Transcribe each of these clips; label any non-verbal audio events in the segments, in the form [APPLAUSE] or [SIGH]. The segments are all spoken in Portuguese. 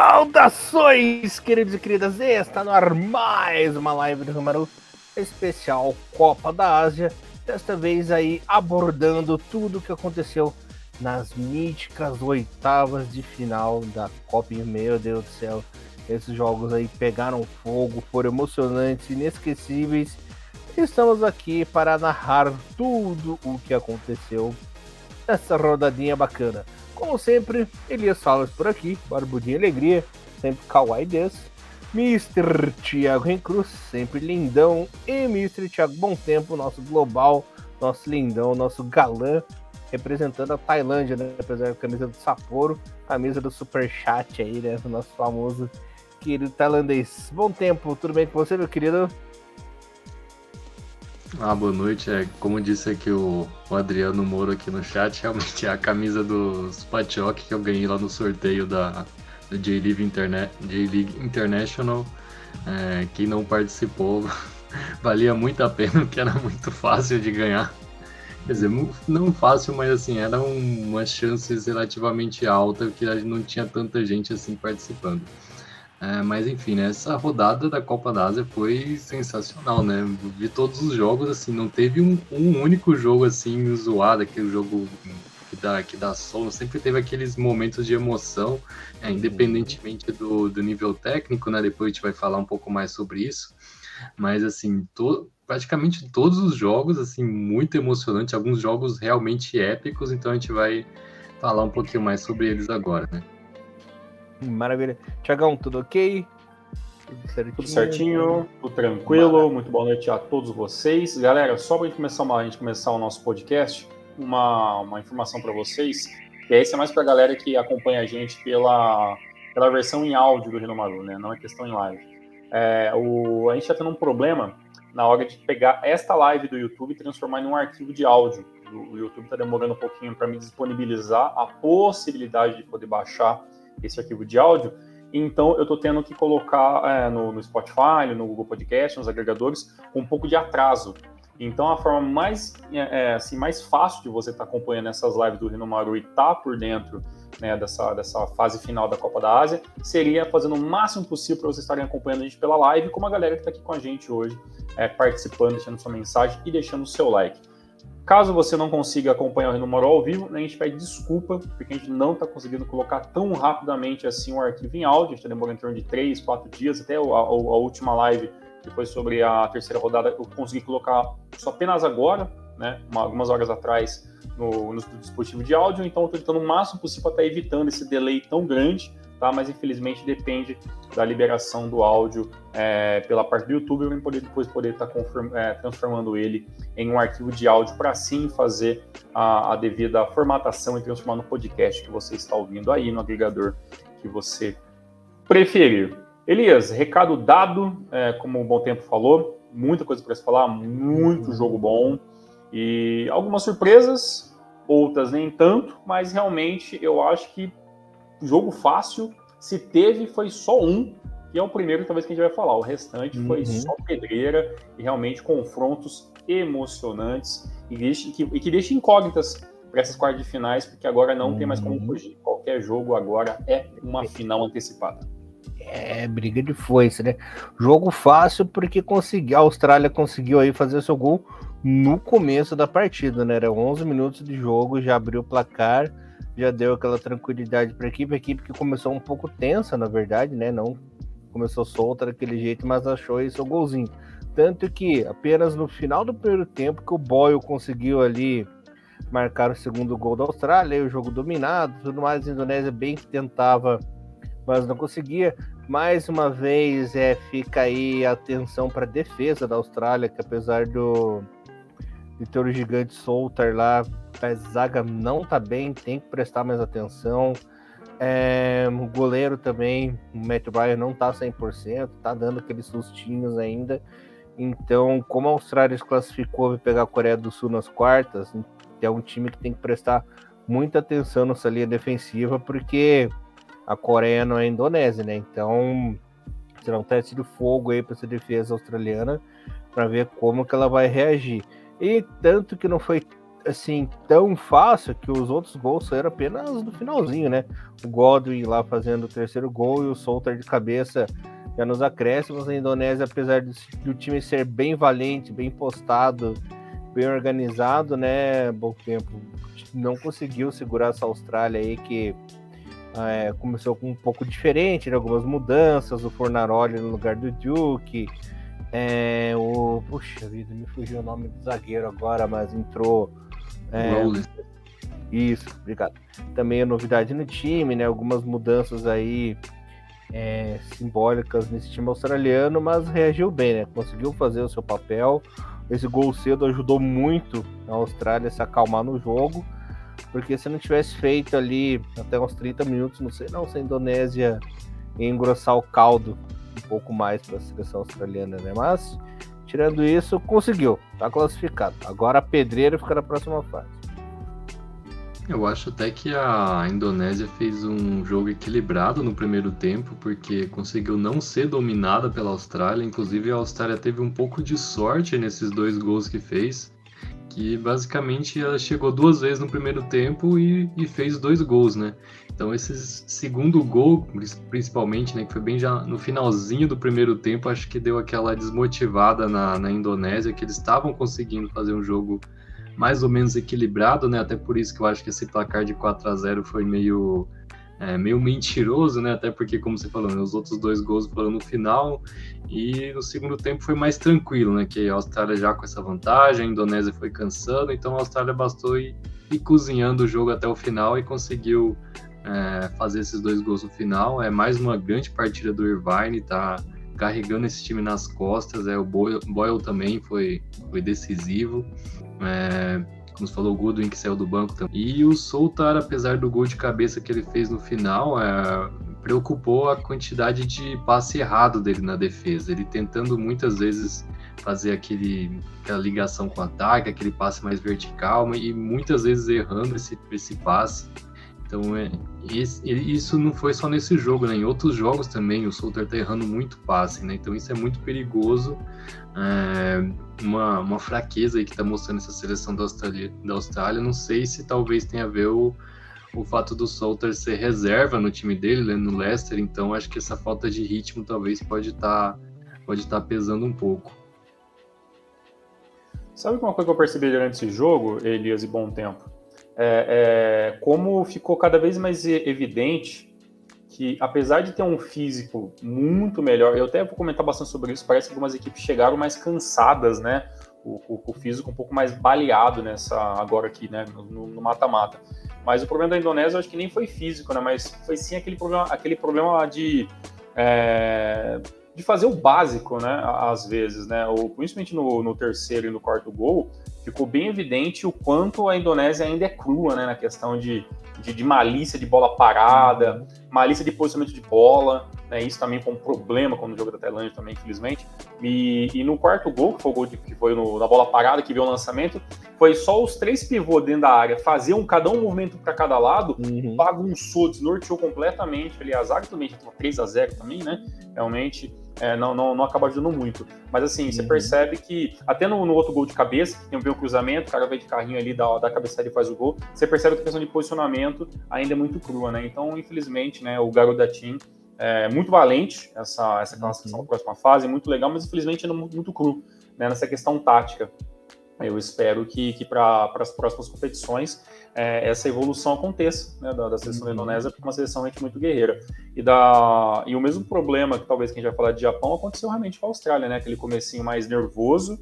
Saudações, queridos e queridas! Está no ar mais uma live do Rumaru especial Copa da Ásia. Desta vez aí abordando tudo o que aconteceu nas míticas oitavas de final da Copa. Meu Deus do céu, esses jogos aí pegaram fogo, foram emocionantes, inesquecíveis. Estamos aqui para narrar tudo o que aconteceu nessa rodadinha bacana. Como sempre, Elias Salas por aqui, Barbudinha Alegria, sempre Kawaii Des, Mr. Thiago Rencruz, sempre lindão, e Mr. Thiago Bom Tempo, nosso global, nosso lindão, nosso galã, representando a Tailândia, né? Apesar da camisa do Sapporo, camisa do Super Chat aí, né? Nosso famoso querido tailandês. Bom tempo, tudo bem com você, meu querido? Ah, boa noite. É, como disse aqui o, o Adriano Moro aqui no chat, [LAUGHS] realmente é a camisa do Spatiok que eu ganhei lá no sorteio da, J-League Interna International. É, quem não participou, [LAUGHS] valia muito a pena, porque era muito fácil de ganhar. Quer dizer, não fácil, mas assim, eram umas chances relativamente altas, que não tinha tanta gente assim participando. É, mas enfim, né, essa rodada da Copa da Ásia foi sensacional, né? Vi todos os jogos, assim, não teve um, um único jogo assim zoado, aquele jogo que dá, que dá sono, sempre teve aqueles momentos de emoção, é, independentemente do, do nível técnico, né? Depois a gente vai falar um pouco mais sobre isso. Mas assim, to, praticamente todos os jogos, assim, muito emocionante, alguns jogos realmente épicos, então a gente vai falar um pouquinho mais sobre eles agora, né? Maravilha. Tiagão, tudo ok? Tudo certinho? Tudo certinho, tudo tranquilo. Maravilha. Muito boa noite a todos vocês. Galera, só para a gente começar, uma, a gente começar o nosso podcast, uma, uma informação para vocês. E esse é mais para a galera que acompanha a gente pela, pela versão em áudio do Renomaru, né? Não é questão em live. É, o, a gente está tendo um problema na hora de pegar esta live do YouTube e transformar em um arquivo de áudio. O, o YouTube está demorando um pouquinho para me disponibilizar a possibilidade de poder baixar esse arquivo de áudio. Então eu estou tendo que colocar é, no, no, Spotify, no Google Podcast, nos agregadores, com um pouco de atraso. Então a forma mais, é, é assim, mais fácil de você estar tá acompanhando essas lives do Maru e estar tá por dentro né, dessa, dessa fase final da Copa da Ásia seria fazendo o máximo possível para vocês estarem acompanhando a gente pela live, como a galera que está aqui com a gente hoje, é, participando, deixando sua mensagem e deixando o seu like. Caso você não consiga acompanhar o Renomoro ao vivo, a gente pede desculpa, porque a gente não está conseguindo colocar tão rapidamente assim o arquivo em áudio, a gente está demorando em torno de 3, 4 dias, até a, a, última live, que foi sobre a terceira rodada, eu consegui colocar só apenas agora, né, uma, algumas horas atrás, no, no dispositivo de áudio, então estou tentando o máximo possível para estar evitando esse delay tão grande, tá? Mas infelizmente depende da liberação do áudio é, pela parte do YouTube para poder depois poder estar tá é, transformando ele em um arquivo de áudio para sim fazer a, a, devida formatação e transformar no podcast que você está ouvindo aí no agregador que você preferir. Elias, recado dado, é, como o Bom Tempo falou, muita coisa para se falar, muito jogo bom e algumas surpresas, outras nem tanto, mas realmente eu acho que jogo fácil, se teve, foi só um, que é o primeiro talvez que a gente vai falar. O restante uhum. foi só pedreira e realmente confrontos emocionantes e, deixa, que, e que deixa incógnitas para essas quartas de finais, porque agora não uhum. tem mais como uhum. fugir. Qualquer jogo agora é uma final antecipada. É, briga de foice, né? Jogo fácil porque conseguiu, a Austrália conseguiu aí fazer seu gol no começo da partida, né? Era 11 minutos de jogo, já abriu o placar já deu aquela tranquilidade para a equipe, a equipe que começou um pouco tensa, na verdade, né? Não começou solta daquele jeito, mas achou aí seu golzinho. Tanto que apenas no final do primeiro tempo que o Boyle conseguiu ali marcar o segundo gol da Austrália, o jogo dominado, tudo mais, a Indonésia bem que tentava, mas não conseguia. Mais uma vez, é, fica aí a atenção para a defesa da Austrália, que apesar do de ter o gigante Soltar lá, a zaga não tá bem, tem que prestar mais atenção. É, o goleiro também, o Matt Bryan não tá 100%, tá dando aqueles sustinhos ainda. Então, como a Austrália se classificou vai pegar a Coreia do Sul nas quartas, é um time que tem que prestar muita atenção nessa linha defensiva, porque a Coreia não é Indonésia, né? Então, será um teste de fogo aí para essa defesa australiana para ver como que ela vai reagir. E tanto que não foi assim tão fácil que os outros gols saíram apenas no finalzinho, né? O Godwin lá fazendo o terceiro gol e o Solter de cabeça já nos acréscimos. A Indonésia, apesar do time ser bem valente, bem postado, bem organizado, né? Bom tempo, não conseguiu segurar essa Austrália aí que é, começou com um pouco diferente, né? algumas mudanças, o Fornaroli no lugar do Duke, é, o. Puxa vida, me fugiu o nome do zagueiro agora, mas entrou. É, isso, obrigado. Também a novidade no time, né? Algumas mudanças aí é, simbólicas nesse time australiano, mas reagiu bem, né? Conseguiu fazer o seu papel. Esse gol cedo ajudou muito a Austrália a se acalmar no jogo, porque se não tivesse feito ali até uns 30 minutos, não sei não se a Indonésia ia engrossar o caldo um pouco mais para a seleção australiana, né? Mas, tirando isso, conseguiu, tá classificado. Agora a pedreira fica na próxima fase. Eu acho até que a Indonésia fez um jogo equilibrado no primeiro tempo, porque conseguiu não ser dominada pela Austrália. Inclusive, a Austrália teve um pouco de sorte nesses dois gols que fez que basicamente ela chegou duas vezes no primeiro tempo e, e, fez dois gols, né? Então esse segundo gol, principalmente, né, que foi bem já no finalzinho do primeiro tempo, acho que deu aquela desmotivada na, na Indonésia, que eles estavam conseguindo fazer um jogo mais ou menos equilibrado, né? Até por isso que eu acho que esse placar de 4 a 0 foi meio é, meio mentiroso, né? Até porque, como você falou, né, os outros dois gols foram no final e no segundo tempo foi mais tranquilo, né? Que a Austrália já com essa vantagem, a Indonésia foi cansando, então a Austrália bastou ir, ir cozinhando o jogo até o final e conseguiu é, fazer esses dois gols no final. É mais uma grande partida do Irvine, tá carregando esse time nas costas. É o Boyle, Boyle também foi, foi decisivo. É, como você falou, o Goodwin que saiu do banco também. E o Soltar, apesar do gol de cabeça que ele fez no final, é, preocupou a quantidade de passe errado dele na defesa. Ele tentando muitas vezes fazer aquele, aquela ligação com o ataque, aquele passe mais vertical, e muitas vezes errando esse, esse passe. Então, é, esse, isso não foi só nesse jogo, né? Em outros jogos também o Solter tá errando muito passe, né? Então isso é muito perigoso. É, uma, uma fraqueza aí que tá mostrando essa seleção da Austrália, da Austrália. Não sei se talvez tenha a ver o, o fato do Solter ser reserva no time dele, né, no Leicester. Então acho que essa falta de ritmo talvez pode estar tá, pode tá pesando um pouco. Sabe uma coisa que eu percebi durante esse jogo, Elias e Bom Tempo? É, é, como ficou cada vez mais evidente que, apesar de ter um físico muito melhor, eu até vou comentar bastante sobre isso, parece que algumas equipes chegaram mais cansadas, né? O, o, o físico um pouco mais baleado nessa agora aqui, né? No mata-mata. Mas o problema da Indonésia, eu acho que nem foi físico, né? Mas foi sim aquele problema, aquele problema de é, de fazer o básico, né? Às vezes, né? Ou, principalmente no, no terceiro e no quarto gol, ficou bem evidente o quanto a Indonésia ainda é crua, né? Na questão de, de, de malícia de bola parada, malícia de posicionamento de bola, né? Isso também foi um problema quando o jogo da Tailândia também, infelizmente. E, e no quarto gol, que foi o gol de, que foi no, na bola parada, que viu o lançamento, foi só os três pivôs dentro da área, faziam cada um movimento para cada lado, uhum. bagunçou, desnorteou completamente. Aliás, a zaga também, 3 a 0 também, né? Realmente é, não, não, não acaba ajudando muito. Mas assim, você uhum. percebe que até no, no, outro gol de cabeça, que tem um cruzamento, o cara vem de carrinho ali, dá, dá a cabeçada e faz o gol, você percebe que a questão de posicionamento ainda é muito crua, né? Então, infelizmente, né, o garoto da Team é muito valente, essa, essa classificação uhum. da próxima fase, muito legal, mas infelizmente é muito, muito cru né, nessa questão tática. Eu espero que, que para as próximas competições é, essa evolução aconteça né, da, da, seleção uhum. da Indonésia, porque é uma seleção realmente muito guerreira. E, da, e o mesmo problema que talvez que a gente vai falar de Japão aconteceu realmente com a Austrália, né? Aquele comecinho mais nervoso,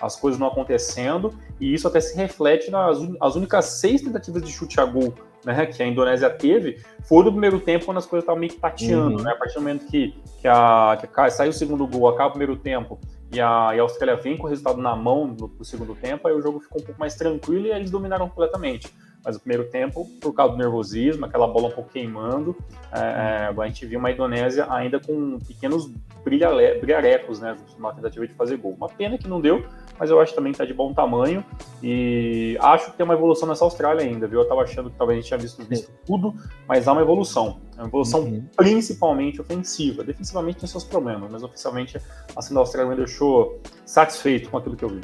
as coisas não acontecendo, e isso até se reflete nas as únicas seis tentativas de chute a gol né, que a Indonésia teve, foi no primeiro tempo quando as coisas estavam meio que tateando, uhum. né? A partir do momento que, que, a, que a, saiu o segundo gol, acaba o primeiro tempo, e a, e a Austrália vem com o resultado na mão no, no, segundo tempo, aí o jogo ficou um pouco mais tranquilo e eles dominaram completamente. Mas o primeiro tempo, por causa do nervosismo, aquela bola um pouco queimando, é, é a gente viu uma Indonésia ainda com pequenos brilharecos, né, uma tentativa de fazer gol. Uma pena que não deu, mas eu acho também que está de bom tamanho e acho que tem uma evolução nessa Austrália ainda, viu? Eu estava achando que talvez a gente tinha visto, visto tudo, mas há uma evolução. É uma evolução uhum. principalmente ofensiva. Defensivamente tem seus problemas, mas oficialmente a assim, a Austrália me deixou satisfeito com aquilo que eu vi.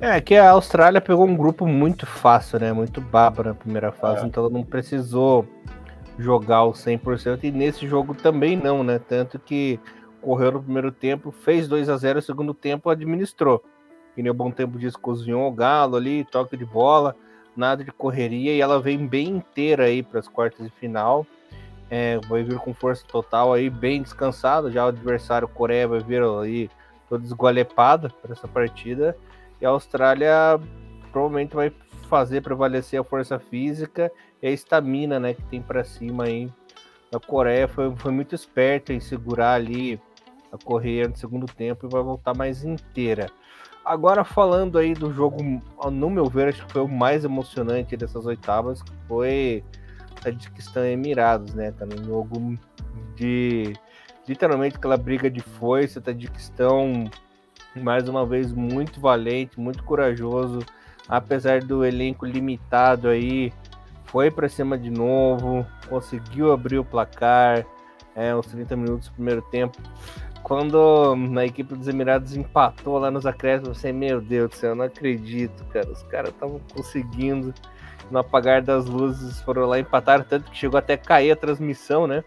É, que a Austrália pegou um grupo muito fácil, né? Muito baba na primeira fase, é. então ela não precisou jogar o 100% e nesse jogo também não, né? Tanto que correu no primeiro tempo, fez 2 a 0 no segundo tempo administrou. Que nem o bom tempo disso, cozinhou o Galo ali, toque de bola, nada de correria e ela vem bem inteira aí para as quartas de final. É, vai vir com força total aí, bem descansado. Já o adversário Coreia vai vir aí todo esgualepado para essa partida. E a Austrália provavelmente vai fazer prevalecer a força física e a estamina né, que tem para cima aí. A Coreia foi, foi muito esperta em segurar ali a correia no segundo tempo e vai voltar mais inteira. Agora falando aí do jogo, no meu ver, acho que foi o mais emocionante dessas oitavas, que foi Tadjikistão Emirados, né, cara? Um jogo de literalmente aquela briga de foice, Tadjikistão mais uma vez muito valente, muito corajoso, apesar do elenco limitado aí, foi para cima de novo, conseguiu abrir o placar, é, uns 30 minutos do primeiro tempo. Quando a equipe dos Emirados empatou lá nos acréscimos, você, meu Deus do céu, eu não acredito, cara. Os caras estavam conseguindo no apagar das luzes, foram lá empatar, tanto que chegou até cair a transmissão, né?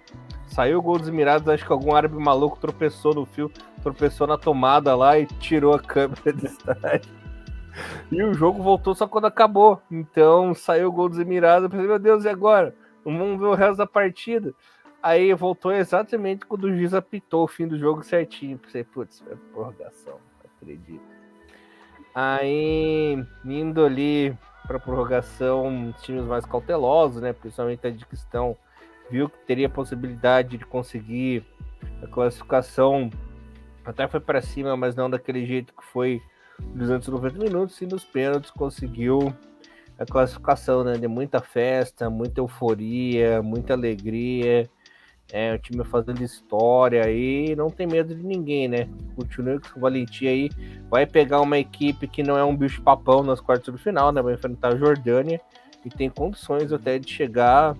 Saiu o gol dos Emirados, acho que algum árabe maluco tropeçou no fio, tropeçou na tomada lá e tirou a câmera do [LAUGHS] estádio. E o jogo voltou só quando acabou. Então saiu o gol dos Emirados. Eu pensei, meu Deus, e agora? Vamos ver o resto da partida. Aí voltou exatamente quando o juiz apitou o fim do jogo certinho. Pensei, putz, é prorrogação, acredito. Aí, indo ali para prorrogação, times mais cautelosos, né? Principalmente a de questão viu que teria possibilidade de conseguir a classificação. Até foi para cima, mas não daquele jeito que foi 290 minutos e nos pênaltis conseguiu a classificação, né? De muita festa, muita euforia, muita alegria. É, o time fazendo história aí, não tem medo de ninguém, né? Continua com valentia aí. Vai pegar uma equipe que não é um bicho papão nas quartas de final, né? Vai enfrentar a Jordânia e tem condições até de chegar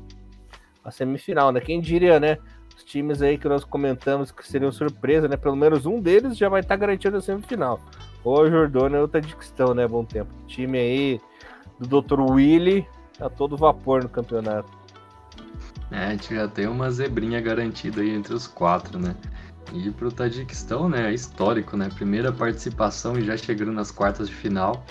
à semifinal, né? Quem diria, né? Os times aí que nós comentamos que seriam surpresa, né? Pelo menos um deles já vai estar garantido a semifinal. Ou a Jordânia ou a Tadjikistão, né? Bom tempo. O time aí do Dr. Willy tá todo vapor no campeonato. É, a gente já tem uma zebrinha garantida aí entre os quatro, né? E pro Tadjikistão, né, é histórico, né? Primeira participação e já chegando nas quartas de final.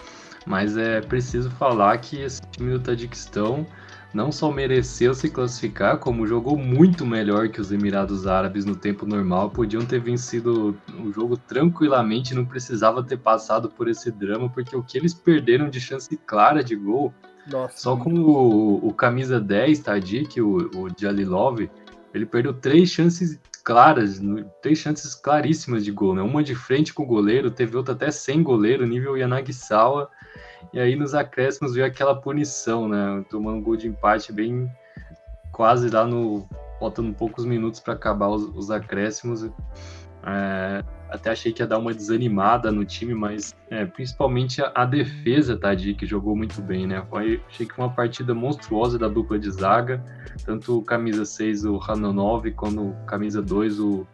Mas é preciso falar que esse time do Tadjikistão não só mereceu se classificar, como jogou muito melhor que os Emirados Árabes no tempo normal. Podiam ter vencido o jogo tranquilamente, não precisava ter passado por esse drama, porque o que eles perderam de chance clara de gol, Nossa, só com o, o, camisa 10, Tadic, o, o Jalilov, ele perdeu três chances claras, três chances claríssimas de gol, né? Uma de frente com o goleiro, teve outra até sem goleiro, nível Yanagisawa. E aí nos acréscimos veio aquela punição, né? Tomando um gol de empate bem quase lá no. faltando poucos minutos para acabar os, os acréscimos. É, até achei que ia dar uma desanimada no time, mas é, principalmente a, a, defesa, Tadi, que jogou muito bem, né? Foi, achei que foi uma partida monstruosa da dupla de zaga, tanto o camisa 6, o Hanonov, quanto o camisa 2, o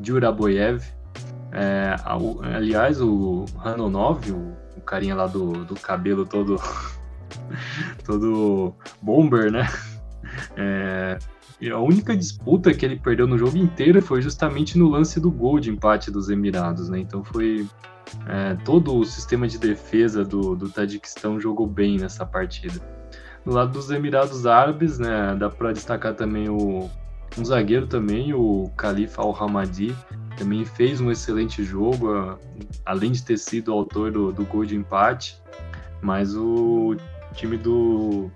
Djuraboyev. É, aliás, o Hanonov, o o carinha lá do, do cabelo todo [LAUGHS] todo bomber, né? É, a única disputa que ele perdeu no jogo inteiro foi justamente no lance do gol de empate dos Emirados, né? Então foi é, todo o sistema de defesa do, do Tadiquistão jogou bem nessa partida. No lado dos Emirados Árabes, né, dá para destacar também o um zagueiro também, o Khalifa Al-Hamadi, também fez um excelente jogo, além de ter sido o autor do, do gol de empate, mas o time do,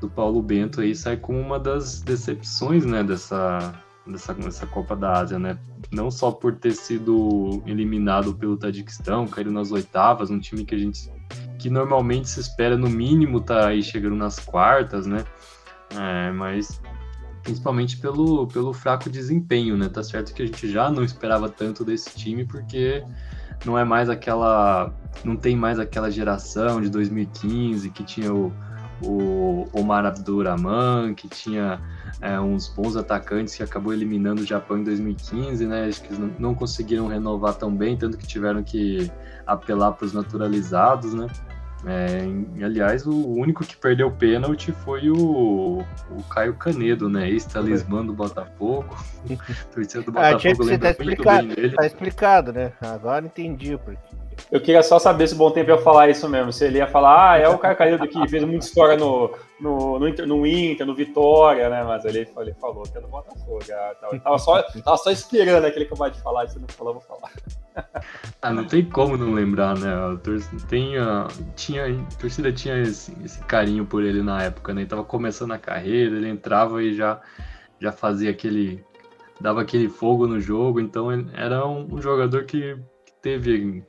do Paulo Bento aí sai com uma das decepções, né, dessa, dessa, dessa Copa da Ásia, né? Não só por ter sido eliminado pelo Tadiquistão, caído nas oitavas, um time que a gente que normalmente se espera no mínimo tá aí chegando nas quartas, né? É, mas principalmente pelo, pelo fraco desempenho, né? Tá certo que a gente já não esperava tanto desse time, porque não é mais aquela. Não tem mais aquela geração de 2015 que tinha o, o Omar Abdurrahman, que tinha é, uns bons atacantes que acabou eliminando o Japão em 2015, né? Acho que não, não conseguiram renovar tão bem, tanto que tiveram que apelar para os naturalizados, né? É, aliás, o único que perdeu pênalti foi o, o Caio Canedo, né? Ex-talismã do Botafogo. [LAUGHS] Torcida do ah, Botafogo ah, lembra tá muito bem dele. Tá explicado, né? Agora entendi o porquê. Eu queria só saber se o Bom Tempo ia falar isso mesmo. Se ele ia falar, ah, é o Caio Canedo que fez muita história no, no, no, Inter, no Inter, no Vitória, né? Mas ele, ele falou que é do Botafogo. Ah, tava, só, tava só esperando aquele que eu vou falar, se não falar, eu vou falar. [LAUGHS] Ah, não tem como não lembrar, né? A torcida, tinha, a torcida tinha esse, esse, carinho por ele na época, né? Ele tava começando a carreira, ele entrava e já, já fazia aquele. dava aquele fogo no jogo, então ele era um, um jogador que, que, teve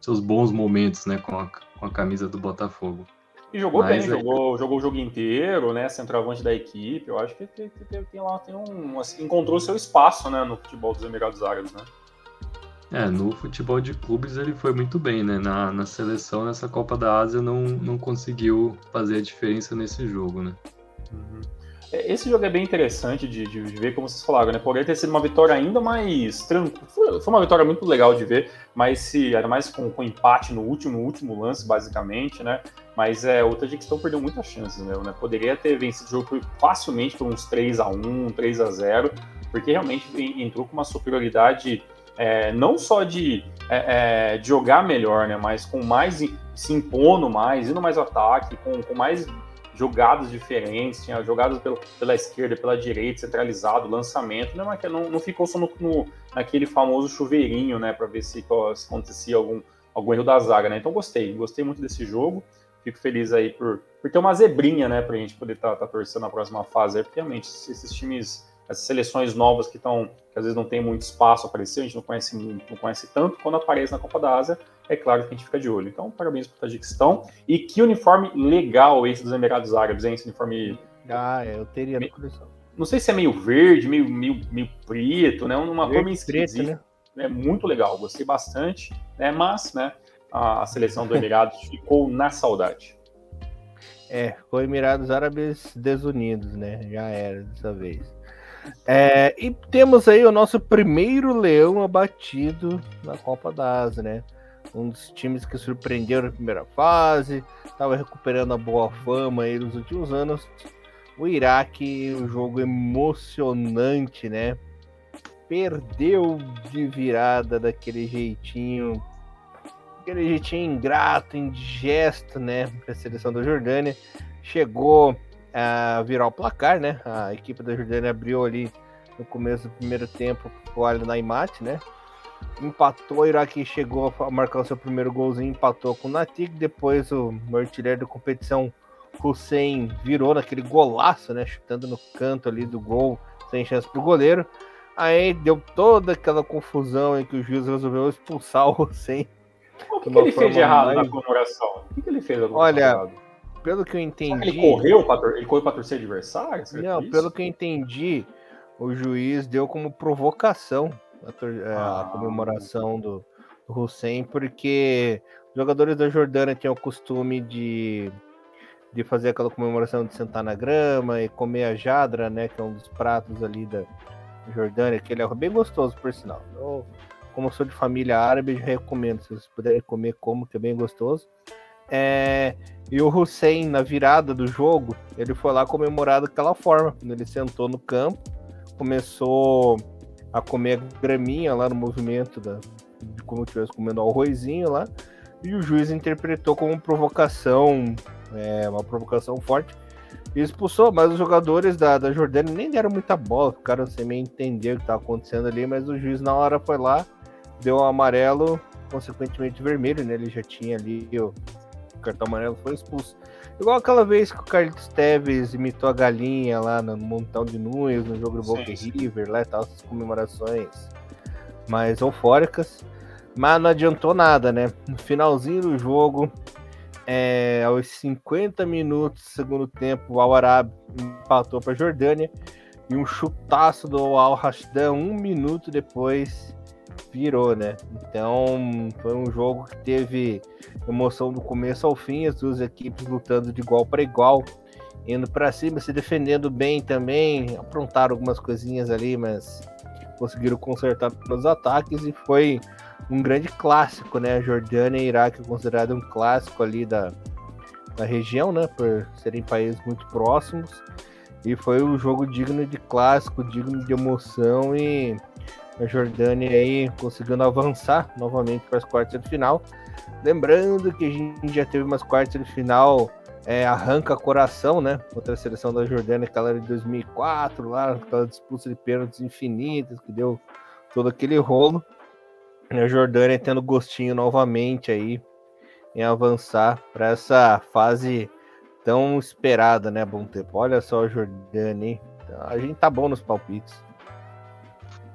seus bons momentos, né, com a, com a camisa do Botafogo. E jogou Mas, bem, é... jogou, jogou o jogo inteiro, né? Centroavante da equipe. Eu acho que tem, lá, tem um. Assim, encontrou seu espaço, né, no futebol dos Emirados Árabes, né? É, no futebol de clubes ele foi muito bem, né? Na, na seleção, nessa Copa da Ásia, não, não conseguiu fazer a diferença nesse jogo, né? Uhum. É, esse jogo é bem interessante de, de, ver, como vocês falaram, né? Poderia ter sido uma vitória ainda mais tranquila. Foi, uma vitória muito legal de ver, mas se era mais com, com empate no último, último lance, basicamente, né? Mas é, o Tajiquistão perdeu muitas chances, né? Poderia ter vencido o jogo facilmente por uns 3 a 1 3 a 0 porque realmente entrou com uma superioridade é, não só de, é, é, de, jogar melhor, né, mas com mais se impondo mais, indo mais ataque, com, com mais jogadas diferentes, tinha jogadas pelo, pela esquerda, pela direita, centralizado, lançamento, né, mas não, não ficou só no, no, naquele famoso chuveirinho, né, para ver se, se, acontecia algum, algum erro da zaga, né. Então gostei, gostei muito desse jogo, fico feliz aí por, por ter uma zebrinha, né, para a gente poder estar tá, tá torcendo na próxima fase, porque realmente esses times essas seleções novas que estão, que às vezes não tem muito espaço aparecer, a gente não conhece não conhece tanto, quando aparece na Copa da Ásia, é claro que a gente fica de olho. Então, parabéns para o Tajiquistão. E que uniforme legal esse dos Emirados Árabes, hein? Esse uniforme. Ah, é, eu teria coleção. Não sei se é meio verde, meio, meio, meio preto, né? Uma verde, cor meio esquisita. Né? É muito legal, gostei bastante, né? Mas, né, a, seleção do Emirados [LAUGHS] ficou na saudade. É, foi Emirados Árabes desunidos, né? Já era dessa vez. É, e temos aí o nosso primeiro leão abatido na Copa da Ásia, né? Um dos times que surpreendeu na primeira fase, estava recuperando a boa fama aí nos últimos anos. O Iraque, um jogo emocionante, né? Perdeu de virada daquele jeitinho, aquele jeitinho ingrato, indigesto, né? Para a seleção da Jordânia. Chegou a virar o placar, né? A equipe da Jordânia abriu ali no começo do primeiro tempo o Al Naimat, né? Empatou, o Iraque chegou a marcar o seu primeiro golzinho, empatou com o Natik, depois o artilheiro da competição, Hussein, virou naquele golaço, né? Chutando no canto ali do gol, sem chance pro goleiro. Aí deu toda aquela confusão em que o juiz resolveu expulsar o Hussein. O que, que ele fez de errado mais... na comemoração? O que, que ele fez Olha, errado? pelo que eu entendi. Ele correu para ele correu para torcer adversário? Não, isso? pelo que eu entendi, o juiz deu como provocação a, é, a ah. comemoração do, do Hussein, porque os jogadores da Jordânia tinham o costume de, de fazer aquela comemoração de sentar na grama e comer a jadra, né? Que é um dos pratos ali da Jordânia, que ele é bem gostoso, por sinal. Eu, como sou de família árabe, eu recomendo, se vocês puderem comer, como, que é bem gostoso. É, e o Hussein, na virada do jogo, ele foi lá comemorar daquela forma. Ele sentou no campo, começou a comer graminha lá no movimento da, de como estivesse comendo arrozinho lá. E o juiz interpretou como provocação, é, uma provocação forte. E expulsou, mas os jogadores da, da Jordânia nem deram muita bola, ficaram sem meio entender o que estava acontecendo ali, mas o juiz na hora foi lá, deu um amarelo, consequentemente vermelho, né? Ele já tinha ali o, cartão amarelo, foi expulso. Igual aquela vez que o Carlos Teves imitou a galinha lá no montão de nuvens, no jogo do Boca River, lá e tal, essas comemorações mais eufóricas. Mas não adiantou nada, né? No finalzinho do jogo, é, aos 50 minutos do segundo tempo, o Al-Arab empatou para a Jordânia. E um chutaço do Al-Rashdan um minuto depois virou, né? Então foi um jogo que teve emoção do começo ao fim, as duas equipes lutando de igual para igual, indo para cima, se defendendo bem também, aprontaram algumas coisinhas ali, mas conseguiram consertar nos ataques e foi um grande clássico, né? Jordânia e Iraque considerado um clássico ali da, da região, né? Por serem países muito próximos. E foi um jogo digno de clássico, digno de emoção e a Jordânia aí conseguindo avançar novamente para as quartas de final. Lembrando que a gente já teve umas quartas de final é, arranca coração, né? Contra a seleção da Jordânia, aquela de 2004, lá, aquela disputa de pênaltis infinitas que deu todo aquele rolo. E a Jordânia tendo gostinho novamente aí em avançar para essa fase tão esperada, né, Bom Tempo? Olha só a Jordânia, hein? A gente tá bom nos palpites.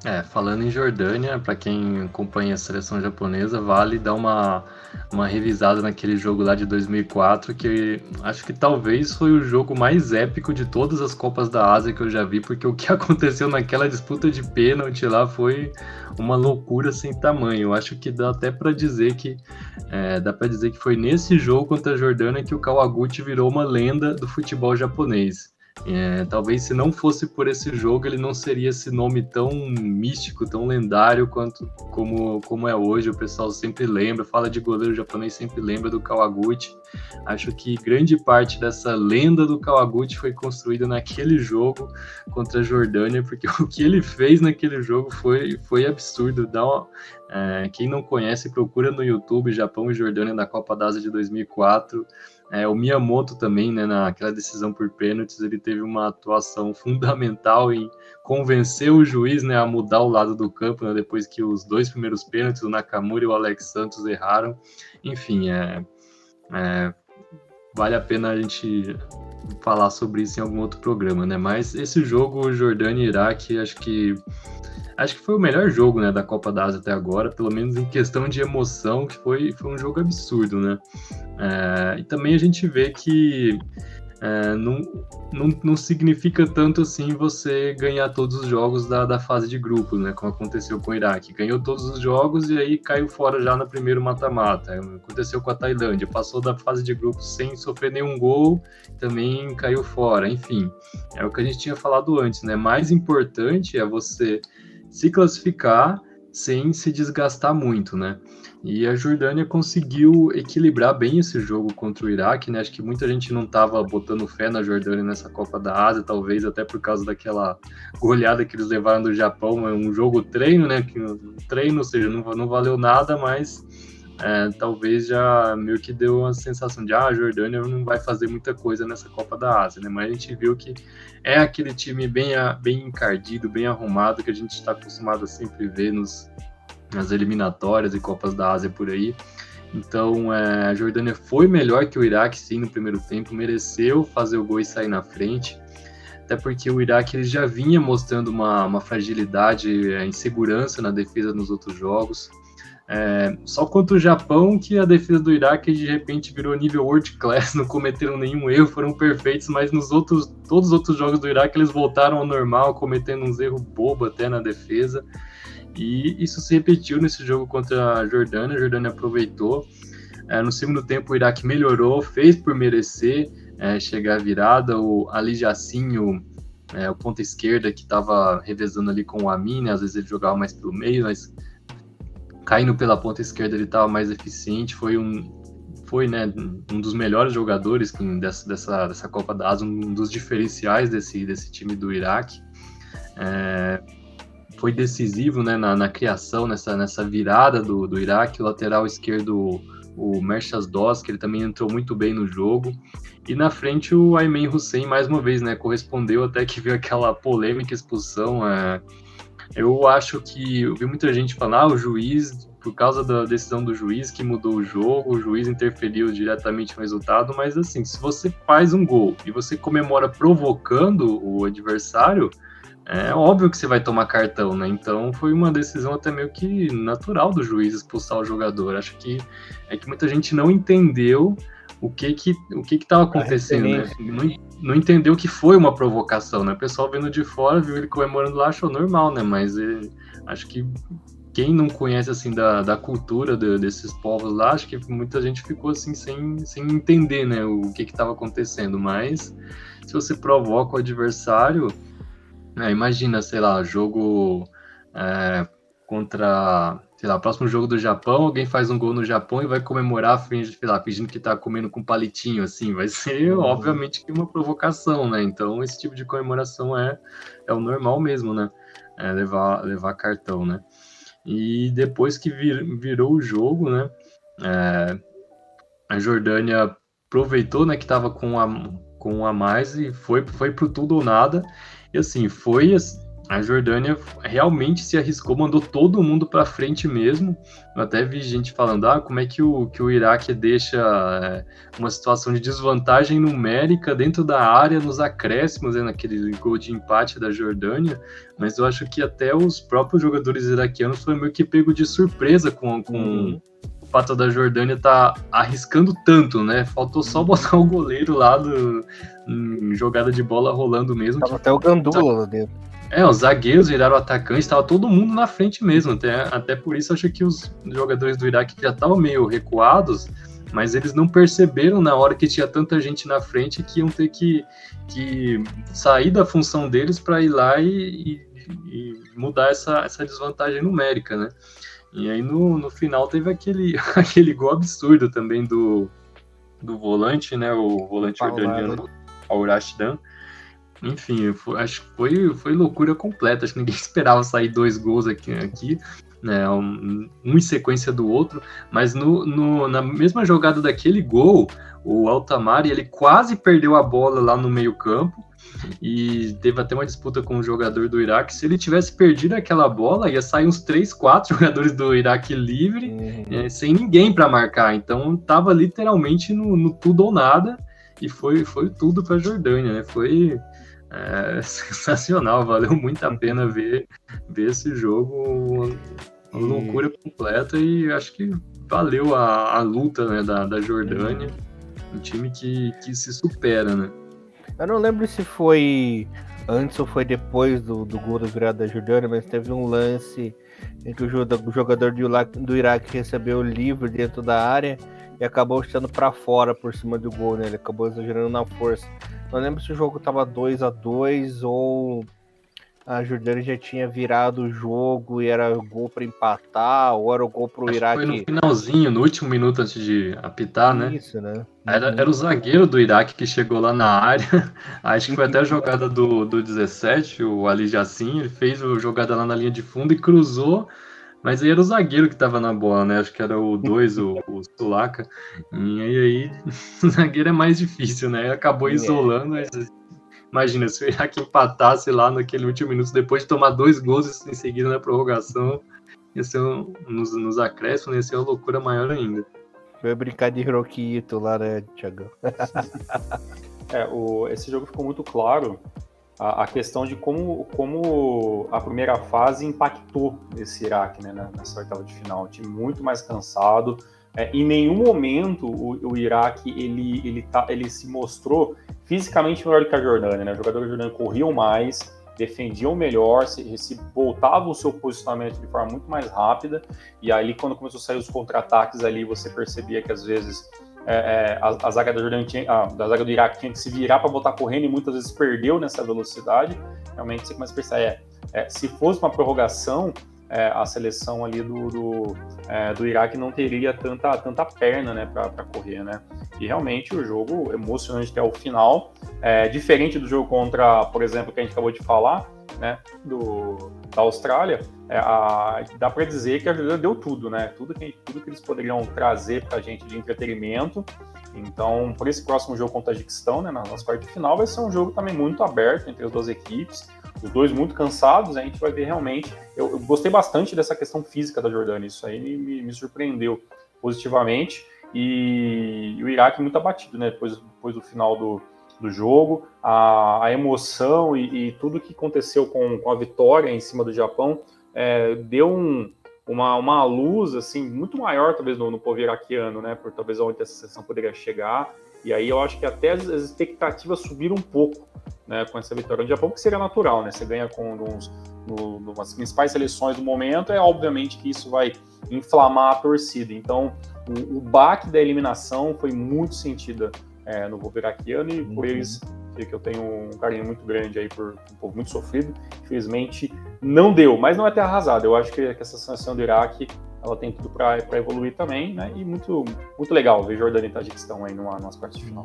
É, falando em Jordânia, para quem acompanha a seleção japonesa, vale dar uma, uma revisada naquele jogo lá de 2004, que acho que talvez foi o jogo mais épico de todas as Copas da Ásia que eu já vi, porque o que [LAUGHS] aconteceu naquela disputa de pênalti lá foi uma loucura sem tamanho. Acho que dá até para dizer que é, dá para dizer que foi nesse jogo contra a Jordânia que o Kawaguchi virou uma lenda do futebol japonês. É, talvez se não fosse por esse jogo, ele não seria esse nome tão místico, tão lendário quanto como, como é hoje. O pessoal sempre lembra, fala de goleiro japonês, sempre lembra do Kawaguchi. Acho que grande parte dessa lenda do Kawaguchi foi construída naquele jogo contra a Jordânia, porque [LAUGHS] o que ele fez naquele jogo foi, foi absurdo. Dá uma, é, quem não conhece, procura no YouTube Japão e Jordânia na Copa da Ásia de 2004. É, o Miyamoto também, né, naquela decisão por pênaltis, ele teve uma atuação [LAUGHS] fundamental em convencer o juiz né, a mudar o lado do campo, né, depois que os dois primeiros pênaltis, o Nakamura e o Alex Santos, erraram. Enfim, é, é, vale a pena a gente falar sobre isso em algum outro programa, né? Mas esse jogo, Jordânia e Iraque, acho que acho que foi o melhor jogo né, da Copa da Ásia até agora, pelo menos em questão de emoção, que foi, foi um jogo absurdo, né? É, e também a gente vê que é, não, não, não significa tanto assim você ganhar todos os jogos da, da fase de grupos, né? Como aconteceu com o Iraque. Ganhou todos os jogos e aí caiu fora já no primeiro mata-mata. Aconteceu com a Tailândia, passou da fase de grupos sem sofrer nenhum gol, também caiu fora. Enfim, é o que a gente tinha falado antes, né? Mais importante é você se classificar sem se desgastar muito, né? E a Jordânia conseguiu equilibrar bem esse jogo contra o Iraque, né? Acho que muita gente não estava botando fé na Jordânia nessa Copa da Ásia, talvez até por causa daquela goleada que eles levaram do Japão, é um jogo treino, né? Um treino, ou seja, não, não valeu nada, mas é, talvez já meio que deu uma sensação de ah, a Jordânia não vai fazer muita coisa nessa Copa da Ásia, né? Mas a gente viu que é aquele time bem, bem encardido, bem arrumado que a gente está acostumado a sempre ver nos, nas eliminatórias e Copas da Ásia por aí. Então é, a Jordânia foi melhor que o Iraque sim no primeiro tempo, mereceu fazer o gol e sair na frente. Até porque o Iraque ele já vinha mostrando uma, uma fragilidade, é, insegurança na defesa nos outros jogos. É, só contra o Japão que a defesa do Iraque de repente virou nível world class, [LAUGHS] não cometeram nenhum erro, foram perfeitos, mas nos outros, todos os outros jogos do Iraque eles voltaram ao normal, cometendo uns erros bobo até na defesa. E isso se repetiu nesse jogo contra a Jordânia, a Jordânia aproveitou. É, no segundo tempo o Iraque melhorou, fez por merecer é, chegar virada, o Ali Jacinho, é, o ponta esquerda que estava revezando ali com o Amin, né, às vezes ele jogava mais pelo meio, mas caindo pela ponta esquerda ele estava mais eficiente, foi um foi né, um dos melhores jogadores dessa, dessa, dessa Copa da Ásia, um dos diferenciais desse, desse time do Iraque. É, foi decisivo né, na, na, criação, nessa, nessa virada do, do Iraque, o lateral esquerdo, o Merchas Doss, que ele também entrou muito bem no jogo. E na frente o Ayman Hussein, mais uma vez, né, correspondeu até que viu aquela polêmica expulsão. É, eu acho que eu vi muita gente falar, ah, o juiz, por causa da decisão do juiz que mudou o jogo, o juiz interferiu diretamente no resultado, mas assim, se você faz um gol e você comemora provocando o adversário, é óbvio que você vai tomar cartão, né? Então foi uma decisão até meio que natural do juiz expulsar o jogador. Acho que é que muita gente não entendeu o que que o que que estava acontecendo, né? Não, não, entendeu que foi uma provocação, né? O pessoal vendo de fora viu ele comemorando lá achou normal, né? Mas ele, acho que quem não conhece assim da, da cultura de, desses povos lá, acho que muita gente ficou assim sem, sem entender, né, o que estava acontecendo. Mas se você provoca o adversário, né, imagina, sei lá, jogo é, contra, sei lá, próximo jogo do Japão, alguém faz um gol no Japão e vai comemorar, fingindo, sei lá, fingindo que tá comendo com palitinho, assim, vai ser, uhum. obviamente, que uma provocação, né? Então, esse tipo de comemoração é, é o normal mesmo, né? É levar, levar cartão, né? E depois que vir, virou o jogo, né? É, a Jordânia aproveitou, né, que estava com a, com a mais e foi, foi pro tudo ou nada. E assim, foi a Jordânia realmente se arriscou, mandou todo mundo para frente mesmo. Eu até vi gente falando, ah, como é que o, que o Iraque deixa é, uma situação de desvantagem numérica dentro da área nos acréscimos, né, naquele gol de empate da Jordânia. Mas eu acho que até os próprios jogadores iraquianos foram meio que pego de surpresa com, com uhum. o fato da Jordânia estar tá arriscando tanto, né? Faltou só uhum. botar o goleiro lá do, em jogada de bola rolando mesmo. Tava até o Gandula lá dentro. É, os zagueiros viraram atacantes, estava todo mundo na frente mesmo. Até, até por isso acho que os jogadores do Iraque já estavam meio recuados, mas eles não perceberam na hora que tinha tanta gente na frente que iam ter que, que sair da função deles para ir lá e, e, e, mudar essa, essa desvantagem numérica, né? E aí no, no final teve aquele, [LAUGHS] aquele gol absurdo também do, do volante, né? O volante jordaniano, Al Rashdan enfim, foi, acho que foi, foi loucura completa. Acho que ninguém [LAUGHS] esperava sair dois gols aqui, aqui né, um, um em sequência do outro. Mas no, no, na mesma jogada daquele gol, o Altamari ele quase perdeu a bola lá no meio campo e teve até uma disputa com o jogador do Iraque. Se ele tivesse perdido aquela bola, ia sair uns 3, 4 [LAUGHS] jogadores do Iraque livre, uhum. é, sem ninguém para marcar. Então tava literalmente no, no, tudo ou nada e foi, foi tudo para a Jordânia, né? Foi é sensacional, [LAUGHS] valeu muito a pena ver, ver esse jogo, uma loucura completa e acho que valeu a, a luta né, da, da Jordânia, um time que, que se supera, né? Eu não lembro se foi antes ou foi depois do, do gol do virada da Jordânia, mas teve um lance em que o jogador do, do Iraque recebeu o livre dentro da área e acabou chutando para fora por cima do gol, né? Ele acabou exagerando na força. Não lembro se o jogo tava 2 a 2 ou a Jordânia já tinha virado o jogo e era gol para empatar, ou era o gol pro Iraque. Foi no finalzinho, no último minuto antes de apitar, né? Isso, né? Era, era o zagueiro do Iraque que chegou lá na área. [LAUGHS] Acho que foi até a jogada do, do 17, o Ali Jassim, ele fez a jogada lá na linha de fundo e cruzou mas aí era o zagueiro que tava na bola, né? Acho que era o 2, o, o Sulaka. E aí, aí [LAUGHS] o zagueiro é mais difícil, né? Acabou é. isolando. Mas, imagina, se o Iraque empatasse lá naquele último minuto, depois de tomar dois gols em seguida na prorrogação, ia ser um, nos, nos acréscimos, ia ser uma loucura maior ainda. Foi brincar de Roquito lá, né, Thiago? [LAUGHS] é, o, esse jogo ficou muito claro a, a, questão de como, como a primeira fase impactou esse Iraque né, nessa oitava de final. Um time muito mais cansado. É, em nenhum momento o, o, Iraque ele, ele, tá, ele se mostrou fisicamente melhor do que a Jordânia. Né? Os jogadores Jordânia corriam mais, defendiam melhor, se, se voltavam o seu posicionamento de forma muito mais rápida. E aí, quando começou a sair os contra-ataques ali, você percebia que às vezes é, é, a, a, zaga da Jordânia tinha, a, zaga do Iraque tinha que se virar para voltar correndo e muitas vezes perdeu nessa velocidade. Realmente você começa a pensar, é, é se fosse uma prorrogação, é, a seleção ali do, do, é, do, Iraque não teria tanta, tanta perna né, para correr. Né? E realmente o jogo emocionante até o final, é, diferente do jogo contra, por exemplo, que a gente acabou de falar, né, do, da Austrália, é, a, dá para dizer que a Argentina deu tudo, né? Tudo que, tudo que eles poderiam trazer para a gente de entretenimento. Então, por esse próximo jogo contra o Tajiquistão, né, nas quartas de final, vai ser um jogo também muito aberto entre as duas equipes. Os dois muito cansados, a gente vai ver realmente. Eu, eu gostei bastante dessa questão física da Jordânia, isso aí me, me surpreendeu positivamente. E, e o Iraque muito abatido, né? Depois, depois do final do, do jogo, a, a emoção e, e, tudo que aconteceu com, com, a vitória em cima do Japão é, deu um, uma, uma luz assim muito maior talvez no, no povo iraquiano, né? Por talvez onde essa seleção poderia chegar. E aí eu acho que até as, as expectativas subiram um pouco, né? Com essa vitória do Japão, que seria natural, né? Você ganha com uns, no, nas principais seleções do momento, é obviamente que isso vai inflamar a torcida. Então, o, o baque da eliminação foi muito sentida é, no Wolveraquiano e por uhum. eles que eu tenho um carinho muito grande aí por um povo muito sofrido. Infelizmente, não deu, mas não é ter arrasado. Eu acho que, que essa sanção do Iraque ela tem tudo para evoluir também, né? E muito, muito legal ver Jordânia e Tajiquistão aí numa, numa quartas de final.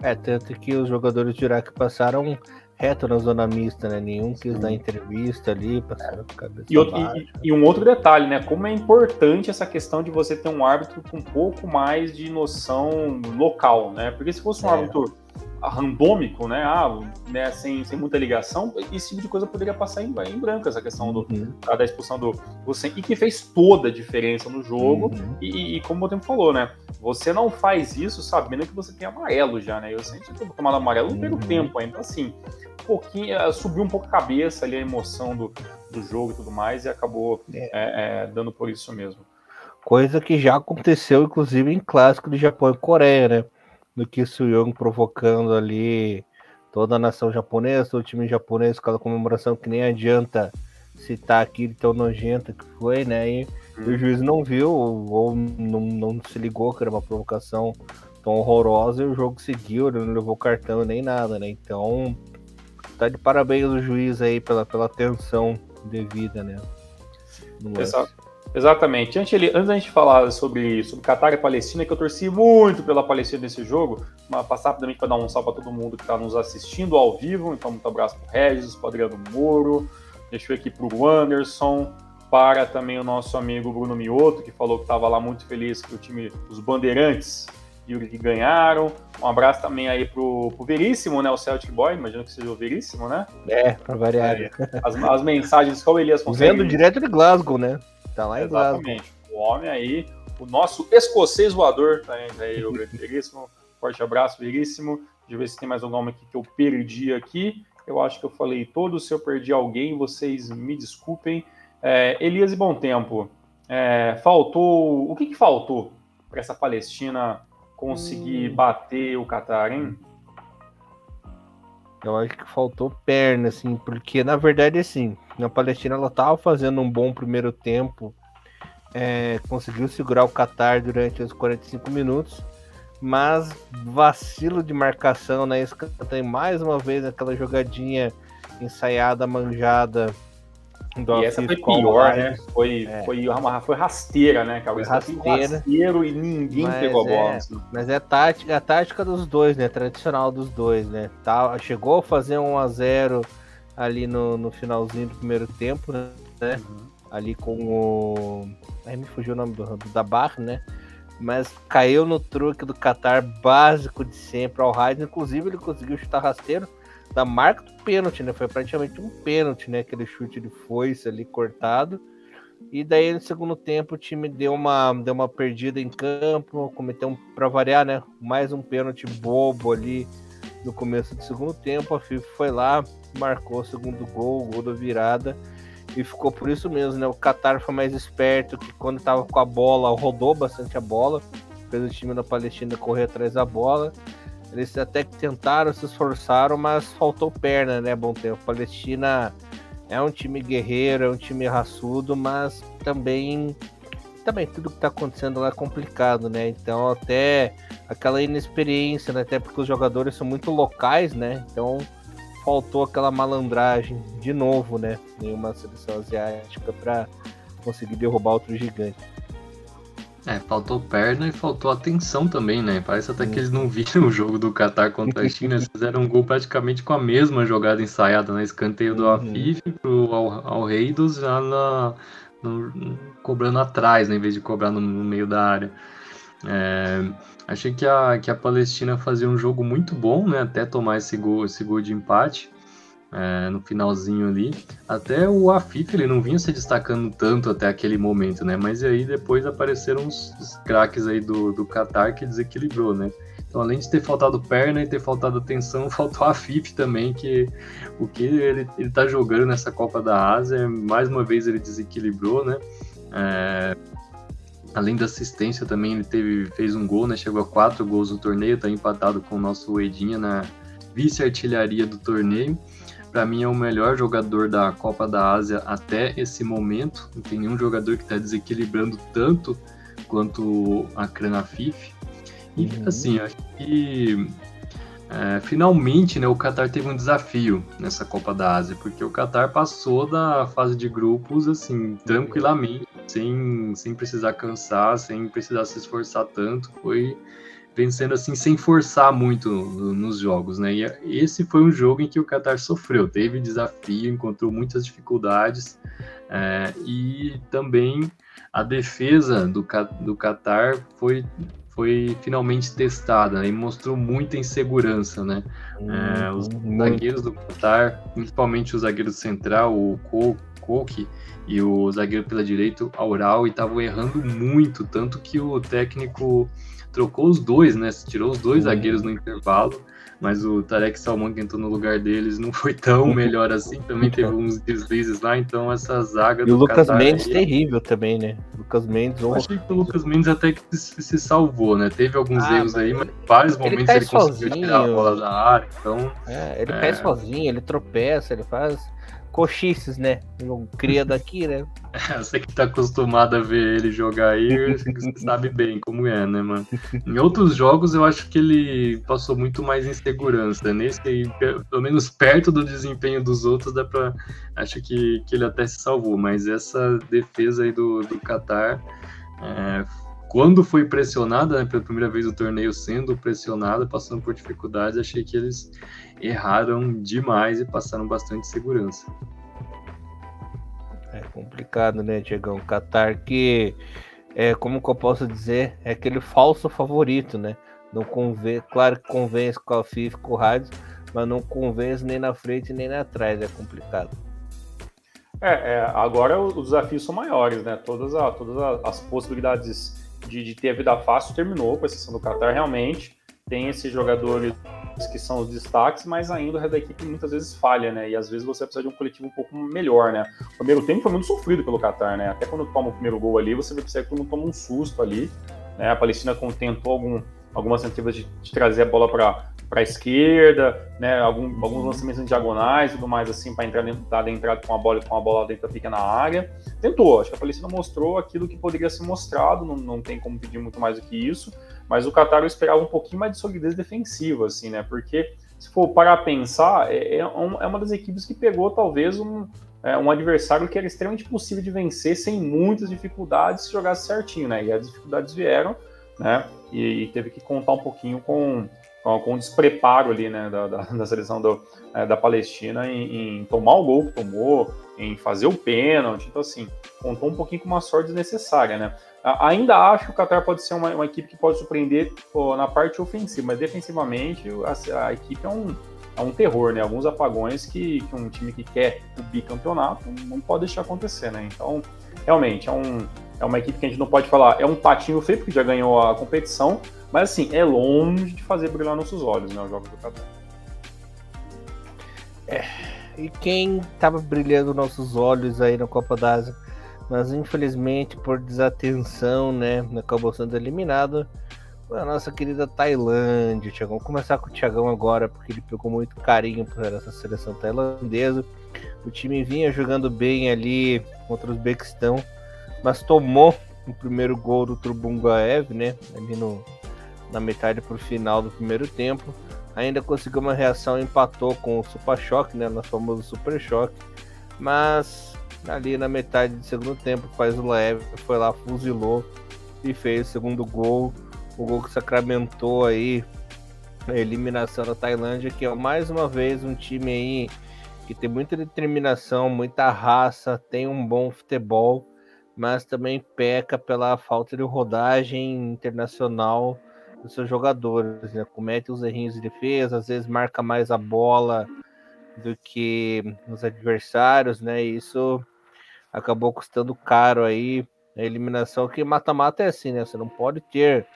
É, tanto que os jogadores de Iraque passaram reto na zona mista, né? Nenhum quis Sim. dar entrevista ali, passaram cabeça e, outro, e, e, um outro detalhe, né? Como é importante essa questão de você ter um árbitro com um pouco mais de noção local, né? Porque se fosse um é. árbitro randômico, né? Ah, né? Sem, sem muita ligação, esse tipo de coisa poderia passar em, em branco, essa questão do, uhum. da expulsão do você e que fez toda a diferença no jogo. Uhum. E, e, como o tempo falou, né? Você não faz isso sabendo que você tem amarelo já, né? Eu sempre tinha tomado amarelo no primeiro uhum. tempo ainda, assim, um pouquinho, eh, subiu um pouco a cabeça ali a emoção do, do jogo e tudo mais, e acabou é. É, é, dando por isso mesmo. Coisa que já aconteceu, inclusive, em clássico de Japão e Coreia, né? Do que Young provocando ali toda a nação japonesa, o time japonês com a comemoração que nem adianta citar aquilo tão nojento que foi, né? E, hum. o juiz não viu ou não, não se ligou que era uma provocação tão horrorosa e o jogo seguiu, ele não levou cartão nem nada, né? Então, tá de parabéns o juiz aí pela, pela atenção devida, né? Exato. Exatamente. Antes, ele, antes da gente falar sobre, sobre Catar e Palestina, que eu torci muito pela Palestina nesse jogo, uma, passar rapidamente para dar um salve para todo mundo que está nos assistindo ao vivo. Então, muito abraço para o Regis, para o Adriano Moro, deixa eu aqui para o Anderson, para também o nosso amigo Bruno Mioto, que falou que estava lá muito feliz que o time, os Bandeirantes, Yuri que ganharam. Um abraço também aí pro, pro Veríssimo, né? O Celtic Boy, imagino que seja o Veríssimo, né? É, para variar. É, as, as mensagens que o Elias consegue. Vendo direto de Glasgow, né? Tá lá em Exatamente. O homem aí, o nosso escocês voador, tá aí, o veríssimo. Forte abraço, veríssimo. Deixa eu ver se tem mais um nome aqui que eu perdi aqui. Eu acho que eu falei todos. Se eu perdi alguém, vocês me desculpem. É, Elias e Bom Tempo. É, faltou. O que, que faltou para essa Palestina conseguir hum. bater o Qatar, hein? Eu acho que faltou perna, assim, porque na verdade, assim, na Palestina ela tava fazendo um bom primeiro tempo, é, conseguiu segurar o Qatar durante os 45 minutos, mas vacilo de marcação na né? escanteio mais uma vez aquela jogadinha ensaiada, manjada do e essa foi pior, né? Foi, é. foi, uma, foi rasteira, né, cara? Foi rasteira. Rasteiro e ninguém mas pegou a bola. É, assim. Mas é a tática, a tática dos dois, né? Tradicional dos dois, né? Tá, chegou a fazer um a 0 ali no, no finalzinho do primeiro tempo, né? Uhum. Ali com o. Aí me fugiu o nome do, da Barra, né? Mas caiu no truque do Qatar básico de sempre ao Raiz. Inclusive, ele conseguiu chutar rasteiro da marca do pênalti, né? Foi praticamente um pênalti, né? Aquele chute de foice ali cortado. E daí no segundo tempo o time deu uma, deu uma perdida em campo, cometeu um, para variar, né? Mais um pênalti bobo ali no começo do segundo tempo. A FIFA foi lá, marcou o segundo gol, o gol da virada. E ficou por isso mesmo, né? O Qatar foi mais esperto, que quando tava com a bola, rodou bastante a bola, fez o time da Palestina correr atrás da bola. Eles até que tentaram, se esforçaram, mas faltou perna, né? Bom tempo. Palestina é um time guerreiro, é um time raçudo, mas também também tudo que tá acontecendo lá é complicado, né? Então até aquela inexperiência, né? Até porque os jogadores são muito locais, né? Então faltou aquela malandragem de novo, né? Nenhuma seleção asiática para conseguir derrubar outro gigante. É, faltou perna e faltou atenção também, né? Parece até que eles não viram o jogo do Qatar contra a China. Eles fizeram um gol praticamente com a mesma jogada ensaiada né? escanteio do uhum. Afif pro Al, Al Reidos já na, no, cobrando atrás, né? em vez de cobrar no, no meio da área. É, achei que a, que a Palestina fazia um jogo muito bom, né? Até tomar esse gol, esse gol de empate é, no finalzinho ali. Até o Afif ele não vinha se destacando tanto até aquele momento, né? Mas aí depois apareceram os, os craques aí do, do Qatar que desequilibrou, né? Então, além de ter faltado perna e ter faltado atenção, [LAUGHS] faltou a FIP também, que o que ele, ele tá jogando nessa Copa da Ásia, mais uma vez ele desequilibrou, né? É, além da assistência também, ele teve, fez um gol, né? Chegou a quatro gols no torneio, tá empatado com o nosso Edinha na vice-artilharia do torneio. para mim é o melhor jogador da Copa da Ásia até esse momento. Não tem nenhum jogador que está desequilibrando tanto quanto a Kranafif. E uhum. assim, acho que é, finalmente né, o Qatar teve um desafio nessa Copa da Ásia, porque o Qatar passou da fase de grupos assim, tranquilamente, sem, sem precisar cansar, sem precisar se esforçar tanto. Foi vencendo assim sem forçar muito nos jogos, né? E esse foi um jogo em que o Qatar sofreu, teve desafio, encontrou muitas dificuldades é, e também a defesa do, do Qatar foi foi finalmente testada né? e mostrou muita insegurança, né? é, os uhum. zagueiros do Qatar, principalmente o zagueiro central, o Koki, e o zagueiro pela direita, Aural, estavam errando muito, tanto que o técnico trocou os dois, né? Tirou os dois zagueiros no intervalo, mas o Tarek Salman que entrou no lugar deles não foi tão [LAUGHS] melhor assim, também teve uns deslizes lá, então essa zaga e do o Lucas Qatar Mendes aí... terrível também, né? Lucas Mendes. Eu achei que o Lucas Mendes até que se salvou, né? Teve alguns ah, erros aí, mas em vários momentos ele, ele conseguiu tirar a bola da área, então... É, ele é... sozinho, ele tropeça, ele faz cochices, né? Um cria [LAUGHS] daqui, né? Você que tá acostumado a ver ele jogar aí, [LAUGHS] sabe bem como é, né, mano? Em outros jogos eu acho que ele passou muito mais insegurança. Nesse aí, pelo menos perto do desempenho dos outros, dá pra. Acho que, que ele até se salvou, mas essa defesa aí do, do Qatar. É, quando foi pressionada, né, pela primeira vez o torneio sendo pressionada, passando por dificuldades, achei que eles erraram demais e passaram bastante segurança. É complicado, né, Diegão? Qatar que, é, como que eu posso dizer, é aquele falso favorito, né? Não convence, claro que convence com a FIFA, com o Rádio, mas não convence nem na frente nem na trás, é complicado. É, é agora os desafios são maiores, né? Todas, a, todas as possibilidades de, de ter a vida fácil terminou, com exceção do Qatar, realmente. Tem esses jogadores que são os destaques, mas ainda o resto da equipe muitas vezes falha, né? E às vezes você precisa de um coletivo um pouco melhor, né? O primeiro tempo foi muito sofrido pelo Qatar, né? Até quando toma o primeiro gol ali, você percebe que todo mundo toma um susto ali. Né? A Palestina tentou algum, algumas tentativas de, de trazer a bola para para a esquerda, né, algum, alguns lançamentos em diagonais e tudo mais assim para entrar dentro, dar entrada com a bola com a bola dentro da pequena área. Tentou, acho que a Palestina mostrou aquilo que poderia ser mostrado, não, não tem como pedir muito mais do que isso, mas o Qatar eu esperava um pouquinho mais de solidez defensiva, assim, né? Porque se for parar a pensar, é, é, é uma das equipes que pegou talvez um, é, um adversário que era extremamente possível de vencer sem muitas dificuldades se jogasse certinho, né? E as dificuldades vieram, né? E, e teve que contar um pouquinho com com um despreparo ali, né, da, da, [LAUGHS] da seleção do, é, da Palestina em, em, tomar o gol que tomou, em fazer o pênalti, então assim, contou um pouquinho com uma sorte desnecessária, né. Ainda acho que o Qatar pode ser uma, uma equipe que pode surpreender pô, na parte ofensiva, mas defensivamente a, a, equipe é um, é um terror, né, alguns apagões que, que um time que quer o bicampeonato não pode deixar acontecer, né, então realmente é um é uma equipe que a gente não pode falar, é um patinho feio, porque já ganhou a competição, mas assim, é longe de fazer brilhar nossos olhos, né? Os jogos do Qatar. É, e quem estava brilhando nossos olhos aí na Copa da Ásia, mas infelizmente por desatenção, né, acabou sendo eliminado. A nossa querida Tailândia, Thiago. Vamos começar com o Thiagão agora, porque ele pegou muito carinho por essa seleção tailandesa. O time vinha jogando bem ali contra o Uzbequistão, mas tomou o primeiro gol do Trubungaev, né? Ali no, na metade para o final do primeiro tempo. Ainda conseguiu uma reação, empatou com o Super Choque, né, no famoso Super Choque. Mas ali na metade do segundo tempo, faz o leve, foi lá, fuzilou e fez o segundo gol. O gol que sacramentou aí a eliminação da Tailândia, que é mais uma vez um time aí que tem muita determinação, muita raça, tem um bom futebol, mas também peca pela falta de rodagem internacional dos seus jogadores, né? Comete os errinhos de defesa, às vezes marca mais a bola do que os adversários, né? E isso acabou custando caro aí a eliminação, que mata-mata é assim, né? Você não pode ter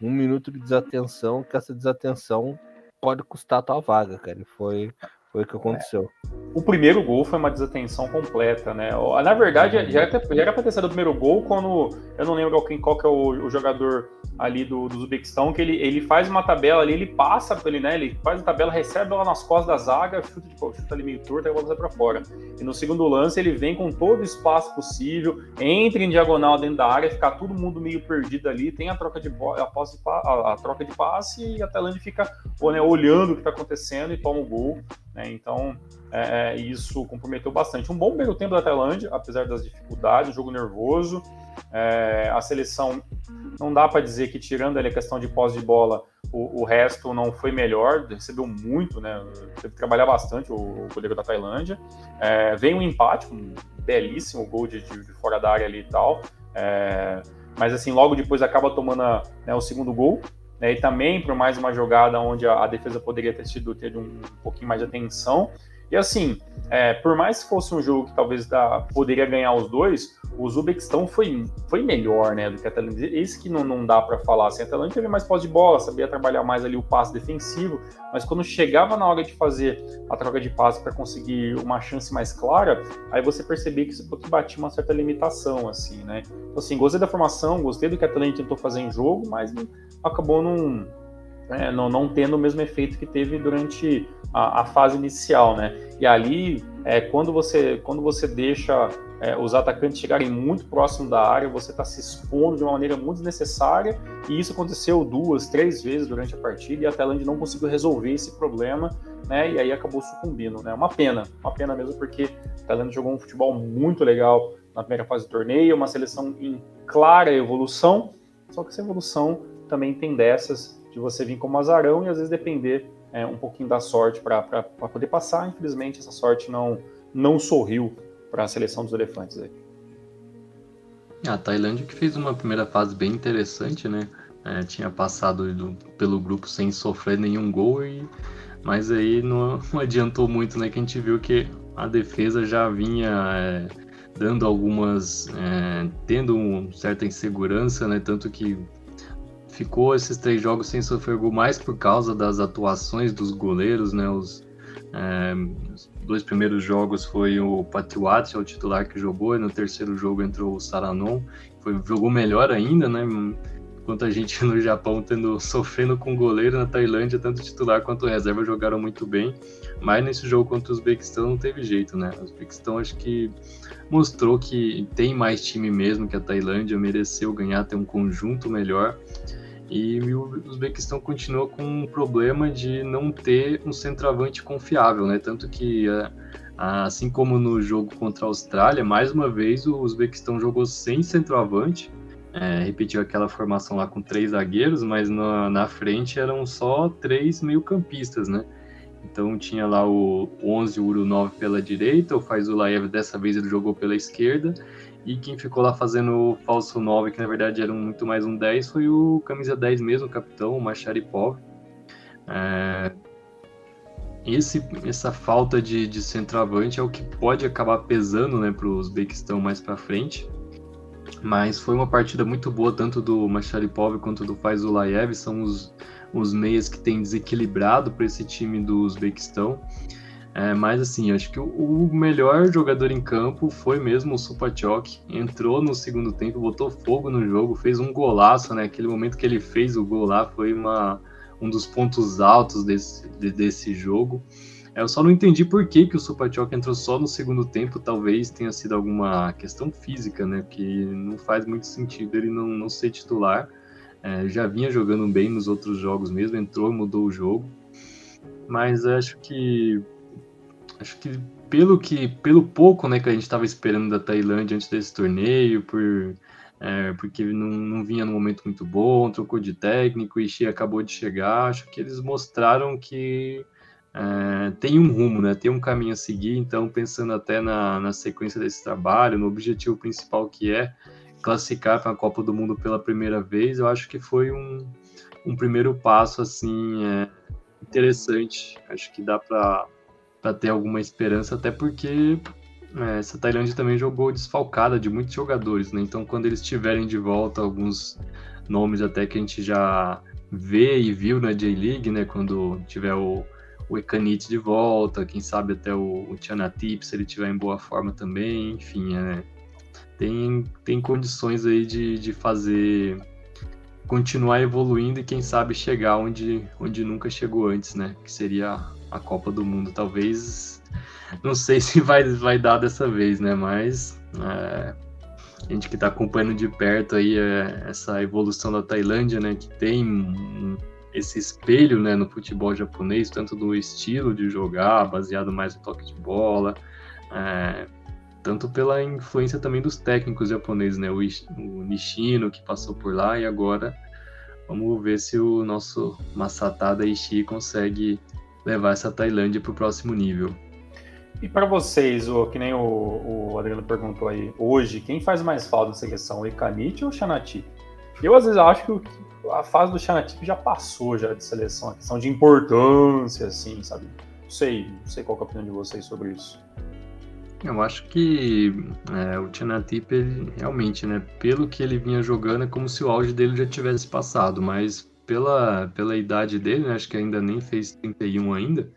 um minuto de desatenção, que essa desatenção pode custar a tua vaga, cara. E foi, foi o que aconteceu. É. O primeiro gol foi uma desatenção completa, né? Na verdade, já era, já era pra ter sido o primeiro gol quando. Eu não lembro quem, qual que é o, o jogador ali do, do Uzbequistão, que ele, ele faz uma tabela ali, ele passa ele, né? Ele faz a tabela, recebe ela nas costas da zaga, chuta, tipo, chuta ali meio torto e a bola sai pra fora. E no segundo lance, ele vem com todo o espaço possível, entra em diagonal dentro da área, fica todo mundo meio perdido ali, tem a troca de a, posse, a, a troca de passe e a Tailândia fica né, olhando o que tá acontecendo e toma o gol. Né? Então, é, é, isso comprometeu bastante. Um bom primeiro tempo da Tailândia, apesar das dificuldades, um jogo nervoso. É, a seleção não dá para dizer que, tirando ali a questão de pós de bola, o, o, resto não foi melhor, recebeu muito, né? Teve que trabalhar bastante o, o goleiro da Tailândia. É, vem um empate, um belíssimo gol de, de, de fora da área ali e tal. É, mas assim, logo depois acaba tomando a, né, o segundo gol, né, e também por mais uma jogada onde a, a defesa poderia ter tido ter um pouquinho mais de atenção. E assim, é, por mais que fosse um jogo que talvez da, poderia ganhar os dois, o Uzbequistão foi, foi melhor né, do que a Tailândia. Esse que não, não dá para falar. Assim, a Tailândia teve mais posse de bola, sabia trabalhar mais ali o passe defensivo, mas quando chegava na hora de fazer a troca de passe para conseguir uma chance mais clara, aí você percebia que isso batia uma certa limitação. assim, né? Então, assim, gostei da formação, gostei do que a Tailândia tentou fazer em jogo, mas acabou não, é, não, não, tendo o mesmo efeito que teve durante a, a fase inicial, né? E ali, é, quando, você, quando você deixa é, os atacantes chegarem muito próximo da área, você está se expondo de uma maneira muito desnecessária, e isso aconteceu duas, três vezes durante a partida, e a Tailândia não conseguiu resolver esse problema, né? E aí acabou sucumbindo, né? Uma pena, uma pena mesmo, porque a Tailândia jogou um futebol muito legal na primeira fase do torneio, uma seleção em clara evolução, só que essa evolução também tem dessas de você vir como azarão e às vezes depender é, um pouquinho da sorte para poder passar. Infelizmente, essa sorte não, não sorriu para a seleção dos elefantes. Aí. A Tailândia que fez uma primeira fase bem interessante, né? É, tinha passado do, pelo grupo sem sofrer nenhum gol, e, mas aí não, não, [LAUGHS] adiantou muito, né? Que a gente viu que a defesa já vinha é, dando algumas. É, tendo um, certa insegurança, né? Tanto que ficou esses três jogos sem sofrer gol mais por causa das atuações dos goleiros, né? Os, é, os dois primeiros jogos foi o Patiwat, o titular que jogou, e no terceiro jogo entrou o Saranon, foi, jogou melhor ainda, né? Enquanto a gente [LAUGHS] no Japão tendo sofrendo com goleiro na Tailândia, tanto titular quanto reserva jogaram muito bem, mas nesse jogo contra o Uzbequistão não teve jeito, né? O Uzbequistão acho que mostrou que tem mais time mesmo que a Tailândia, mereceu ganhar, ter um conjunto melhor. E o Uzbequistão continua com um problema de não ter um centroavante confiável, né? Tanto que, é, assim como no jogo contra a Austrália, mais uma vez o Uzbequistão jogou sem centroavante, é, repetiu aquela formação lá com três zagueiros, mas na, na frente eram só três meio-campistas, né? Então tinha lá o 11, o Uru 9 pela direita, o Faizulaev dessa vez ele jogou pela esquerda, e quem ficou lá fazendo o falso 9, que na verdade era muito mais um 10, foi o camisa 10 mesmo, o capitão, o Macharipov. É... Esse, essa falta de, de centroavante é o que pode acabar pesando né, para os Uzbequistão mais para frente. Mas foi uma partida muito boa, tanto do Macharipov quanto do Faizulaev, são os, os meias que têm desequilibrado para esse time do Uzbequistão. É, mas assim, acho que o, o, melhor jogador em campo foi mesmo o Supachok. Entrou no segundo tempo, botou fogo no jogo, fez um golaço, né? Aquele momento que ele fez o gol lá foi uma, um dos pontos altos desse, de, desse jogo. É, eu só não entendi por que, que o Supachok entrou só no segundo tempo. Talvez tenha sido alguma questão física, né? Que não faz muito sentido ele não, não ser titular. É, já vinha jogando bem nos outros jogos mesmo, entrou e mudou o jogo. Mas acho que acho que pelo que pelo pouco né que a gente estava esperando da Tailândia antes desse torneio por é, porque não, não vinha num momento muito bom trocou de técnico e acabou de chegar acho que eles mostraram que é, tem um rumo né tem um caminho a seguir então pensando até na, na sequência desse trabalho no objetivo principal que é classificar para a Copa do Mundo pela primeira vez eu acho que foi um, um primeiro passo assim é, interessante. Acho que dá para para ter alguma esperança, até porque é, essa Tailândia também jogou desfalcada de muitos jogadores, né? Então, quando eles tiverem de volta alguns nomes até que a gente já vê e viu na J-League, né? Quando tiver o, o Ekanit de volta, quem sabe até o, o Tip, se ele tiver em boa forma também, enfim, é, tem, tem condições aí de, de fazer continuar evoluindo e quem sabe chegar onde, onde nunca chegou antes, né? Que seria a Copa do Mundo. Talvez, não sei [LAUGHS] se vai, vai dar dessa vez, né? Mas é, a gente que está acompanhando de perto aí é, essa evolução da Tailândia, né? Que tem esse espelho, né? No futebol japonês, tanto do estilo de jogar, baseado mais no toque de bola, é, tanto pela influência também dos técnicos japoneses, né? O, o Nishino que passou por lá e agora vamos ver se o nosso Masatada Ishii consegue levar essa Tailândia para o próximo nível. E para vocês, o, que nem o, o, Adriano perguntou aí, hoje, quem faz mais falta na seleção, o Ekanite ou o Xanati? Eu às vezes acho que a fase do Xanati já passou já de seleção, a questão de importância, assim, sabe? Não sei, não sei qual é a opinião de vocês sobre isso. Eu acho que é, o Tchanatip, realmente, né, pelo que ele vinha jogando, é como se o auge dele já tivesse passado, mas pela, pela idade dele, né, acho que ainda nem fez 31 ainda,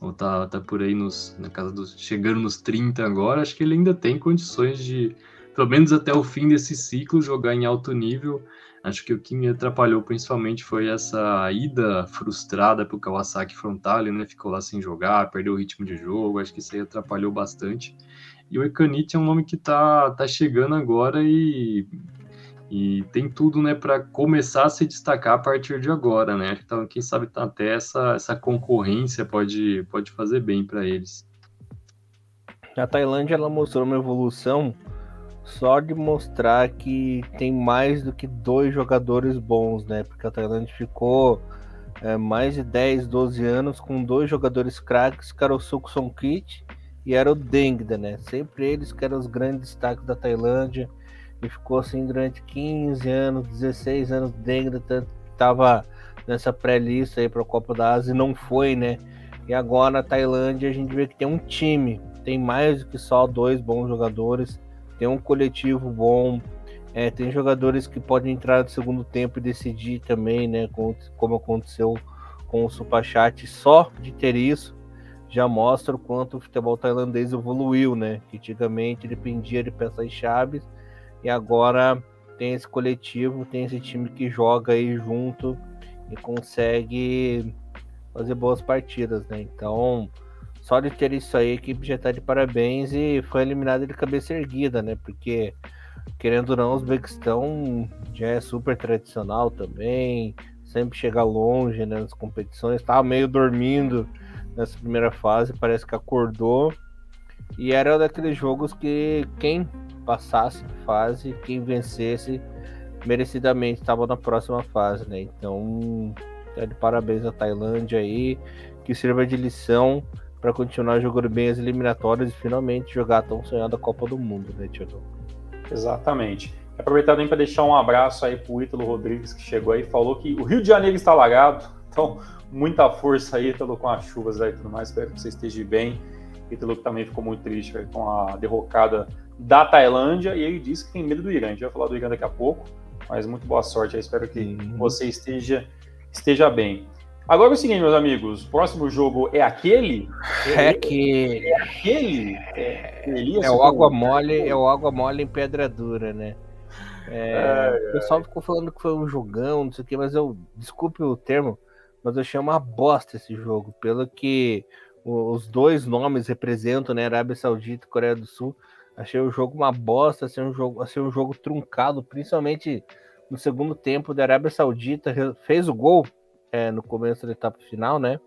ou tá, tá por aí nos, na casa dos, chegando nos 30 agora, acho que ele ainda tem condições de, pelo menos até o fim desse ciclo, jogar em alto nível, Acho que o que me atrapalhou principalmente foi essa ida frustrada para o Kawasaki Frontale, né? Ficou lá sem jogar, perdeu o ritmo de jogo, acho que isso aí atrapalhou bastante. E o Ekanit é um nome que tá, tá chegando agora e, e tem tudo, né, para começar a se destacar a partir de agora, né? Então, quem sabe tá até essa, essa concorrência pode, pode fazer bem para eles. A Tailândia ela mostrou uma evolução só de mostrar que tem mais do que dois jogadores bons, né? Porque a Tailândia ficou é, mais de 10, 12 anos com dois jogadores craques, que era o Sukson Kit e era o Dengda, né? Sempre eles que eram os grandes destaques da Tailândia. E ficou assim durante 15 anos, 16 anos, Dengda estava nessa pré-lista aí para a Copa da Ásia e não foi, né? E agora na Tailândia a gente vê que tem um time, tem mais do que só dois bons jogadores tem um coletivo bom, é, tem jogadores que podem entrar no segundo tempo e decidir também, né? Como, aconteceu com o Superchat, só de ter isso já mostra o quanto o futebol tailandês evoluiu, né? Que antigamente dependia de peças-chave e agora tem esse coletivo, tem esse time que joga aí junto e consegue fazer boas partidas, né? Então, só de ter isso aí, a equipe já tá de parabéns e foi eliminada de cabeça erguida, né? Porque, querendo ou não, o Uzbequistão já é super tradicional também, sempre chega longe né, nas competições, tava meio dormindo nessa primeira fase, parece que acordou. E era daqueles jogos que quem passasse de fase, quem vencesse, merecidamente estava na próxima fase, né? Então, tá de parabéns à Tailândia aí, que sirva de lição para continuar jogando bem as eliminatórias e finalmente jogar a tão sonhada Copa do Mundo, né, Tio? Exatamente. Aproveitar também para deixar um abraço aí pro Ítalo Rodrigues, que chegou aí falou que o Rio de Janeiro está alagado, [LAUGHS] então muita força aí, Ítalo, com as chuvas aí e tudo mais, espero que você esteja bem. Ítalo também ficou muito triste com a derrocada da Tailândia e ele disse que tem medo do Irã. A gente vai falar do Irã daqui a pouco, mas muito boa sorte aí, espero que uhum. você esteja, esteja bem. Agora é o seguinte, meus amigos, o próximo jogo é aquele? É, que... É aquele? É, é o água mole, é o água mole em pedra dura, né? É, é, o pessoal ficou falando que foi um jogão, não sei o que, mas eu, desculpe o termo, mas eu achei uma bosta esse jogo, pelo que os dois nomes representam, né, Arábia Saudita e Coreia do Sul. Achei o jogo uma bosta, assim, um jogo, assim, um jogo truncado, principalmente no segundo tempo da Arábia Saudita, fez o gol, é, no começo da etapa final, né?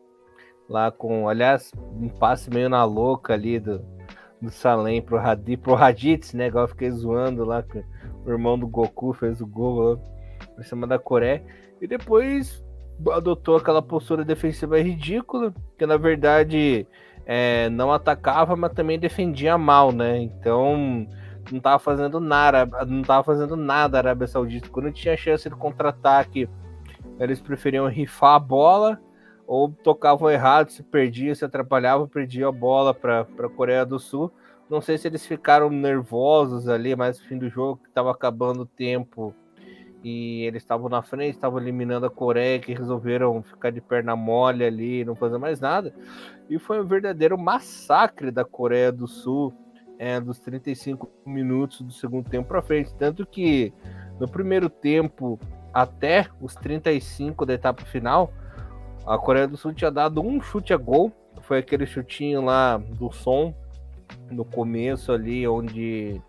Lá com, aliás, um passe meio na louca ali do, do Salem pro, Hadi, pro Raditz, né? Igual eu fiquei zoando lá, que o irmão do Goku fez o gol lá por cima da Coreia. E depois adotou aquela postura defensiva ridícula, que na verdade é, não atacava, mas também defendia mal, né? Então não tava fazendo nada, não tava fazendo nada a Arábia Saudita. Quando tinha chance de contra-ataque eles preferiam rifar a bola ou tocavam errado, se perdia, se atrapalhava, perdia a bola para a Coreia do Sul. Não sei se eles ficaram nervosos ali, mas no fim do jogo, que estava acabando o tempo, e eles estavam na frente, estavam eliminando a Coreia, que resolveram ficar de perna mole ali, não fazer mais nada. E foi um verdadeiro massacre da Coreia do Sul, é, dos 35 minutos do segundo tempo para frente. Tanto que no primeiro tempo, até os 35 da etapa final, a Coreia do Sul tinha dado um chute a gol. Foi aquele chutinho lá do som no começo ali, onde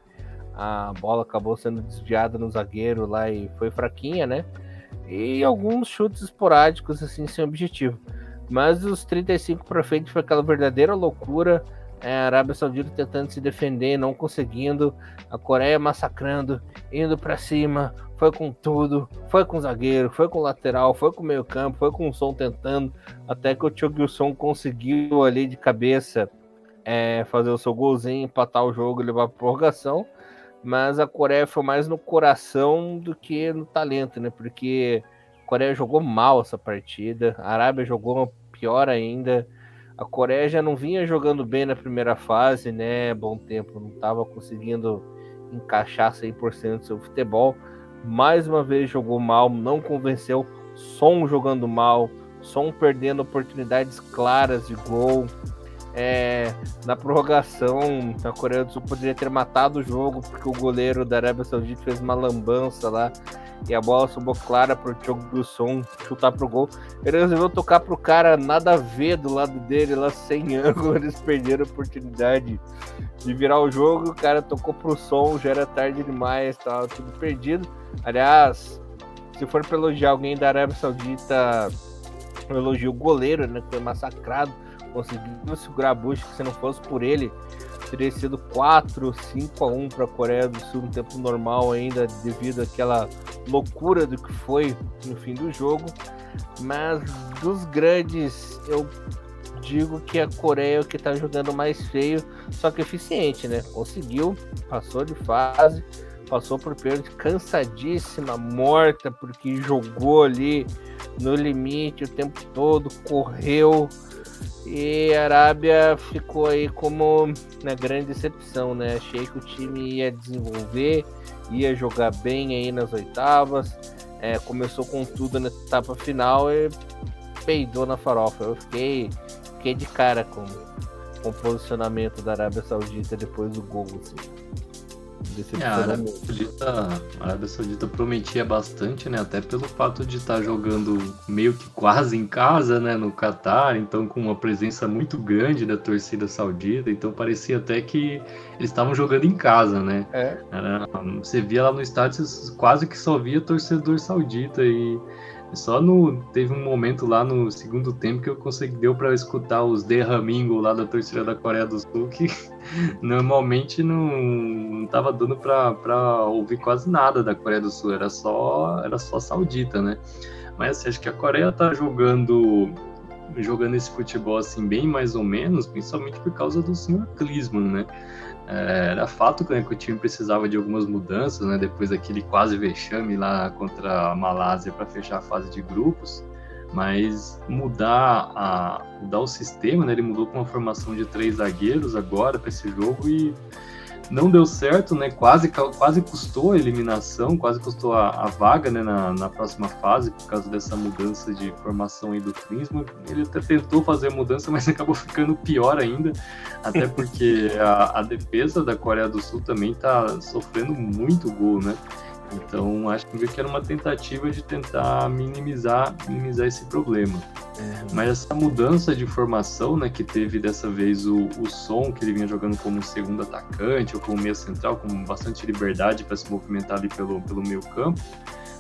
a bola acabou sendo desviada no zagueiro lá e foi fraquinha, né? E alguns chutes esporádicos, assim, sem objetivo. Mas os 35 para frente foi aquela verdadeira loucura. É, a Arábia Saudita tentando se defender, não conseguindo. A Coreia massacrando, indo para cima. Foi com tudo. Foi com o zagueiro, foi com o lateral, foi com o meio campo, foi com o som tentando. Até que o Cho Gil-son conseguiu ali de cabeça é, fazer o seu golzinho, empatar o jogo e levar para prorrogação mas a Coreia foi mais no coração do que no talento, né? Porque a Coreia jogou mal essa partida, a Arábia jogou pior ainda. A Coreia já não vinha jogando bem na primeira fase, né? Bom tempo, não estava conseguindo encaixar 100% do seu futebol. Mais uma vez jogou mal, não convenceu. Som jogando mal, Som perdendo oportunidades claras de gol. É, na prorrogação, a Coreia do Sul poderia ter matado o jogo, porque o goleiro da Arábia Saudita fez uma lambança lá e a bola subiu clara para o Chogo Gusson chutar pro gol. Ele resolveu tocar pro cara nada a ver do lado dele, lá sem [LAUGHS] ângulo. Eles perderam a oportunidade de virar o jogo. O cara tocou pro som, já era tarde demais, tava tudo perdido. Aliás, se for para elogiar alguém da Arábia Saudita, elogio o goleiro, né, que foi massacrado conseguiu segurar Bush, que se não fosse por ele, teria sido 4, 5 a 1 para a Coreia do Sul no tempo normal ainda, devido àquela loucura do que foi no fim do jogo. Mas dos grandes, eu digo que a Coreia é o que está jogando mais feio, só que eficiente, né? Conseguiu, passou de fase, passou por pênalti, cansadíssima, morta, porque jogou ali no limite o tempo todo, correu e a Arábia ficou aí como na grande decepção, né? Achei que o time ia desenvolver, ia jogar bem aí nas oitavas. É, começou com tudo na etapa final e peidou na farofa. Eu fiquei, fiquei de cara com, com o posicionamento da Arábia Saudita depois do gol. Assim. É, a, Arábia Saudita, a Arábia Saudita prometia bastante, né? Até pelo fato de estar tá jogando meio que quase em casa, né? No Catar, então com uma presença muito grande da torcida saudita, então parecia até que eles estavam jogando em casa, né? É. Era, você via lá no estádio, quase que só via torcedor saudita e só no teve um momento lá no segundo tempo que eu consegui deu para escutar os derramingo lá da torcida da Coreia do Sul que [LAUGHS] normalmente não, não tava dando para ouvir quase nada da Coreia do Sul, era só era só saudita, né? Mas assim, acho que a Coreia tá jogando jogando esse futebol assim bem mais ou menos, principalmente por causa do senhor Klinsmann, né? É, era fato né, que o time precisava de algumas mudanças, né, depois daquele quase vexame lá contra a Malásia para fechar a fase de grupos, mas mudar, a, mudar o sistema, né, ele mudou com uma formação de três zagueiros agora para esse jogo e não deu certo, né? Quase, quase custou a eliminação, quase custou a, a vaga né, na, na, próxima fase por causa dessa mudança de formação aí do Klinsmann. Ele até tentou fazer a mudança, mas [LAUGHS] acabou ficando pior ainda, até porque a, a defesa da Coreia do Sul também está sofrendo muito gol, né? Então acho que era uma tentativa de tentar minimizar, minimizar esse problema. É, mas essa mudança de formação, né, que teve dessa vez o, o som que ele vinha jogando como segundo atacante ou como meia central, com bastante liberdade para se movimentar ali pelo, pelo meio campo.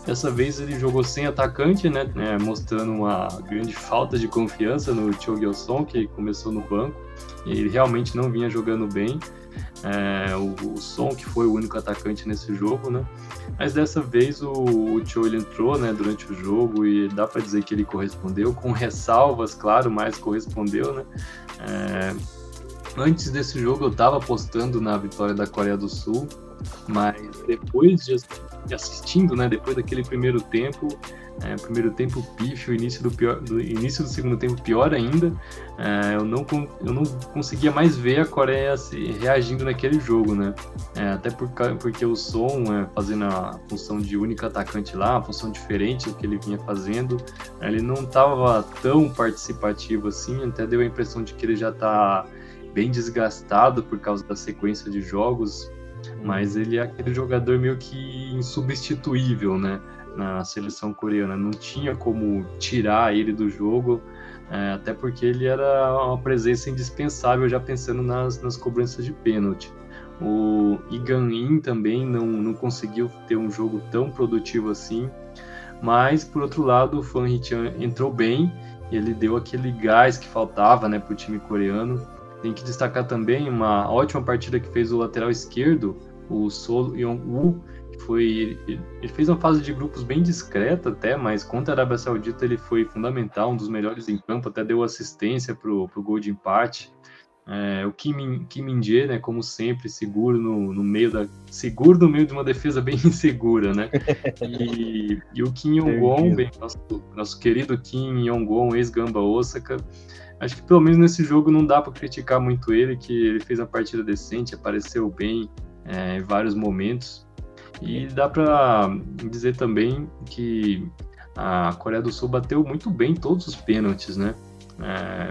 Dessa vez ele jogou sem atacante, né, né mostrando uma grande falta de confiança no Cho Gil-son, que começou no banco. E ele realmente não vinha jogando bem. É, o, o Som, que foi o único atacante nesse jogo, né? Mas dessa vez o, o Cho ele entrou né, durante o jogo e dá para dizer que ele correspondeu, com ressalvas, claro, mas correspondeu, né? É, antes desse jogo eu estava apostando na vitória da Coreia do Sul, mas depois de, de assistindo, né, depois daquele primeiro tempo, É, primeiro tempo pífio, início do, pior, do início do segundo tempo pior ainda. É, eu, não, eu não conseguia mais ver a Coreia se, reagindo naquele jogo, né? É, até por, porque o Som, é, fazendo a função de único atacante lá, uma função diferente do que ele vinha fazendo, ele não estava tão participativo assim, até deu a impressão de que ele já está bem desgastado por causa da sequência de jogos, mas ele é aquele jogador meio que insubstituível, né? Na seleção coreana. Não tinha como tirar ele do jogo, é, até porque ele era uma presença indispensável, já pensando nas, nas cobranças de pênalti. O Igan In também não, não conseguiu ter um jogo tão produtivo assim, mas por outro lado, o Fan Hee-chan entrou bem, ele deu aquele gás que faltava né, para o time coreano tem que destacar também uma ótima partida que fez o lateral esquerdo, o Sol Yong-woo, foi ele fez uma fase de grupos bem discreta até, mas contra a Arábia Saudita ele foi fundamental, um dos melhores em campo, até deu assistência para o gol de empate. É, o Kim, Kim min né, como sempre, seguro no, no meio da seguro no meio de uma defesa bem [LAUGHS] insegura, né? E, e o Kim Yong-won, nosso, nosso querido Kim Yong-won, ex-Gamba Osaka, acho que pelo menos nesse jogo não dá para criticar muito ele, que ele fez uma partida decente, apareceu bem é, em vários momentos. E dá para dizer também que a Coreia do Sul bateu muito bem todos os pênaltis, né? É,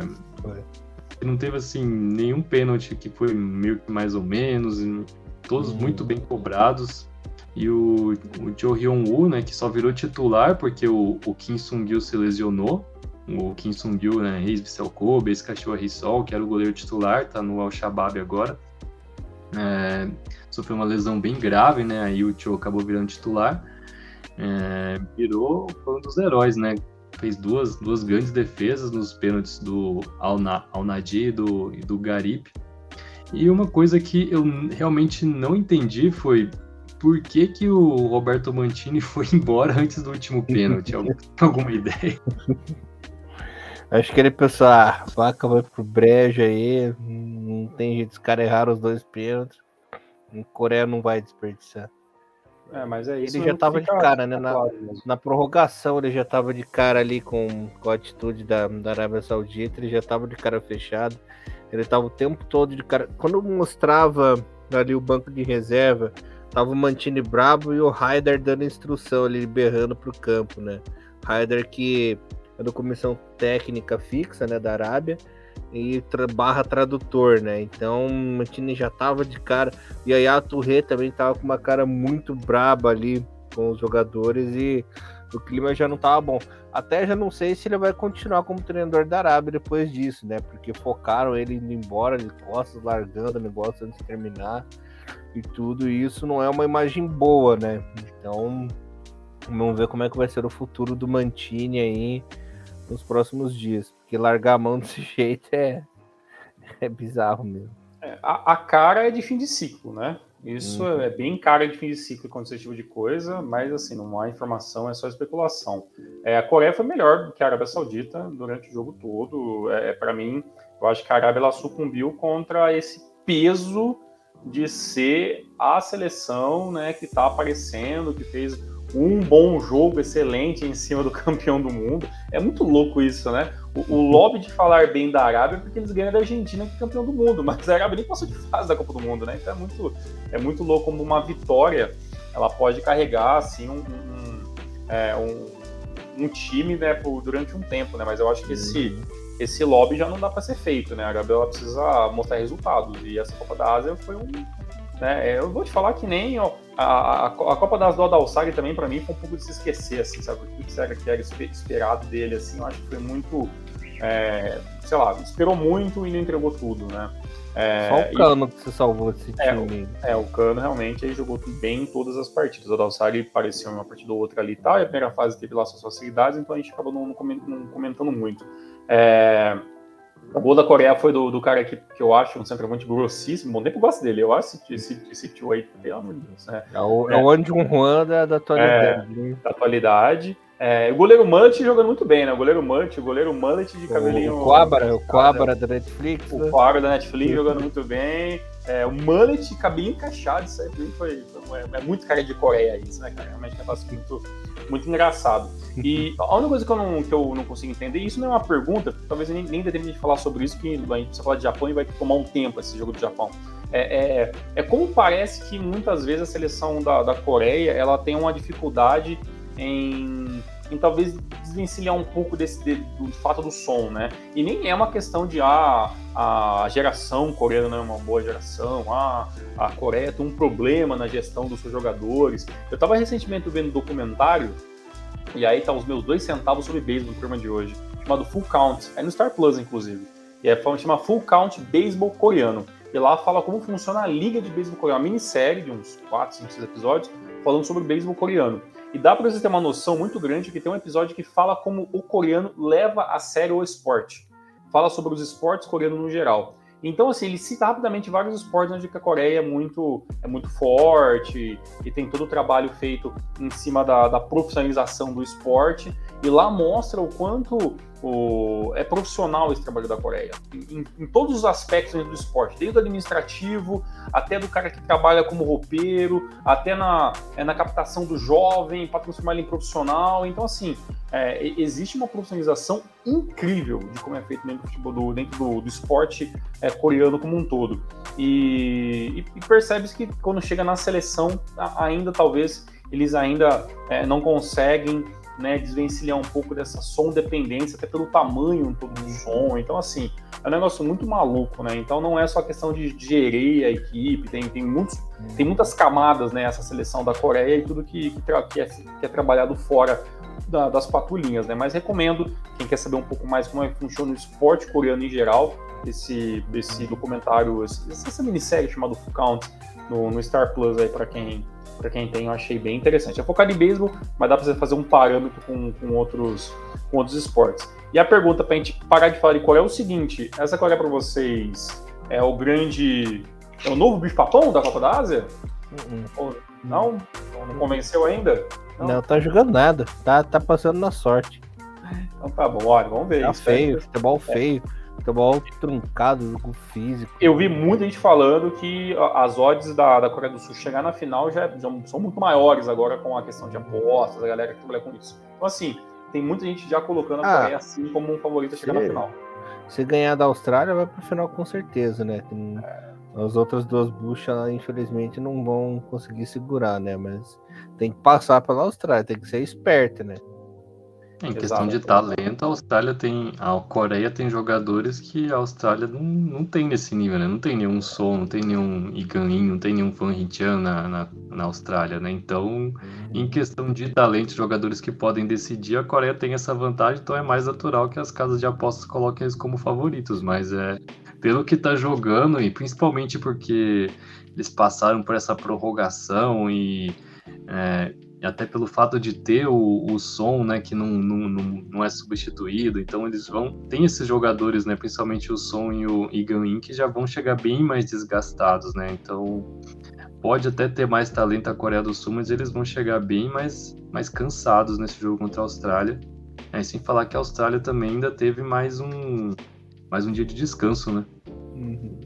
não teve assim nenhum pênalti que foi meio que mais ou menos, todos uhum. muito bem cobrados. E o, o Jo Hyun-woo, né, que só virou titular porque o, o Kim Sung-gil se lesionou, o Kim Sung-gil, né, ex-Vissel Kobe, ex-Cachorro Rissol, que era o goleiro titular, tá no Al-Shabaab agora. É, sofreu uma lesão bem grave, né, aí o Cho acabou virando titular. É, virou um dos heróis, né, fez duas, duas grandes defesas nos pênaltis do Al-Nadi e do, e do Garip. E uma coisa que eu realmente não entendi foi por que, que o Roberto Mantini [LAUGHS] foi embora antes do último pênalti? [LAUGHS] Alguma ideia? Acho que ele pensou, ah, vaca vai pro brejo aí, não tem jeito, os caras erraram os dois pênaltis. O Coreia não vai desperdiçar. É, mas é isso. Ele já tava de cara, né? Na, na, prorrogação ele já tava de cara ali com, com a atitude da, da Arábia Saudita, ele já tava de cara fechado. Ele tava o tempo todo de cara. Quando mostrava ali o banco de reserva, tava o Mantini brabo e o Raider dando instrução ali, berrando pro campo, né? Raider que é da comissão técnica fixa, né, da Arábia, e tra barra tradutor, né? Então o Mantini já tava de cara. E aí a Touré também tava com uma cara muito braba ali com os jogadores e o clima já não tava bom. Até já não sei se ele vai continuar como treinador da Arábia depois disso, né? Porque focaram ele indo embora de costas, largando o negócio antes de terminar e tudo. Isso não é uma imagem boa, né? Então vamos ver como é que vai ser o futuro do Mantini aí nos próximos dias. Porque largar a mão desse [LAUGHS] jeito é, é bizarro mesmo. É, a, a, cara é de fim de ciclo, né? Isso uhum. é bem cara de fim de ciclo quando esse tipo de coisa, mas assim, não há informação, é só especulação. É, a Coreia foi melhor do que a Arábia Saudita durante o jogo todo. É, é para mim, eu acho que a Arábia ela sucumbiu contra esse peso de ser a seleção né, que está aparecendo, que fez um bom jogo excelente em cima do [LAUGHS] campeão do mundo. É muito louco isso, né? O, o lobby de falar bem da Arábia é porque eles ganham da Argentina, que é campeão do mundo, mas a Arábia nem passou de fase da Copa do Mundo, né? Então é muito, é muito louco como uma vitória ela pode carregar assim um, um, é, um, um time né, por, durante um tempo, né? Mas eu acho que esse, uhum. esse lobby já não dá para ser feito, né? A Arábia ela precisa mostrar resultados e essa Copa da Ásia foi um né? Eu vou te falar que nem ó, a, a, Copa das Dó da Alçari também, para mim, foi um pouco de se esquecer, assim, sabe? O que era que era esperado dele, assim, eu acho que foi muito. É, sei lá, esperou muito e não entregou tudo, né? É, Só o Cano e, que se salvou desse é, time. É, o Cano realmente ele jogou bem em todas as partidas. O Dalsari apareceu em uma partida ou outra ali e tal, e a primeira fase teve lá suas facilidades, então a gente acabou não, não comentando muito. É, o gol da Coreia foi do, do cara que, que eu acho um centroavante grossíssimo. Nem que eu gosto dele. Eu acho esse, esse tio aí, pelo amor de Deus. Né? É o, é. é o Andrew Juan da, da atualidade. É, da atualidade. É, o goleiro Mullet jogando muito bem, né? O goleiro Mullet, o goleiro Mullet de cabelinho. O Quabra, o Quabra da Netflix. O Quabra da Netflix jogando muito bem. É, o mullet, cabelo encaixado, isso aí foi, foi, é, muito cara de Coreia isso, né, cara? Realmente é um negócio muito, muito engraçado. [LAUGHS] E a única coisa que eu, não, que eu não consigo entender, isso não é uma pergunta, talvez nem, nem tempo de falar sobre isso, que a gente precisa falar de Japão e vai tomar um tempo esse jogo do Japão. É, é, é, como parece que muitas vezes a seleção da, da Coreia ela tem uma dificuldade em em talvez desvencilhar um pouco desse de, do fato do som, né? E nem é uma questão de ah, a geração coreana não é uma boa geração, ah, a Coreia tem um problema na gestão dos seus jogadores. Eu estava recentemente vendo um documentário, e aí tá os meus dois centavos sobre beisebol no programa de hoje, chamado Full Count, é no Star Plus, inclusive. E é chama Full Count Beisebol Coreano. E lá fala como funciona a Liga de Beisebol Coreano, uma minissérie de uns 4, 5, 6 episódios, falando sobre o beisebol coreano. E dá para você ter uma noção muito grande que tem um episódio que fala como o coreano leva a sério o esporte. Fala sobre os esportes coreanos no geral. Então, assim, ele cita rapidamente vários esportes onde a Coreia é muito, é muito forte e tem todo o trabalho feito em cima da, da profissionalização do esporte. E lá mostra o quanto o, é profissional esse trabalho da Coreia, em, em, todos os aspectos do esporte, desde o administrativo, até do cara que trabalha como roupeiro, até na, é, na captação do jovem, para transformar ele em profissional. Então, assim, é, existe uma profissionalização incrível de como é feito dentro do do, dentro do, do esporte é, coreano como um todo. E, e, e percebe-se que quando chega na seleção, ainda talvez eles ainda é, não conseguem né, desvencilhar um pouco dessa som dependência, até pelo tamanho do som. Então, assim, é um negócio muito maluco, né? Então não é só questão de gerir a equipe, tem, tem, muitos, tem muitas camadas, né, essa seleção da Coreia e tudo que, que, que, é, que é trabalhado fora da, das patrulhinhas, né? Mas recomendo, quem quer saber um pouco mais como é que funciona o esporte coreano em geral, esse, esse documentário, essa minissérie chamada Full Count no, no Star Plus aí para quem para quem tem, eu achei bem interessante. É focado em beisebol, mas dá para você fazer um parâmetro com, com, outros, com outros esportes. E a pergunta para a gente parar de falar de Coreia é o seguinte: essa Coreia para vocês é o grande. É o novo bicho-papão da Copa da Ásia? Uh -uh. não? Não convenceu ainda? Não. não, tá jogando nada. Tá, tá passando na sorte. Então tá bom, olha, vamos ver. Tá feio, futebol é. Futebol truncado, jogo físico. Eu vi muita gente falando que as odds da, da Coreia do Sul chegar na final já, já, são muito maiores agora com a questão de apostas, a galera que trabalha com isso. Então, assim, tem muita gente já colocando a ah, Coreia assim como um favorito a chegar na final. Se ganhar da Austrália, vai pro final com certeza, né? Tem, é. As outras duas buchas, infelizmente, não vão conseguir segurar, né? Mas tem que passar pela Austrália, tem que ser esperto, né? Em questão Exato. de talento, a Austrália tem. A Coreia tem jogadores que a Austrália não, não tem nesse nível, né? Não tem nenhum Som, não tem nenhum Iganin, não tem nenhum Van Hitian na, na, na, Austrália, né? Então, em questão de talento, jogadores que podem decidir, a Coreia tem essa vantagem, então é mais natural que as casas de apostas coloquem eles como favoritos. Mas é pelo que tá jogando, e principalmente porque eles passaram por essa prorrogação e. É, até pelo fato de ter o, o som, né, que não, não, não, não, é substituído, então eles vão, tem esses jogadores, né, principalmente o som e o Igan que já vão chegar bem mais desgastados, né, então pode até ter mais talento a Coreia do Sul, mas eles vão chegar bem mais, mais cansados nesse jogo contra a Austrália, é, sem falar que a Austrália também ainda teve mais um, mais um dia de descanso, né. Uhum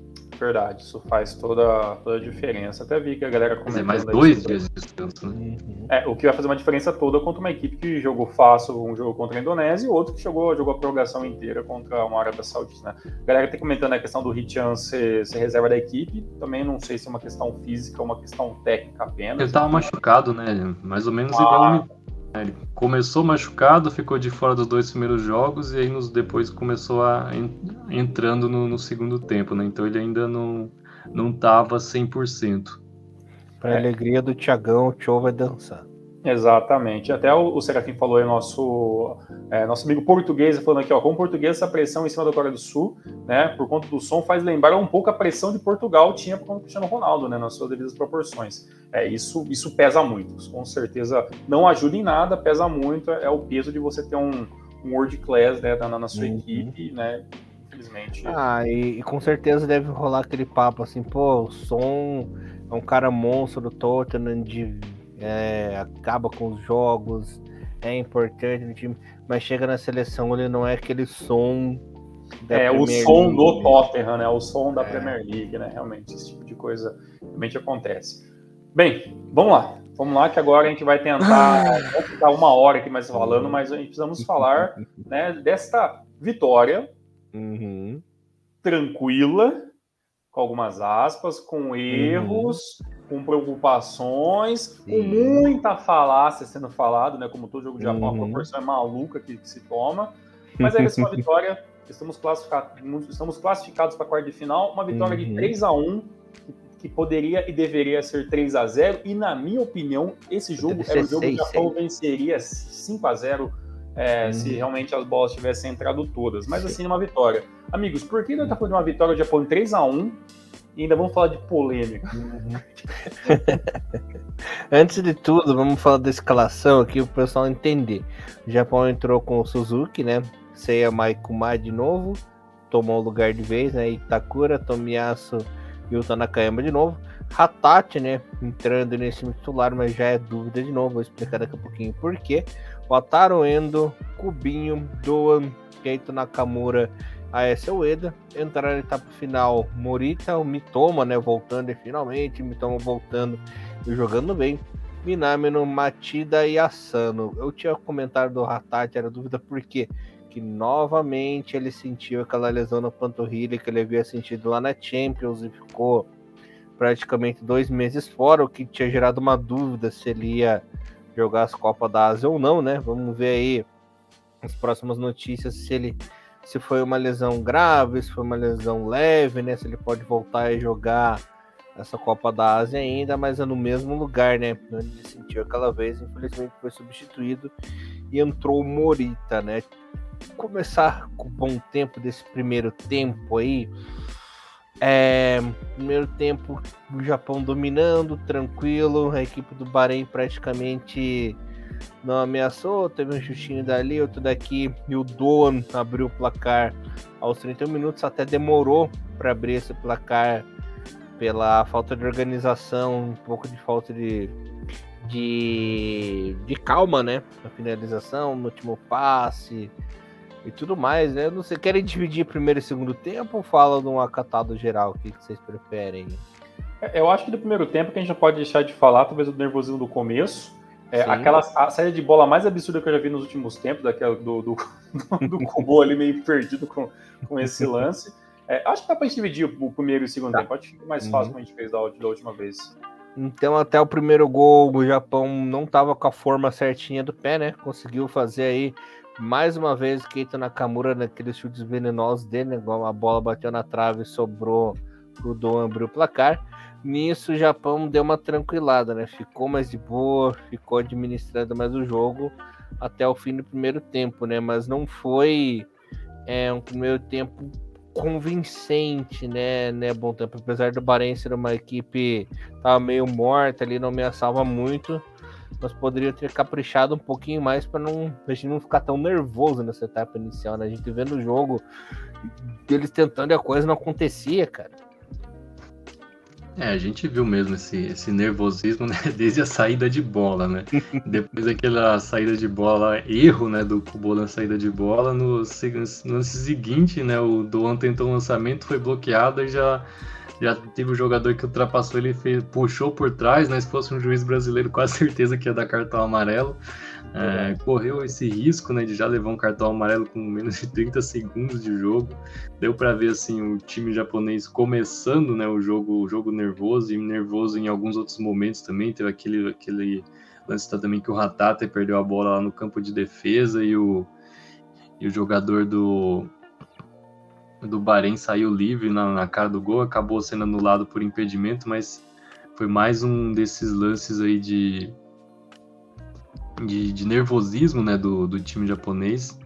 verdade. Isso faz toda, toda a diferença. Até vi que a galera comentando. mais dois dias de descanso, né? Uhum. É, o que vai fazer uma diferença toda contra uma equipe que jogou fácil um jogo contra a Indonésia e outro que jogou, jogou a prorrogação inteira contra uma Arábia Saudita, né? A galera tem comentando a questão do Richan ser, ser reserva da equipe. Também não sei se é uma questão física ou uma questão técnica apenas. Ele tava machucado, né? Mais ou menos ah. igual ele começou machucado, ficou de fora dos dois primeiros jogos e aí nos, depois começou a entrando no, no, segundo tempo, né? Então ele ainda não não tava 100%. Para é. alegria do Tiagão, o Tio vai dançar. Exatamente. Até o, o Serafim falou aí, nosso, é, nosso amigo português, falando aqui, ó, como português, essa pressão em cima da Coreia do Sul, né, por conta do som, faz lembrar um pouco a pressão de Portugal tinha por conta do Cristiano Ronaldo, né, nas suas devidas proporções. É, isso, isso pesa muito, com certeza não ajuda em nada, pesa muito, é, o peso de você ter um, um world class, né, na, na sua uhum. equipe, né, infelizmente. Ah, e, e, com certeza deve rolar aquele papo assim, pô, o som é um cara monstro do Tottenham de é, acaba com os jogos, é importante no time, mas chega na seleção ele não é aquele som é o som League. do Tottenham, né? O som da é. Premier League, né? Realmente, esse tipo de coisa realmente acontece. Bem, vamos lá. Vamos lá, que agora a gente vai tentar [LAUGHS] ficar uma hora aqui mais falando, mas a gente precisamos falar né, desta vitória uhum. tranquila, com algumas aspas, com uhum. erros, uhum. Com preocupações, Sim. com muita falácia sendo falado, né? Como todo jogo de Japão, uhum. a proporção é maluca que, que se toma. Mas é [LAUGHS] uma vitória. Estamos classificados, estamos classificados para a quarta de final. Uma vitória de 3 uhum. a 1 que poderia e deveria ser 3 a 0 e na minha opinião esse jogo era o jogo que o Japão venceria 5 a 0 é, hum. se realmente as bolas tivessem entrado todas. Mas assim, uma vitória. Amigos, por que nós estamos falando de uma vitória do Japão em 3 a 1 e ainda vamos falar de polêmica? Uhum. [LAUGHS] Antes de tudo, vamos falar da escalação aqui para o pessoal entender. O Japão entrou com o Suzuki, né? Seiya Maikuma de novo, tomou o lugar de vez, né? Itakura, Tomiyasu Yuta Nakayama de novo. Hatati, né? Entrando nesse time titular, mas já é dúvida de novo. Vou explicar daqui a pouquinho por quê. Wataru Endo, Kubinho, Doan, Keito Nakamura, AS Ueda. Entraram na etapa final Morita, o Mitoma, né? Voltando e finalmente. Mitoma voltando e jogando bem. Minamino, Matida e Asano. Eu tinha comentado do Hatati, era dúvida por quê? que novamente ele sentiu aquela lesão na panturrilha que ele havia sentido lá na Champions e ficou praticamente dois meses fora, o que tinha gerado uma dúvida se ele ia jogar as Copas da Ásia ou não, né? Vamos ver aí as próximas notícias se ele se foi uma lesão grave, se foi uma lesão leve, né? Se ele pode voltar e jogar essa Copa da Ásia ainda, mas é no mesmo lugar, né? Onde ele sentiu aquela vez, infelizmente foi substituído e entrou o Morita, né? começar com o bom tempo desse primeiro tempo aí. É, primeiro tempo, o Japão dominando, tranquilo. A equipe do Bahrein praticamente não ameaçou. Teve um justinho dali, outro daqui. E o Doan abriu o placar aos 31 minutos. Até demorou para abrir esse placar pela falta de organização, um pouco de falta de, de, de calma, né? Na finalização, no último passe e tudo mais, né? Não sei, querem dividir primeiro e segundo tempo ou falam de um acatado geral? O que, vocês preferem? Eu acho que do primeiro tempo que a gente já pode deixar de falar, talvez do nervosismo do começo. É, aquela a saída de bola mais absurda que eu já vi nos últimos tempos, daquela do, do, [LAUGHS] do Kubo ali meio perdido com, com esse lance. É, acho que dá pra gente dividir o, primeiro e o segundo tá. tempo. Acho que mais fácil uhum. como a gente fez da, da última vez. Então, até o primeiro gol, o Japão não tava com a forma certinha do pé, né? Conseguiu fazer aí mais uma vez, Keita Nakamura naqueles chutes venenosos dele, né? igual a bola bateu na trave e sobrou pro Dom abrir o placar. Nisso, o Japão deu uma tranquilada, né? Ficou mais de boa, ficou administrando mais o jogo até o fim do primeiro tempo, né? Mas não foi é, um primeiro tempo convincente, né, né, bom tempo, apesar do Bahrein ser uma equipe tava meio morta ali, não ameaçava muito, mas poderia ter caprichado um pouquinho mais para não a gente não ficar tão nervoso nessa etapa inicial, né? A gente vendo o jogo eles tentando e a coisa não acontecia, cara. É, a gente viu mesmo esse, esse nervosismo [LAUGHS] né, desde a saída de bola, né? [LAUGHS] Depois daquela saída de bola, erro né, do Kubo na saída de bola, no, lance seguinte, né, o Doan tentou um lançamento, foi bloqueado e já já teve um jogador que ultrapassou ele fez, puxou por trás, né? Se fosse um juiz brasileiro, quase certeza que ia dar cartão amarelo. É, correu esse risco né, de já levar um cartão amarelo com menos de 30 segundos de jogo. Deu para ver assim o time japonês começando né, o jogo, o jogo nervoso e nervoso em alguns outros momentos também. Teve aquele, aquele lance também que o Ratata perdeu a bola lá no campo de defesa e o, e o jogador do, do Bahrein saiu livre na, na, cara do gol, acabou sendo anulado por impedimento, mas foi mais um desses lances aí de, de, de nervosismo né, do, do time japonês.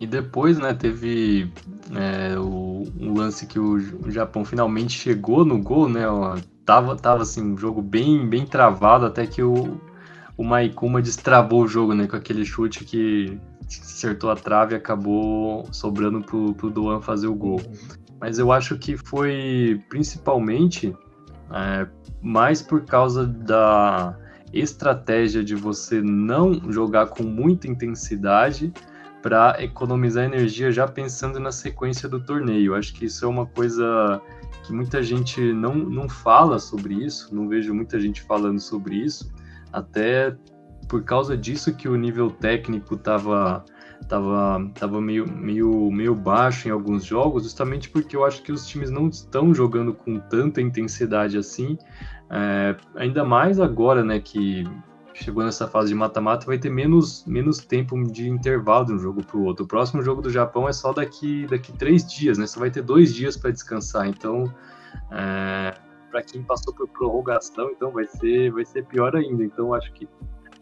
E depois, né, teve é, o, um lance que o, o, Japão finalmente chegou no gol, né? Ó, tava, tava assim, um jogo bem, bem travado, até que o, o Maikuma destravou o jogo, né? Com aquele chute que acertou a trave e acabou sobrando pro, pro Doan fazer o gol. Mas eu acho que foi principalmente é, mais por causa da estratégia de você não jogar com muita intensidade para economizar energia já pensando na sequência do torneio. Acho que isso é uma coisa que muita gente não, não fala sobre isso, não vejo muita gente falando sobre isso, até por causa disso que o nível técnico estava tava, tava meio, meio, meio baixo em alguns jogos, justamente porque eu acho que os times não estão jogando com tanta intensidade assim, é, ainda mais agora, né, que chegou nessa fase de mata-mata, vai ter menos, menos tempo de intervalo de um jogo para o outro. O próximo jogo do Japão é só daqui, daqui três dias, né? Você vai ter dois dias para descansar. Então, é, para quem passou por prorrogação, então vai ser, vai ser pior ainda. Então, acho que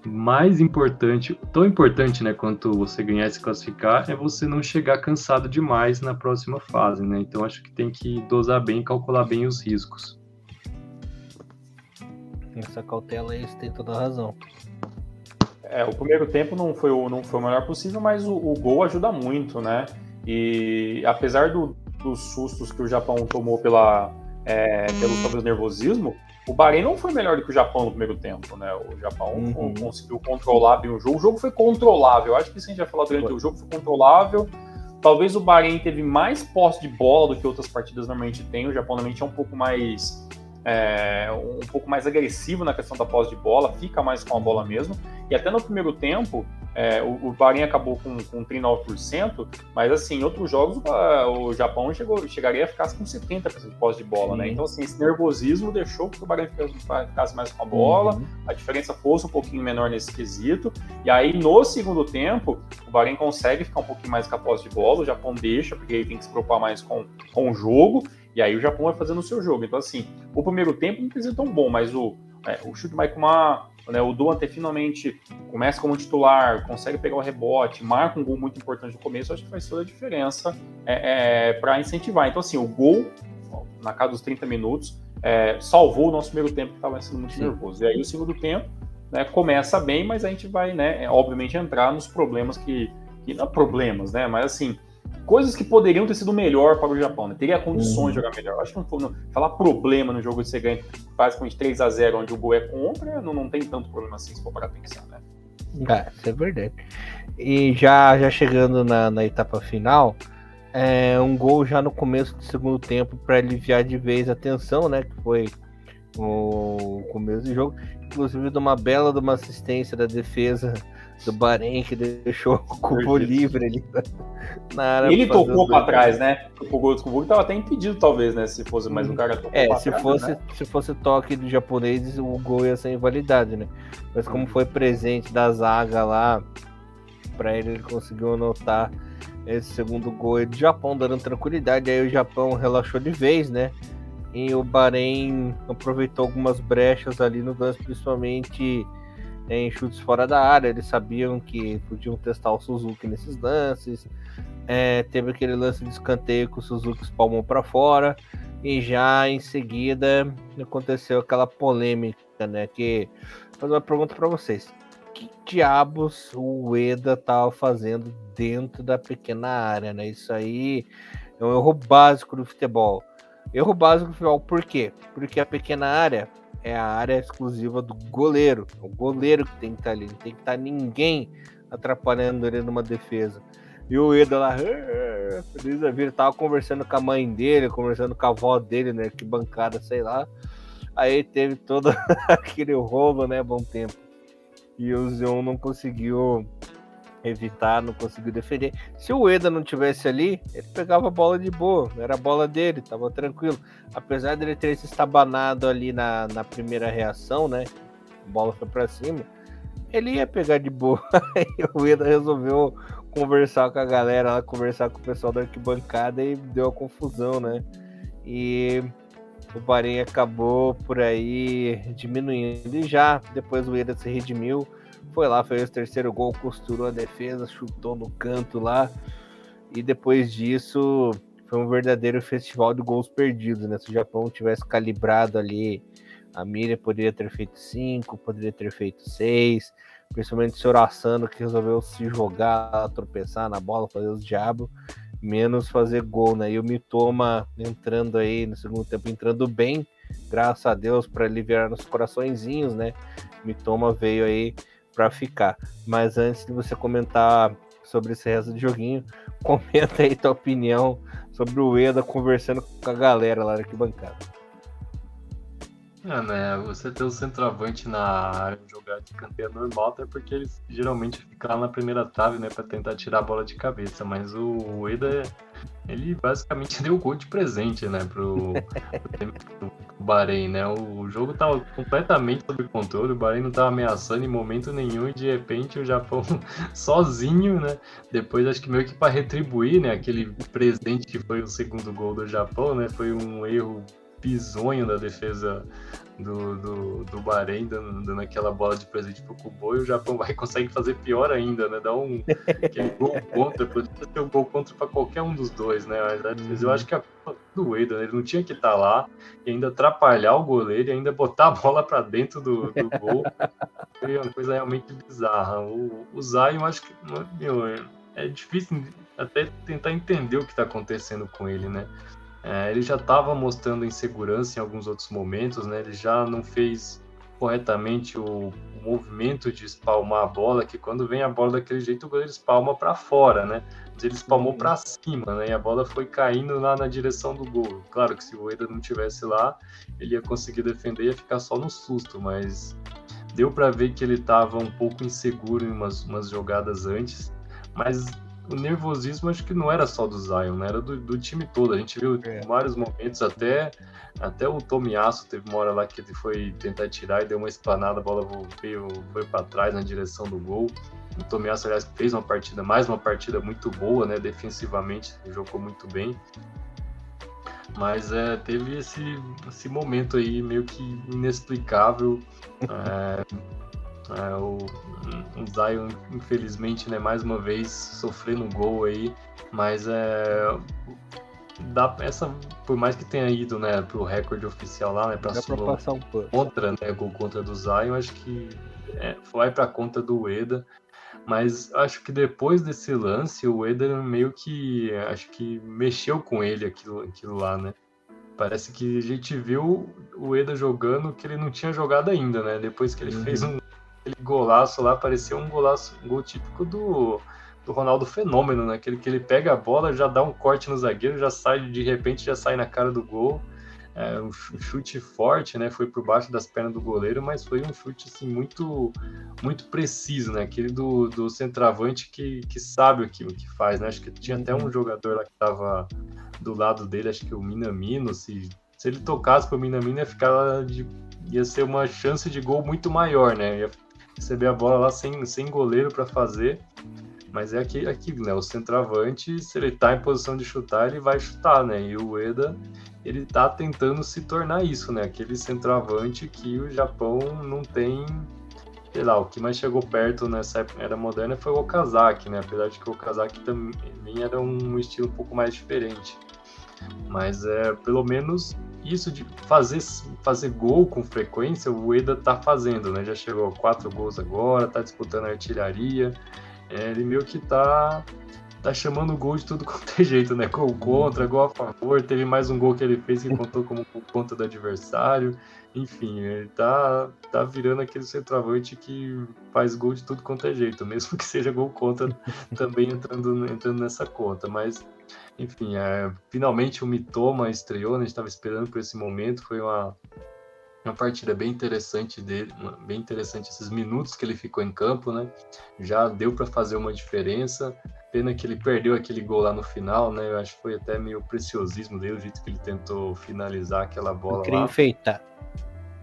mais importante, tão importante, né, quanto você ganhar e se classificar, é você não chegar cansado demais na próxima fase, né? Então, acho que tem que dosar bem, calcular bem os riscos. Essa cautela aí, você tem toda a razão. É, o primeiro tempo não foi o, não foi o melhor possível, mas o, o gol ajuda muito, né? E apesar do, dos sustos que o Japão tomou pela, é, pelo talvez nervosismo, o Bahrein não foi melhor do que o Japão no primeiro tempo, né? O Japão uhum. conseguiu controlar bem o jogo. O jogo foi controlável. Acho que isso a gente já falou durante foi. o jogo, foi controlável. Talvez o Bahrein teve mais posse de bola do que outras partidas normalmente tem. O Japão normalmente é um pouco mais é, um pouco mais agressivo na questão da posse de bola, fica mais com a bola mesmo. E até no primeiro tempo, é, o, o Bahrein acabou com, com 39%, mas assim, em outros jogos o Japão chegou, chegaria a ficar com 70% de posse de bola, né? Então, assim, esse nervosismo deixou que o Bahrein ficasse mais com a bola, uhum. a diferença fosse um pouquinho menor nesse quesito. E aí, no segundo tempo, o Bahrein consegue ficar um pouquinho mais com a posse de bola, o Japão deixa, porque ele tem que se preocupar mais com, com o jogo. E aí o Japão vai fazendo o seu jogo. Então, assim, o primeiro tempo não precisa tão bom, mas o, é, o chute Maikuma, né, o Duante finalmente começa como titular, consegue pegar o rebote, marca um gol muito importante no começo, acho que faz toda a diferença é, é, para incentivar. Então, assim, o gol, na casa dos 30 minutos, é, salvou o nosso primeiro tempo, que estava sendo muito Sim. nervoso. E aí o segundo tempo né, começa bem, mas a gente vai, né, obviamente, entrar nos problemas que, que não problemas, né, mas assim, coisas que poderiam ter sido melhor para o Japão, né? Teria condições uhum. de jogar melhor. Acho que não, não, falar problema no jogo de você ganha basicamente 3 a 0 onde o gol é contra, não, não tem tanto problema assim se for para pensar, né? É, isso é verdade. E já, já chegando na, na etapa final, é, um gol já no começo do segundo tempo para aliviar de vez a tensão, né? Que foi o começo do jogo, inclusive de uma bela de uma assistência da defesa do Bahrein que deixou o cubo livre ali na área. Ele tocou para trás, né? O gol do Kubo estava até impedido, talvez, né? Se fosse mais um cara tocou É, se trás, fosse, né? se fosse toque do japonês, o gol ia ser invalidade, né? Mas como uhum. foi presente da zaga lá, para ele, ele conseguiu anotar esse segundo gol do Japão, dando tranquilidade. Aí o Japão relaxou de vez, né? E o Bahrein aproveitou algumas brechas ali no lance, principalmente em chutes fora da área. Eles sabiam que podiam testar o Suzuki nesses lances. É, teve aquele lance de escanteio que o Suzuki espalmou para fora. E já em seguida aconteceu aquela polêmica, né? Que vou fazer uma pergunta para vocês: que diabos o Eda estava fazendo dentro da pequena área, né? Isso aí é um erro básico do futebol. Erro básico do futebol, por quê? Porque a pequena área é a área exclusiva do goleiro. É o goleiro que tem que estar tá ali. Não tem que estar tá ninguém atrapalhando ele numa defesa. E o Eda lá, feliz da vida, tava conversando com a mãe dele, conversando com a avó dele, né? Que bancada, sei lá. Aí teve todo [LAUGHS] aquele roubo, né? Bom tempo. E o Zion não conseguiu evitar, não conseguiu defender. Se o Eda não tivesse ali, ele pegava a bola de boa, era a bola dele, tava tranquilo. Apesar dele ter se estabanado ali na, na primeira reação, né? A bola foi para cima, ele ia pegar de boa. [LAUGHS] O Eda resolveu conversar com a galera lá, conversar com o pessoal da arquibancada e deu a confusão, né? E o Bahrein acabou por aí diminuindo. E já depois o Eda se redimiu foi lá, fez o terceiro gol, costurou a defesa, chutou no canto lá. E depois disso, foi um verdadeiro festival de gols perdidos, né? Se o Japão tivesse calibrado ali, a Miriam poderia ter feito cinco, poderia ter feito seis, principalmente o senhor Assano que resolveu se jogar, tropeçar na bola, fazer os diabos, menos fazer gol, né? E o Mitoma entrando aí no segundo tempo, entrando bem, graças a Deus, para aliviar nos coraçõezinhos, né? Mitoma veio aí para ficar. Mas antes de você comentar sobre esse resto de joguinho. [LAUGHS] Comenta aí tua opinião sobre o Eda conversando com a galera lá da arquibancada. É, né? Você ter o centroavante na área jogar de canteiro normal, até porque eles geralmente ficam lá na primeira trave, né, pra tentar tirar a bola de cabeça. Mas o Eda, ele basicamente [LAUGHS] deu gol de presente, né, pro, pro Bahrein, né? O jogo tava completamente sob controle, o Bahrein não tava ameaçando em momento nenhum e de repente o Japão [LAUGHS] sozinho, né? Depois acho que meio que para retribuir, né, aquele presente que foi o segundo gol do Japão, né? Foi um erro bizonho da defesa do, do, do Bahrein, dando, dando aquela bola de presente pro Kubo, e o Japão vai [LAUGHS] consegue fazer pior ainda, né? Dar um gol contra, poderia ter um gol contra para qualquer um dos dois, né? Mas eu acho que a culpa do Eda, né? ele não tinha que estar tá lá e ainda atrapalhar o goleiro e ainda botar a bola para dentro do, do gol. Foi uma coisa realmente bizarra. O, o Zion, acho que meu, é difícil até tentar entender o que está acontecendo com ele, né? É, ele já estava mostrando insegurança em alguns outros momentos, né? Ele já não fez corretamente o, o, movimento de espalmar a bola, que quando vem a bola daquele jeito, o goleiro espalma para fora, né? Mas ele espalmou para cima, né? E a bola foi caindo lá na direção do gol. Claro que se o Eda não tivesse lá, ele ia conseguir defender e ia ficar só no susto, mas deu para ver que ele estava um pouco inseguro em umas, umas jogadas antes, mas o nervosismo acho que não era só do Zion, né? Era do, do time todo. A gente viu é. vários momentos, até, até o Tomiasso teve uma hora lá que ele foi tentar tirar e deu uma esplanada, a bola veio, foi para trás na direção do gol. O Tomiasso, aliás, fez uma partida, mais uma partida muito boa, né? Defensivamente, jogou muito bem. Mas é, teve esse, esse momento aí meio que inexplicável. [LAUGHS] é, é, o, Zion, infelizmente, né, mais uma vez sofrendo um gol aí, mas é. Dá, essa, por mais que tenha ido né, pro recorde oficial lá, né, pra passar um contra, né, gol contra do Zion, acho que é, vai pra conta do Eda. Mas acho que depois desse lance, o Eda meio que acho que mexeu com ele aquilo, aquilo lá, né? Parece que a gente viu o Eda jogando que ele não tinha jogado ainda, né? Depois que ele uhum. fez um aquele golaço lá parecia um golaço, um gol típico do, do Ronaldo Fenômeno, né? Aquele que ele pega a bola, já dá um corte no zagueiro, já sai, de repente já sai na cara do gol. É, um chute forte, né? Foi por baixo das pernas do goleiro, mas foi um chute assim muito muito preciso, né? Aquele do, do centroavante que, que sabe o que, o que faz, né? Acho que tinha até um uhum. jogador lá que estava do lado dele, acho que o Minamino, se, se ele tocasse para o Minamino ia ficar de, ia ser uma chance de gol muito maior, né? Ia receber a bola lá sem, sem goleiro para fazer. Mas é aqui, aqui, né? O centroavante, se ele tá em posição de chutar, ele vai chutar, né? E o Eda, ele tá tentando se tornar isso, né? Aquele centroavante que o Japão não tem. Sei lá, o que mais chegou perto nessa era moderna foi o Okazaki, né? Apesar de que o Okazaki também era um estilo um pouco mais diferente. Mas é, pelo menos isso de fazer, fazer gol com frequência, o Eda tá fazendo, né? Já chegou a quatro gols agora, tá disputando a artilharia. É, ele meio que tá, tá chamando gol de tudo [LAUGHS] quanto é jeito, né? Gol contra, gol a favor. Teve mais um gol que ele fez que contou como conta do adversário. Enfim, ele tá, tá virando aquele centroavante que faz gol de tudo quanto é jeito, [LAUGHS] mesmo que seja gol contra, também entrando, entrando nessa conta. Mas enfim, é, finalmente o Mitoma estreou, né? a gente estava esperando por esse momento, foi uma, uma partida bem interessante dele, bem interessante esses minutos que ele ficou em campo, né? Já deu para fazer uma diferença. Pena que ele perdeu aquele gol lá no final, né? Eu acho que foi até meio preciosismo dele, o jeito que ele tentou finalizar aquela bola Eu queria lá. enfeitar.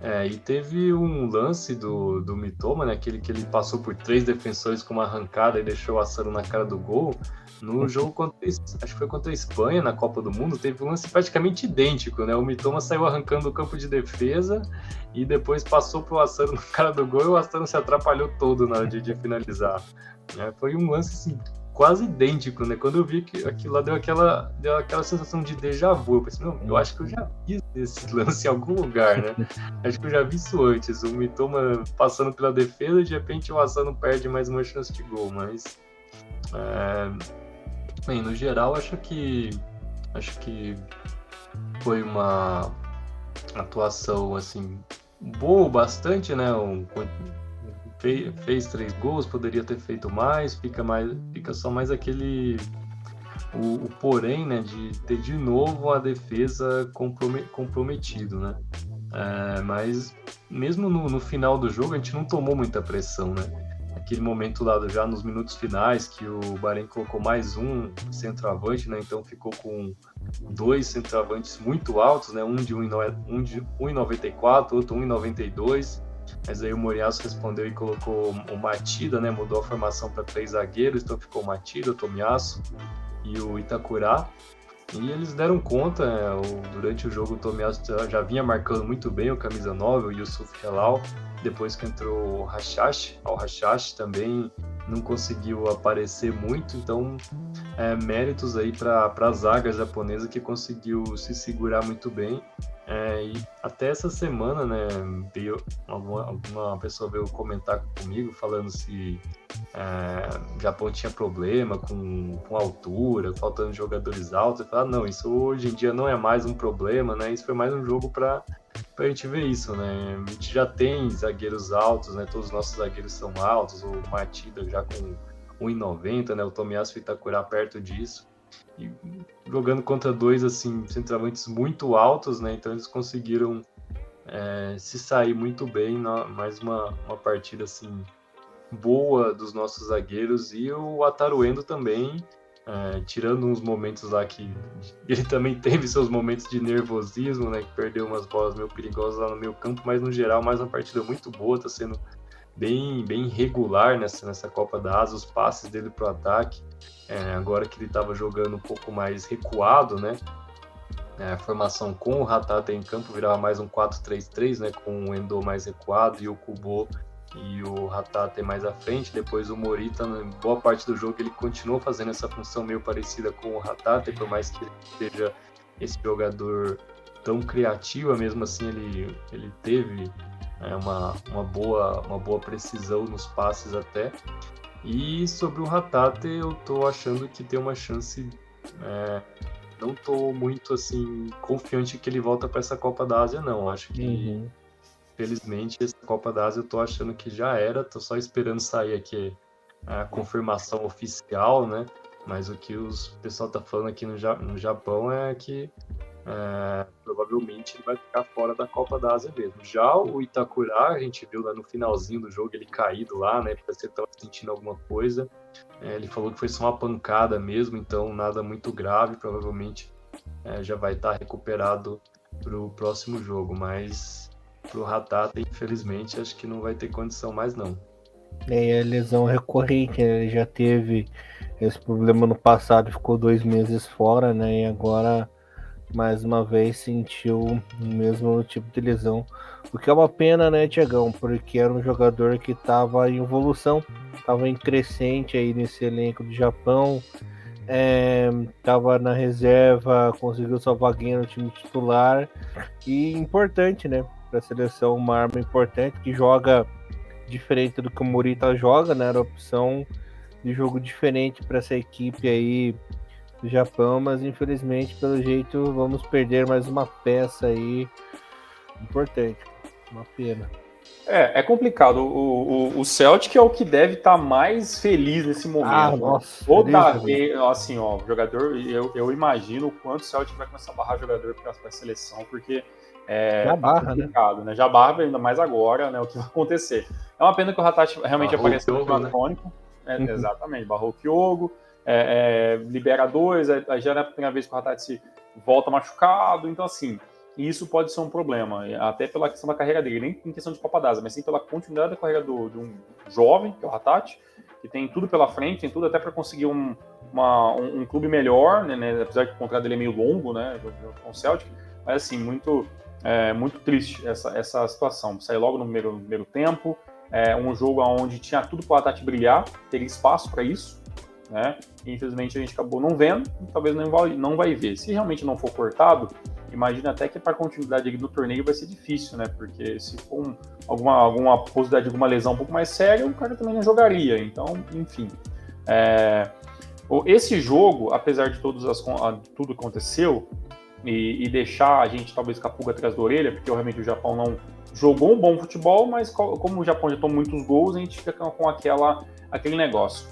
É, e teve um lance do, do Mitoma, né? Aquele que ele passou por três defensores com uma arrancada e deixou o Assaro na cara do gol. No jogo contra, acho que foi contra a Espanha na Copa do Mundo, teve um lance praticamente idêntico, né? O Mitoma saiu arrancando o campo de defesa e depois passou pro Assano na cara do gol e o Assano se atrapalhou todo na hora de, de finalizar. É, foi um lance assim, quase idêntico, né? Quando eu vi que aquilo lá deu aquela, deu aquela sensação de déjà vu. Eu pensei, não, eu acho que eu já vi esse lance em algum lugar, né? [LAUGHS] acho que eu já vi isso antes. O Mitoma passando pela defesa, de repente o Assano perde mais uma chance de gol, mas. É Bem, no geral, acho que acho que foi uma atuação assim boa bastante, né? Um, fez, fez três gols, poderia ter feito mais, fica, mais, fica só mais aquele. O, o porém, né, de ter de novo a defesa comprometido, né? É, mas mesmo no, no, final do jogo a gente não tomou muita pressão, né? Aquele momento lá já nos minutos finais que o Bahrein colocou mais um centroavante, né? Então ficou com dois centroavantes muito altos, né? Um de 1,94, outro 1,92. Mas aí o Moriaço respondeu e colocou o Matida, né? Mudou a formação para três zagueiros, então ficou o Matida, o Tomiasso e o Itacurá. E eles deram conta, né, durante o jogo o Tomiyasu já vinha marcando muito bem o camisa 9, o Yusuf Helal, depois que entrou o Hashashi, o Hashashi também não conseguiu aparecer muito, então é, méritos aí para a zaga japonesa que conseguiu se segurar muito bem é, e até essa semana, né, veio, alguma, alguma pessoa veio comentar comigo falando se é, o Japão tinha problema com, com altura, faltando jogadores altos. Eu falei, ah, não, isso hoje em dia não é mais um problema, né? Isso foi mais um jogo para a gente ver isso, né? A gente já tem zagueiros altos, né? Todos os nossos zagueiros são altos, o Matida já com 1,90, né? O Tomiyasu Itakura perto disso. E jogando contra dois assim centroavantes muito altos, né? Então eles conseguiram é, se sair muito bem na mais uma, uma partida assim boa dos nossos zagueiros e o Ataruendo também é, tirando uns momentos lá que [LAUGHS] ele também teve seus momentos de nervosismo, né? Que perdeu umas bolas meio perigosas lá no meio campo, mas no geral mais uma partida muito boa, tá sendo bem, bem regular nessa, nessa Copa da Asa, os passes dele para o ataque. É, agora que ele estava jogando um pouco mais recuado, né? É, a formação com o Hatata em campo virava mais um 4-3-3, né? Com o Endo mais recuado e o Kubo e o Hatata mais à frente. Depois o Morita, em boa parte do jogo, ele continuou fazendo essa função meio parecida com o Hatata, por mais que ele seja esse jogador tão criativo, mesmo assim ele, ele teve é uma, uma, boa, uma boa precisão nos passes até. E sobre o Ratate, eu tô achando que tem uma chance. É, não tô muito assim confiante que ele volta para essa Copa da Ásia, não. Acho que, uhum. felizmente, essa Copa da Ásia eu tô achando que já era. Tô só esperando sair aqui a confirmação oficial, né? Mas o que os o pessoal tá falando aqui no, no Japão é que é, provavelmente ele vai ficar fora da Copa da Ásia mesmo. Já o Itakura, a gente viu lá no finalzinho do jogo ele caído lá, né? Porque ele estava sentindo alguma coisa. É, ele falou que foi só uma pancada mesmo, então nada muito grave. Provavelmente é, já vai estar tá recuperado para o próximo jogo. Mas para o Hatata, infelizmente, acho que não vai ter condição mais não. É, a lesão recorrente, né? ele já teve esse problema no passado, ficou dois meses fora, né? E agora mais uma vez sentiu o mesmo tipo de lesão. O que é uma pena, né, Tiagão? Porque era um jogador que estava em evolução, estava em crescente aí nesse elenco do Japão, estava é, na reserva, conseguiu sua vaguinha no time titular e importante, né, para a seleção, uma arma importante que joga diferente do que o Morita joga, né? Era opção de jogo diferente para essa equipe aí do Japão, mas infelizmente, pelo jeito, vamos perder mais uma peça aí importante. Uma pena. É, é complicado. O, o, o Celtic é o que deve estar tá mais feliz nesse momento. Ah, nossa. Toda vez, assim, ó, jogador, eu, eu imagino o quanto o Celtic vai começar a barrar jogador para a seleção, porque é Já barra, né? né? Já barra ainda mais agora, né? O que vai acontecer. É uma pena que o Ratat realmente barrou apareceu no. Né? É, uhum. Exatamente, barrou o Kyogo é, é, libera dois, aí já é a primeira vez que o Ratatsi volta machucado, então assim, isso pode ser um problema, até pela questão da carreira dele, nem em questão de Copa d'Asa, mas sim pela continuidade da carreira do, de um jovem, que é o Ratat, que tem tudo pela frente, tem tudo até para conseguir um, uma, um, um, clube melhor, né, né, apesar que o contrato dele é meio longo, né, com o Celtic, mas assim, muito, é, muito triste essa, essa situação, sair logo no primeiro, no primeiro tempo, é um jogo onde tinha tudo para o Ratat brilhar, teria espaço para isso, né? Infelizmente a gente acabou não vendo, talvez não vai, não vai ver. Se realmente não for cortado, imagina até que para continuidade do torneio vai ser difícil, né? Porque se for um, alguma, alguma possibilidade de alguma lesão um pouco mais séria, o cara também não jogaria. Então, enfim. É, esse jogo, apesar de todos as, tudo que aconteceu, e, e, deixar a gente talvez com a pulga atrás da orelha, porque realmente o Japão não, jogou um bom futebol, mas como o Japão já tomou muitos gols, a gente fica com aquela, aquele negócio.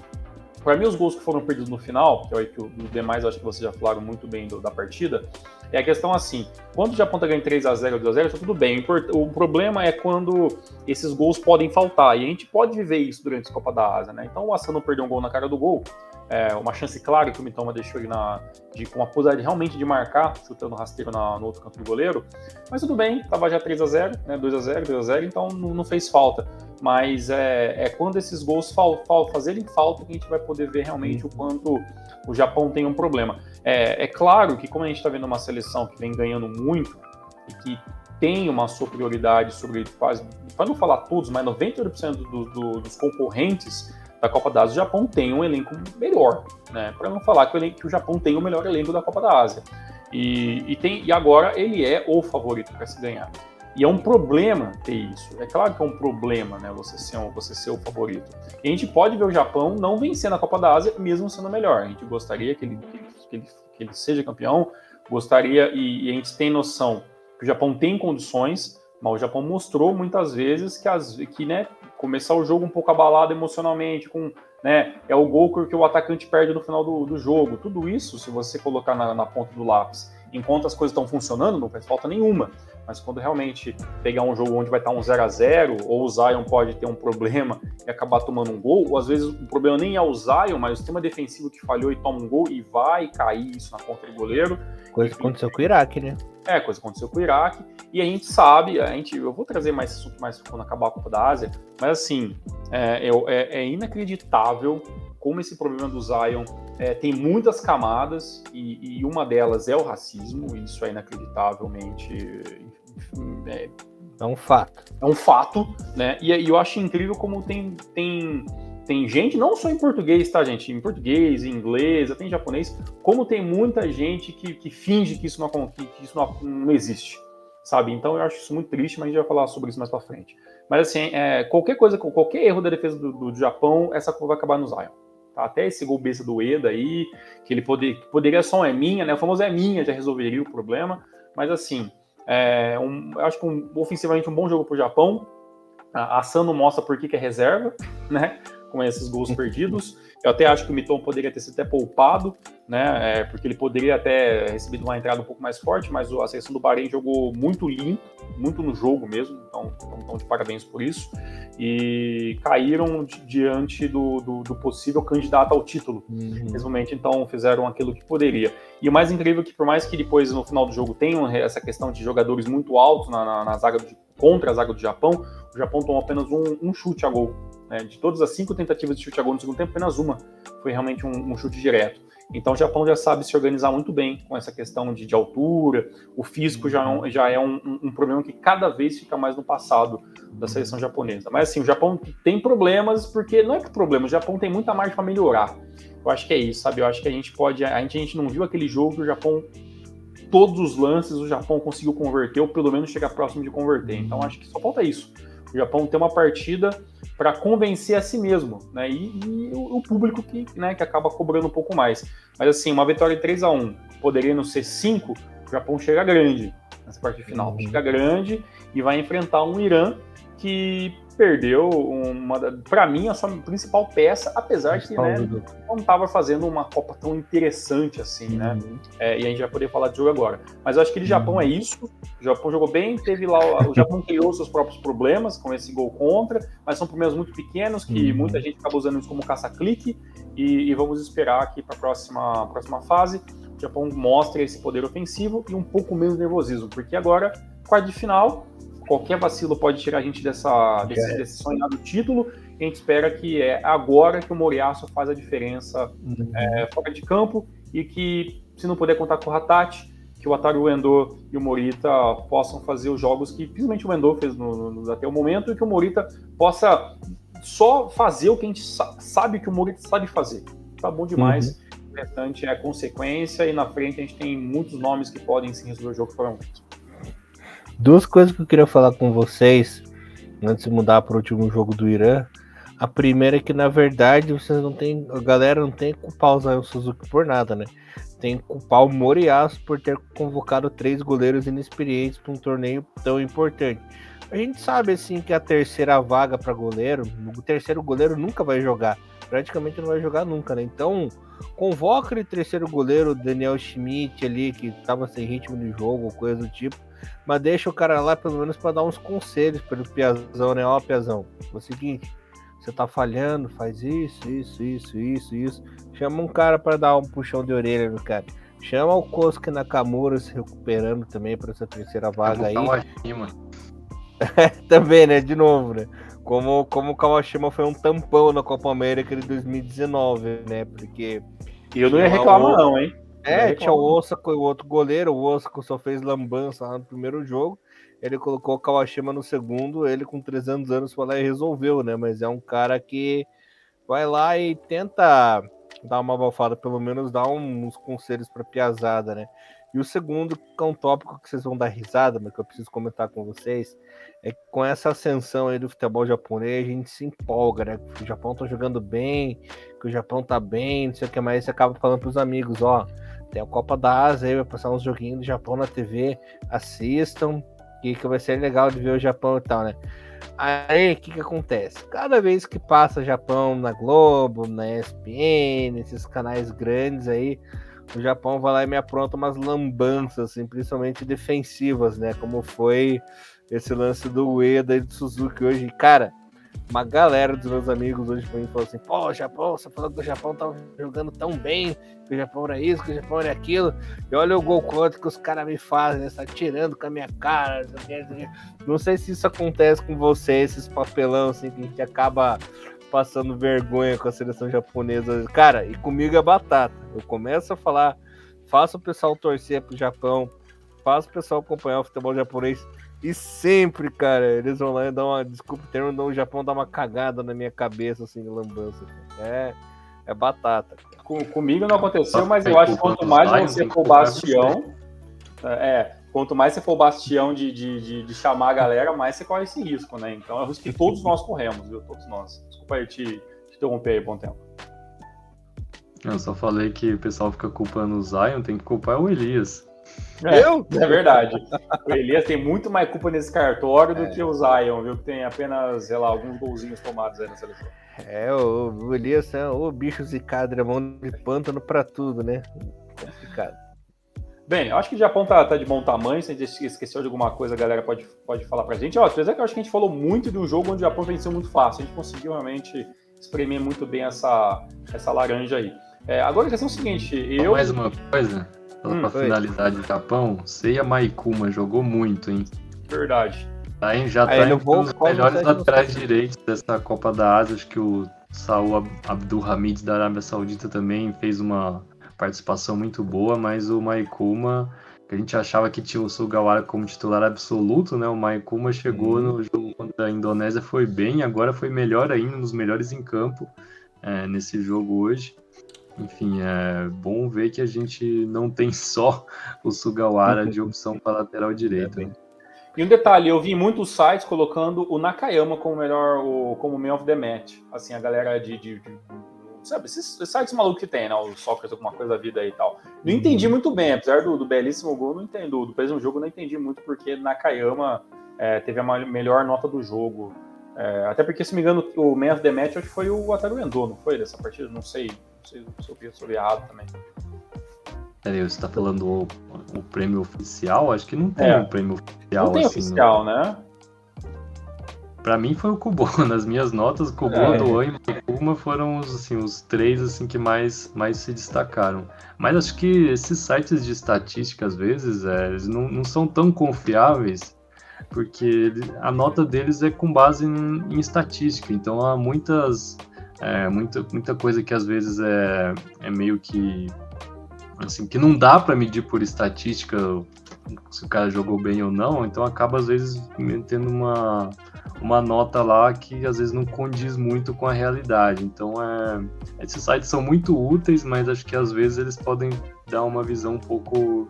Para mim, os gols que foram perdidos no final, que é o que os demais acho que vocês já falaram muito bem do, da partida, é a questão assim: quando o Japão tá ganhando 3 a 0 2 a 0 tá tudo bem. O problema é quando esses gols podem faltar. E a gente pode viver isso durante a Copa da Ásia, né? Então o Asano perdeu um gol na cara do gol, é, uma chance clara que o Mitoma deixou ali na, de, com a possibilidade realmente de marcar, chutando rasteiro na, no outro canto do goleiro. Mas tudo bem, tava já 3 a 0 né? 2 a 0 2 a 0 então não, não fez falta mas é, é quando esses gols fal, fal, fazerem falta que a gente vai poder ver realmente o quanto o Japão tem um problema. É, é claro que, como a gente está vendo uma seleção que vem ganhando muito e que tem uma superioridade sobre quase, para não falar todos, mas 98% do, do, dos concorrentes da Copa da Ásia, o Japão tem um elenco melhor, né? Para não falar que o, elenco, que o Japão tem o melhor elenco da Copa da Ásia. E, e, tem, e agora ele é o favorito para se ganhar. E é um problema ter isso. É claro que é um problema, né? Você ser, um, você ser o favorito. E a gente pode ver o Japão não vencer na Copa da Ásia, mesmo sendo melhor. A gente gostaria que ele, que ele, que ele seja campeão, gostaria, e, e, a gente tem noção que o Japão tem condições, mas o Japão mostrou muitas vezes que, as, que né, começar o jogo um pouco abalado emocionalmente, com né, é o gol que o atacante perde no final do, do jogo. Tudo isso, se você colocar na, na ponta do lápis, enquanto as coisas estão funcionando, não faz falta nenhuma. Mas quando realmente pegar um jogo onde vai estar um 0 a 0 ou o Zion pode ter um problema e acabar tomando um gol, ou às vezes o problema nem é o Zion, mas o sistema defensivo que falhou e toma um gol e vai cair isso na conta do goleiro. Coisa que aconteceu com o Iraque, né? É, coisa que aconteceu com o Iraque. E a gente sabe, a gente, eu vou trazer mais assunto mais quando acabar a Copa da Ásia, mas assim, é, é, é inacreditável como esse problema do Zion é, tem muitas camadas e, e, uma delas é o racismo, isso é inacreditavelmente. É, é um fato. É um fato, né? E, e, eu acho incrível como tem, tem, tem gente, não só em português, tá, gente? Em português, em inglês, até em japonês, como tem muita gente que, que finge que isso, não, que, que isso não, não existe, sabe? Então eu acho isso muito triste, mas a gente vai falar sobre isso mais pra frente. Mas assim, é, qualquer coisa, qualquer erro da defesa do, do Japão, essa vai acabar no Zion. Tá? Até esse gol besta do Eda aí, que ele poder, poderia só é minha, né? O famoso é minha já resolveria o problema. Mas assim, é um, acho que um, ofensivamente um bom jogo para o Japão. A, a Sano mostra por que, que é reserva, né? Com esses gols perdidos. Eu até acho que o Miton poderia ter sido até poupado, né? É, porque ele poderia até recebido uma entrada um pouco mais forte, mas a seleção do Bahrein jogou muito limpo, muito no jogo mesmo, então, então de parabéns por isso. E caíram diante do, do, do possível candidato ao título, uhum. então fizeram aquilo que poderia. E o mais incrível é que, por mais que depois no final do jogo tenham essa questão de jogadores muito altos na, na, na zaga do, contra a zaga do Japão, o Japão tomou apenas um, um chute a gol né? De todas as cinco tentativas de chute a gol no segundo tempo, apenas uma foi realmente um, um chute direto. Então o Japão já sabe se organizar muito bem com essa questão de, de altura. O físico já, é já é um, um, problema que cada vez fica mais no passado da seleção japonesa. Mas assim, o Japão tem problemas porque não é que problema, o Japão tem muita margem para melhorar. Eu acho que é isso, sabe? Eu acho que a gente pode. A gente, a gente não viu aquele jogo que o Japão. Todos os lances o Japão conseguiu converter, ou pelo menos chegar próximo de converter. Então acho que só falta isso. O Japão tem uma partida para convencer a si mesmo, né? E, e o, o, público que, né, que acaba cobrando um pouco mais. Mas assim, uma vitória 3 a 1 poderia não ser 5, o Japão chega grande nessa parte final. Uhum. Chega grande e vai enfrentar um Irã que perdeu uma, para mim, a sua principal peça, apesar de né, não estava fazendo uma Copa tão interessante assim, né? uhum. né? É, e a gente vai poder falar de jogo agora. Mas eu acho que de Japão é uhum. isso. O Japão jogou bem, teve lá. O Japão criou seus próprios problemas com esse gol contra, mas são problemas muito pequenos que uhum. muita gente acaba usando isso como caça-clique. E, e, vamos esperar aqui para a próxima, próxima fase. O Japão mostra esse poder ofensivo e um pouco menos nervosismo, porque agora, quarto de final, qualquer vacilo pode tirar a gente dessa, desse, é. desse sonhado título. a gente espera que é agora que o Moriaço faz a diferença uhum. é, fora de campo e que, se não puder contar com o Hatati, que o Ataru Endo e o Morita possam fazer os jogos que principalmente o Endo fez no, no, até o momento e que o Morita possa só fazer o que a gente sabe que o Morita sabe fazer. Tá bom demais. Uhum. O restante é a consequência e na frente a gente tem muitos nomes que podem sim resolver o jogo foram feitos. Duas coisas que eu queria falar com vocês antes de mudar para o último jogo do Irã. A primeira é que, na verdade, vocês não tem. A galera não tem que culpar o Zion Suzuki por nada, né? Tem que culpar o Moriaço por ter convocado três goleiros inexperientes para um torneio tão importante. A gente sabe assim que a terceira vaga para goleiro, o terceiro goleiro nunca vai jogar. Praticamente não vai jogar nunca, né? Então, convoca o terceiro goleiro, Daniel Schmidt ali, que tava sem ritmo de jogo, coisa do tipo. Mas deixa o cara lá pelo menos para dar uns conselhos para o Piazão, né? Ó, Piazão, é o seguinte, você tá falhando, faz isso, isso, isso, isso, isso. Chama um cara para dar um puxão de orelha no cara. Chama o Kosuke Nakamura se recuperando também para essa terceira vaga aí. [LAUGHS] também, né? De novo, né? Como, como o Kawashima foi um tampão na Copa América de 2019, né? Porque. E eu não ia reclamar, não, hein? É, tinha o Osaka e o outro goleiro. O Osaka só fez lambança lá no primeiro jogo. Ele colocou o Kawashima no segundo. Ele, com 300 anos, foi lá e resolveu, né? Mas é um cara que vai lá e tenta dar uma abafada, pelo menos dar uns conselhos para piazada, né? E o segundo, que é um tópico que vocês vão dar risada, mas que eu preciso comentar com vocês, é que com essa ascensão aí do futebol japonês, a gente se empolga, né? Que o Japão tá jogando bem, que o Japão tá bem, não sei o que mais, você acaba falando pros amigos, ó, tem a Copa da Ásia aí, vai passar uns joguinhos do Japão na TV, assistam, que, que vai ser legal de ver o Japão e tal, né? Aí, o que que acontece? Cada vez que passa Japão na Globo, na ESPN, esses canais grandes aí, o Japão vai lá e me apronta umas lambanças, assim, principalmente defensivas, né? Como foi esse lance do Ueda e do Suzuki hoje. Cara, uma galera dos meus amigos hoje pra mim falou assim: pô, Japão, você falou que o Japão tava jogando tão bem, que o Japão era isso, que o Japão era aquilo. E olha o gol contra que os caras me fazem, né? Tá tirando com a minha cara. Não sei se isso acontece com você, esses papelão assim, que a gente acaba passando vergonha com a seleção japonesa. Cara, e comigo é batata. Eu começo a falar, faço o pessoal torcer pro Japão, faço o pessoal acompanhar o futebol japonês. E sempre, cara, eles vão lá e dão uma. Desculpa o termo, dão, o Japão dá uma cagada na minha cabeça, assim, de lambança. É, é batata. Com, comigo não aconteceu, mas eu acho que quanto mais você for bastião. É, quanto mais você for bastião de, de, de, de, chamar a galera, mais você corre esse risco, né? Então é o risco que todos nós corremos, viu? Todos nós. Desculpa aí te, te interromper aí, bom tempo. Eu só falei que o pessoal fica culpando o Zion, tem que culpar o Elias. É, eu? É verdade. O Elias tem muito mais culpa nesse cartório do é. que o Zion, viu? Que tem apenas, sei lá, alguns golzinhos tomados aí na seleção. É, o, o Elias é o bicho zicado, é mão de pântano pra tudo, né? Complicado. Bem, eu acho que o Japão tá, tá, de bom tamanho. Se a gente esqueceu de alguma coisa, a galera pode, pode falar pra gente. Ó, apesar que eu acho que a gente falou muito de um jogo onde o Japão venceu muito fácil. A gente conseguiu realmente espremer muito bem essa, essa laranja aí. É, agora a questão é o seguinte, eu... Mais uma coisa, hum, pra finalizar de Japão, Seiya Maikuma jogou muito, hein? Verdade. Tá, hein? Já aí, tá entre os melhores laterais direitos dessa Copa da Ásia. Acho que o Saul Abdul Hamid da Arábia Saudita também fez uma participação muito boa, mas o Maikuma, que a gente achava que tinha o Sugawara como titular absoluto, né? O Maikuma chegou uhum. no jogo contra a Indonésia, foi bem, agora foi melhor ainda, nos melhores em campo é, nesse jogo hoje. Enfim, é bom ver que a gente não tem [LAUGHS] só o Sugawara de opção para lateral direito. Né? E um detalhe, eu vi muitos sites colocando o Nakayama como melhor, o, como man of the match. Assim, a galera de, de, de sabe, esses sites malucos que tem, né? O Soccer, alguma coisa da vida aí e tal. Não uhum. entendi muito bem, apesar do, do belíssimo gol, não entendo. Do mesmo jogo, não entendi muito porque Nakayama é, teve a melhor nota do jogo. É, até porque, se me engano, o Man of the Match acho que foi o Ataru Endo, não foi dessa partida? Não sei. Vi errado também. Peraí, você tá falando o, o, prêmio oficial? Acho que não tem é. um prêmio oficial. Não tem assim, oficial, no... né? Pra mim foi o Kubo. [LAUGHS] Nas minhas notas, o Kubo, é. Doan e Makuma foram os, assim, os três assim, que mais, mais se destacaram. Mas acho que esses sites de estatística, às vezes, é, eles não, não são tão confiáveis, porque a nota deles é com base em, em estatística. Então há muitas. É, muita, muita coisa que às vezes é, é meio que. Assim, que não dá para medir por estatística se o cara jogou bem ou não, então acaba às vezes metendo uma, uma nota lá que às vezes não condiz muito com a realidade. Então, é, esses sites são muito úteis, mas acho que às vezes eles podem dar uma visão um pouco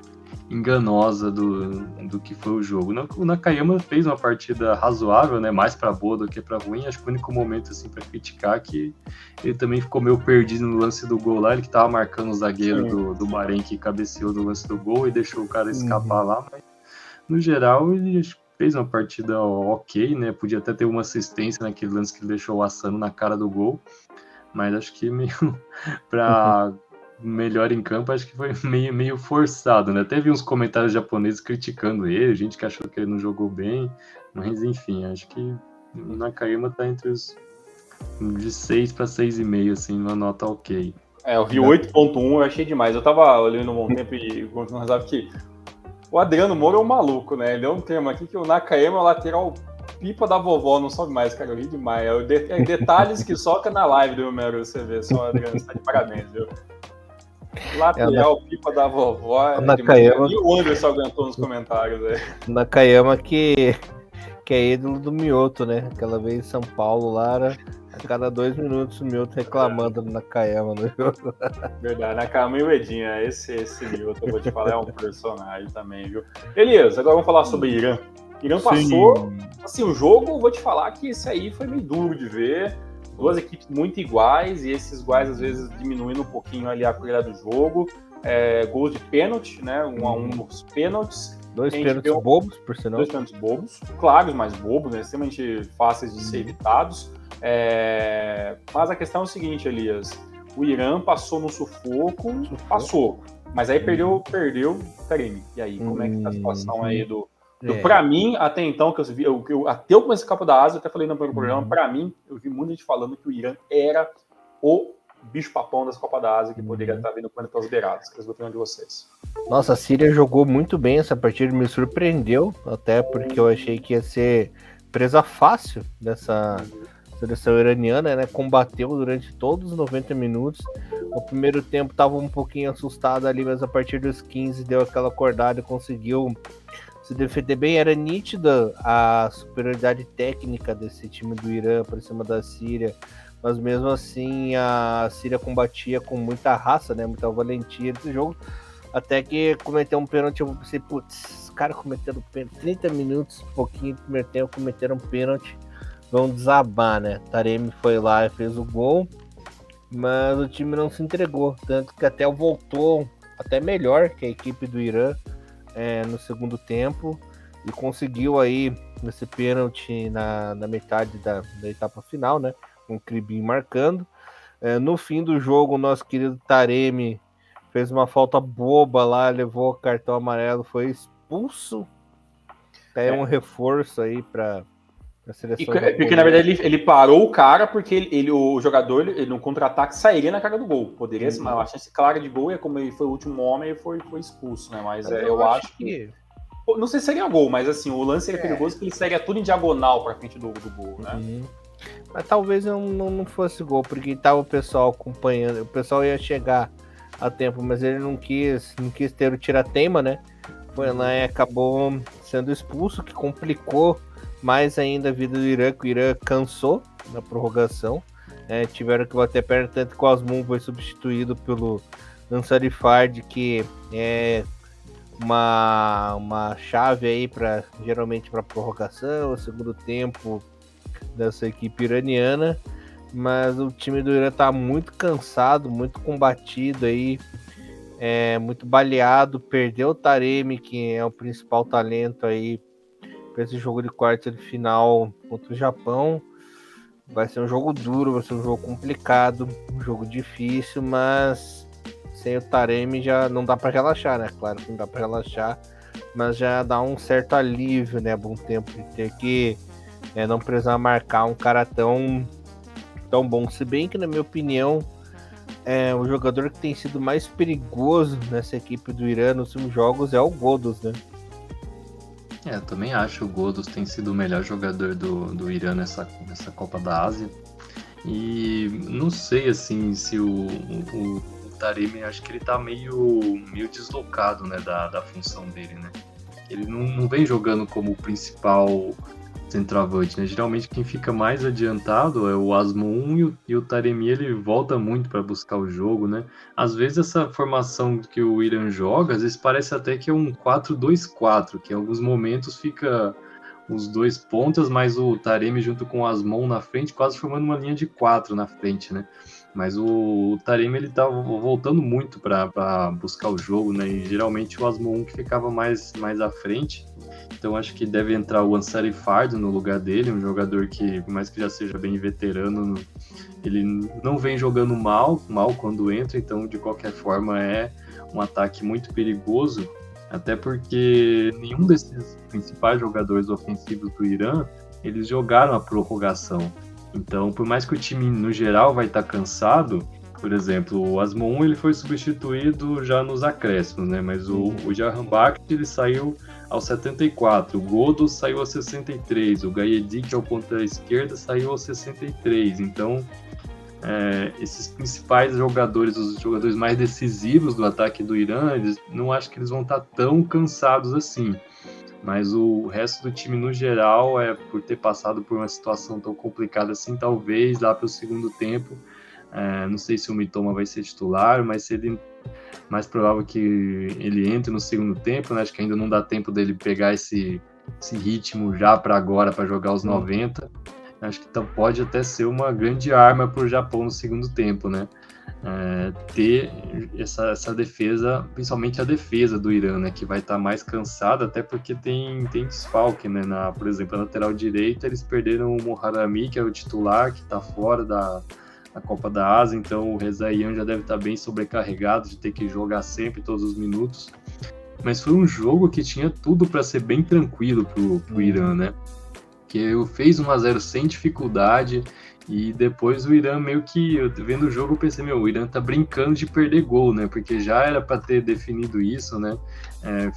enganosa do, do que foi o jogo. O Nakayama fez uma partida razoável, né, mais para boa do que para ruim. Acho que o único momento assim para criticar é que ele também ficou meio perdido no lance do gol lá, ele que tava marcando o zagueiro do, do Bahrein que cabeceou do lance do gol e deixou o cara escapar uhum. lá, mas no geral ele fez uma partida ok, né? Podia até ter uma assistência naquele lance que ele deixou o Asano na cara do gol, mas acho que meio [LAUGHS] para uhum. Melhor em campo, acho que foi [LAUGHS] meio, meio forçado, né? Teve uns comentários japoneses criticando ele, gente que achou que ele não jogou bem, mas enfim, acho que o Nakayama tá entre os de 6 para 6,5, assim, uma nota ok. É, eu vi 8.1, eu achei demais. Eu tava olhando um bom tempo e [LAUGHS] contando que o Adriano Moura é um maluco, né? Ele deu um termo aqui que o Nakayama é o lateral pipa da vovó, não sobe mais, cara. Eu ri demais. É, de, é detalhes que soca na live do meu você vê. Só, Adriano, você tá de parabéns, viu? Lateral, é, pipa da vovó. É Nakayama... E o Anderson aguentou nos comentários aí. Nakayama que, que é ídolo do Mioto, né? Aquela vez em São Paulo lá era a cada dois minutos o Milton reclamando na Nakayama no jogo. Verdade, Nakayama e o Edinha, esse, esse Milton, eu vou te falar, é um personagem também, viu? Elias, agora vamos falar sobre Irã. Irã passou, Sim. assim, o jogo, vou te falar que esse aí foi meio duro de ver. Duas equipes muito iguais, e esses iguais às vezes diminuindo um pouquinho ali a qualidade do jogo. É, gols de pênalti, né? Um a um nos pênaltis. Dois pênaltis bobos, por sinal. Dois pênaltis bobos, claros, mas bobos, né? Extremamente fáceis de ser evitados. É... Mas a questão é o seguinte, Elias. O Irã passou no sufoco, sufoco. passou. Mas aí perdeu, uhum. perdeu Taremi. E aí, como é que tá a situação uhum. aí do. É. Pra mim, até então, que eu vi, eu, eu, até o começo do Copa da Ásia, eu até falei no primeiro programa, uhum. pra mim, eu vi muita gente falando que o Irã era o bicho-papão das Copa da Ásia que poderia uhum. estar vindo comendo pelas beiradas. Queria saber de vocês. Nossa, a Síria jogou muito bem essa partida, me surpreendeu, até porque eu achei que ia ser presa fácil dessa seleção iraniana, né? Combateu durante todos os 90 minutos. O primeiro tempo estava um pouquinho assustado ali, mas a partir dos 15 deu aquela acordada e conseguiu se defender bem. Era nítida a superioridade técnica desse time do Irã para cima da Síria, mas mesmo assim a Síria combatia com muita raça, né? Muita valentia nesse jogo. Até que cometeu um pênalti, eu pensei, putz, os caras cometeram pênalti, 30 minutos, um pouquinho do primeiro tempo, cometeram um pênalti vão desabar, né? Taremi foi lá e fez o gol, mas o time não se entregou, tanto que até voltou até melhor que a equipe do Irã é, no segundo tempo e conseguiu aí esse pênalti na, na metade da, da etapa final, né? Com o Cribin marcando. É, no fim do jogo, o nosso querido Taremi fez uma falta boba lá, levou cartão amarelo, foi expulso. É um reforço aí para e, porque na verdade ele, ele, parou o cara porque ele, ele o jogador ele, no contra-ataque sairia na cara do gol. Poderia ser, mas a chance clara de gol é como ele foi o último homem e foi, foi expulso, né? Mas, mas é, eu, eu, acho que... que. Não sei se seria gol, mas assim, o lance seria é. perigoso porque ele sairia tudo em diagonal para frente do, do gol, né? Uhum. Mas talvez não, não, não, fosse gol, porque tava o pessoal acompanhando, o pessoal ia chegar a tempo, mas ele não quis, não quis ter o tira-teima, né? Foi lá e acabou sendo expulso, que complicou mais ainda a vida do Irã, que o Irã cansou na prorrogação. É, tiveram que bater perna, tanto que o foi substituído pelo Ansarifard, que é uma, uma chave aí para geralmente para prorrogação, segundo tempo dessa equipe iraniana. Mas o time do Irã está muito cansado, muito combatido aí, é, muito baleado. Perdeu o Taremi, que é o principal talento aí para esse jogo de quarta de final contra o Japão. Vai ser um jogo duro, vai ser um jogo complicado, um jogo difícil, mas sem o Taremi já não dá para relaxar, né? Claro que não dá para relaxar, mas já dá um certo alívio, né? Bom tempo de ter que é, não precisar marcar um cara tão, tão bom. Se bem que, na minha opinião, é, o jogador que tem sido mais perigoso nessa equipe do Irã nos últimos jogos é o Godos, né? É, também acho o Godos tem sido o melhor jogador do, do Irã nessa, nessa Copa da Ásia. E não sei assim se o, o, o Taremi, acho que ele tá meio, meio deslocado né, da, da função dele, né? Ele não, não vem jogando como o principal centroavante, né? Geralmente quem fica mais adiantado é o Asmo 1 e o, e o Taremi ele volta muito para buscar o jogo, né? Às vezes essa formação que o Irã joga, às vezes parece até que é um 4-2-4, que em alguns momentos fica os dois pontas, mas o Taremi junto com o Asmon na frente, quase formando uma linha de quatro na frente, né? Mas o, o Taremi ele tá voltando muito para buscar o jogo, né? E geralmente o Asmon que ficava mais, mais à frente. Então acho que deve entrar o Ansari Fardo no lugar dele, um jogador que, por mais que já seja bem veterano, ele não vem jogando mal, mal quando entra, então de qualquer forma é um ataque muito perigoso, até porque nenhum desses principais jogadores ofensivos do Irã, eles jogaram a prorrogação. Então, por mais que o time no geral vai estar tá cansado, por exemplo, o Asmon ele foi substituído já nos acréscimos, né? Mas o, o Jahan ele saiu aos 74, o Godo saiu aos 63, o Gaedi, que é o ponta esquerda, saiu aos 63. Então, é, esses principais jogadores, os jogadores mais decisivos do ataque do Irã, eles, não acho que eles vão estar tá tão cansados assim. Mas o resto do time, no geral, é por ter passado por uma situação tão complicada assim, talvez lá para o segundo tempo. É, não sei se o Mitoma vai ser titular, mas seria mais provável que ele entre no segundo tempo. Né? Acho que ainda não dá tempo dele pegar esse, esse ritmo já para agora, para jogar os 90. Acho que então pode até ser uma grande arma para o Japão no segundo tempo, né? é, ter essa, essa defesa, principalmente a defesa do Irã, né, que vai estar tá mais cansada, até porque tem, tem desfalque, né, na, por exemplo, na lateral direita eles perderam o Moharami, que é o titular, que está fora da, da Copa da Ásia, então o Rezaian já deve estar bem sobrecarregado de ter que jogar sempre, todos os minutos. Mas foi um jogo que tinha tudo para ser bem tranquilo para o Irã, né? Que fez 1 a 0 sem dificuldade, e depois o Irã meio que, eu vendo o jogo, eu pensei, meu, o Irã tá brincando de perder gol, né? Porque já era para ter definido isso, né? É,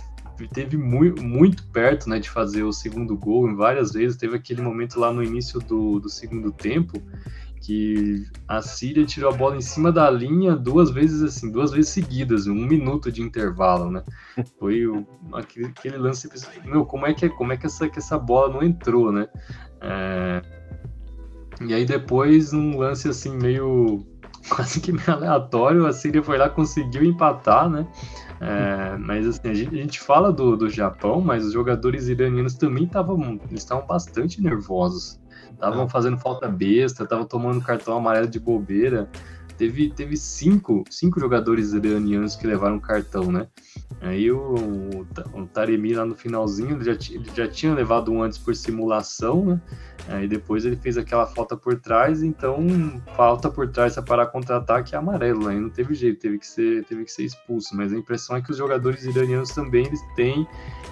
teve muito, muito perto, né, de fazer o segundo gol em várias vezes. Teve aquele momento lá no início do, do segundo tempo que a Síria tirou a bola em cima da linha duas vezes assim, duas vezes seguidas, um minuto de intervalo, né? Foi o, aquele, aquele lance, meu, como é que como é que essa que essa bola não entrou, né? É, e aí depois, um lance assim meio [LAUGHS] quase que meio aleatório, a Síria foi lá, conseguiu empatar, né? É, mas assim, a gente, fala do, do Japão, mas os jogadores iranianos também estavam estavam bastante nervosos. Estavam ah. fazendo falta besta, estavam tomando cartão amarelo de bobeira. Teve, teve cinco, cinco jogadores iranianos que levaram cartão, né? Aí o, o, Taremi lá no finalzinho, ele já, ele já tinha levado um antes por simulação, né? Aí depois ele fez aquela falta por trás, então falta por trás para contra-ataque é amarelo, aí não teve jeito, teve que ser, teve que ser expulso. Mas a impressão é que os jogadores iranianos também eles têm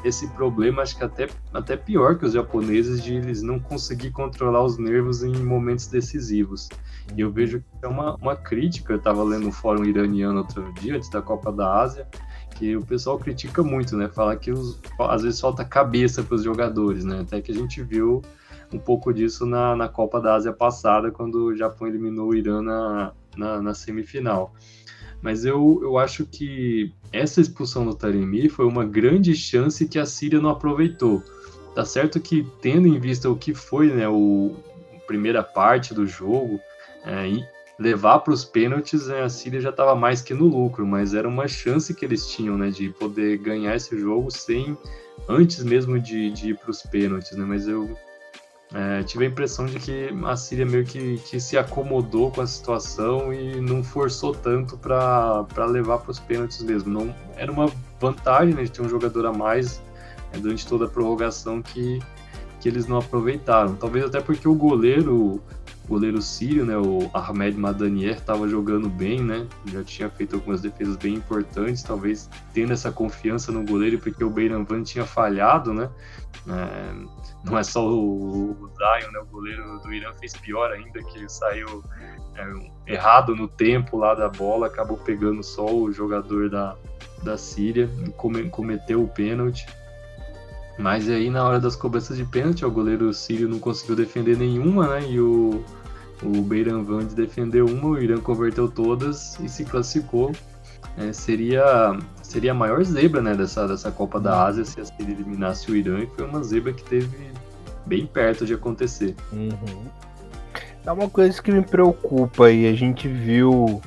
esse problema, acho que até, até pior que os japoneses, de eles não conseguir controlar os nervos em momentos decisivos. E eu vejo que é uma, uma crítica, eu estava lendo um fórum iraniano outro dia, antes da Copa da Ásia, que o pessoal critica muito, né? Fala que os, às vezes falta cabeça para os jogadores, né? Até que a gente viu um pouco disso na, na Copa da Ásia passada, quando o Japão eliminou o Irã na, na, na semifinal. Mas eu, eu acho que essa expulsão do Taremi foi uma grande chance que a Síria não aproveitou. Tá certo que, tendo em vista o que foi né, o, primeira parte do jogo, é, levar para os pênaltis, né, a Síria já estava mais que no lucro, mas era uma chance que eles tinham né, de poder ganhar esse jogo sem antes mesmo de, de ir para os pênaltis. Né, mas eu é, tive a impressão de que a Síria meio que, que se acomodou com a situação e não forçou tanto para levar para os pênaltis mesmo. Não, era uma vantagem né, de ter um jogador a mais né, durante toda a prorrogação que, que eles não aproveitaram. Talvez até porque o goleiro, goleiro sírio, né, o Ahmed Madanier, estava jogando bem, né? Já tinha feito algumas defesas bem importantes, talvez tendo essa confiança no goleiro, porque o Beiranvan tinha falhado, né? É, não é só o, Zion, né, o goleiro do Irã fez pior ainda, que saiu é, errado no tempo lá da bola, acabou pegando só o jogador da, da Síria, cometeu o pênalti. Mas aí na hora das cobranças de pênalti, o goleiro sírio não conseguiu defender nenhuma, né? E o, o Beiran Vand defendeu uma, o Irã converteu todas e se classificou. É, seria seria a maior zebra né, dessa, dessa Copa da Ásia se a Síria eliminasse o Irã, e foi uma zebra que teve bem perto de acontecer. Uhum. É uma coisa que me preocupa e a gente viu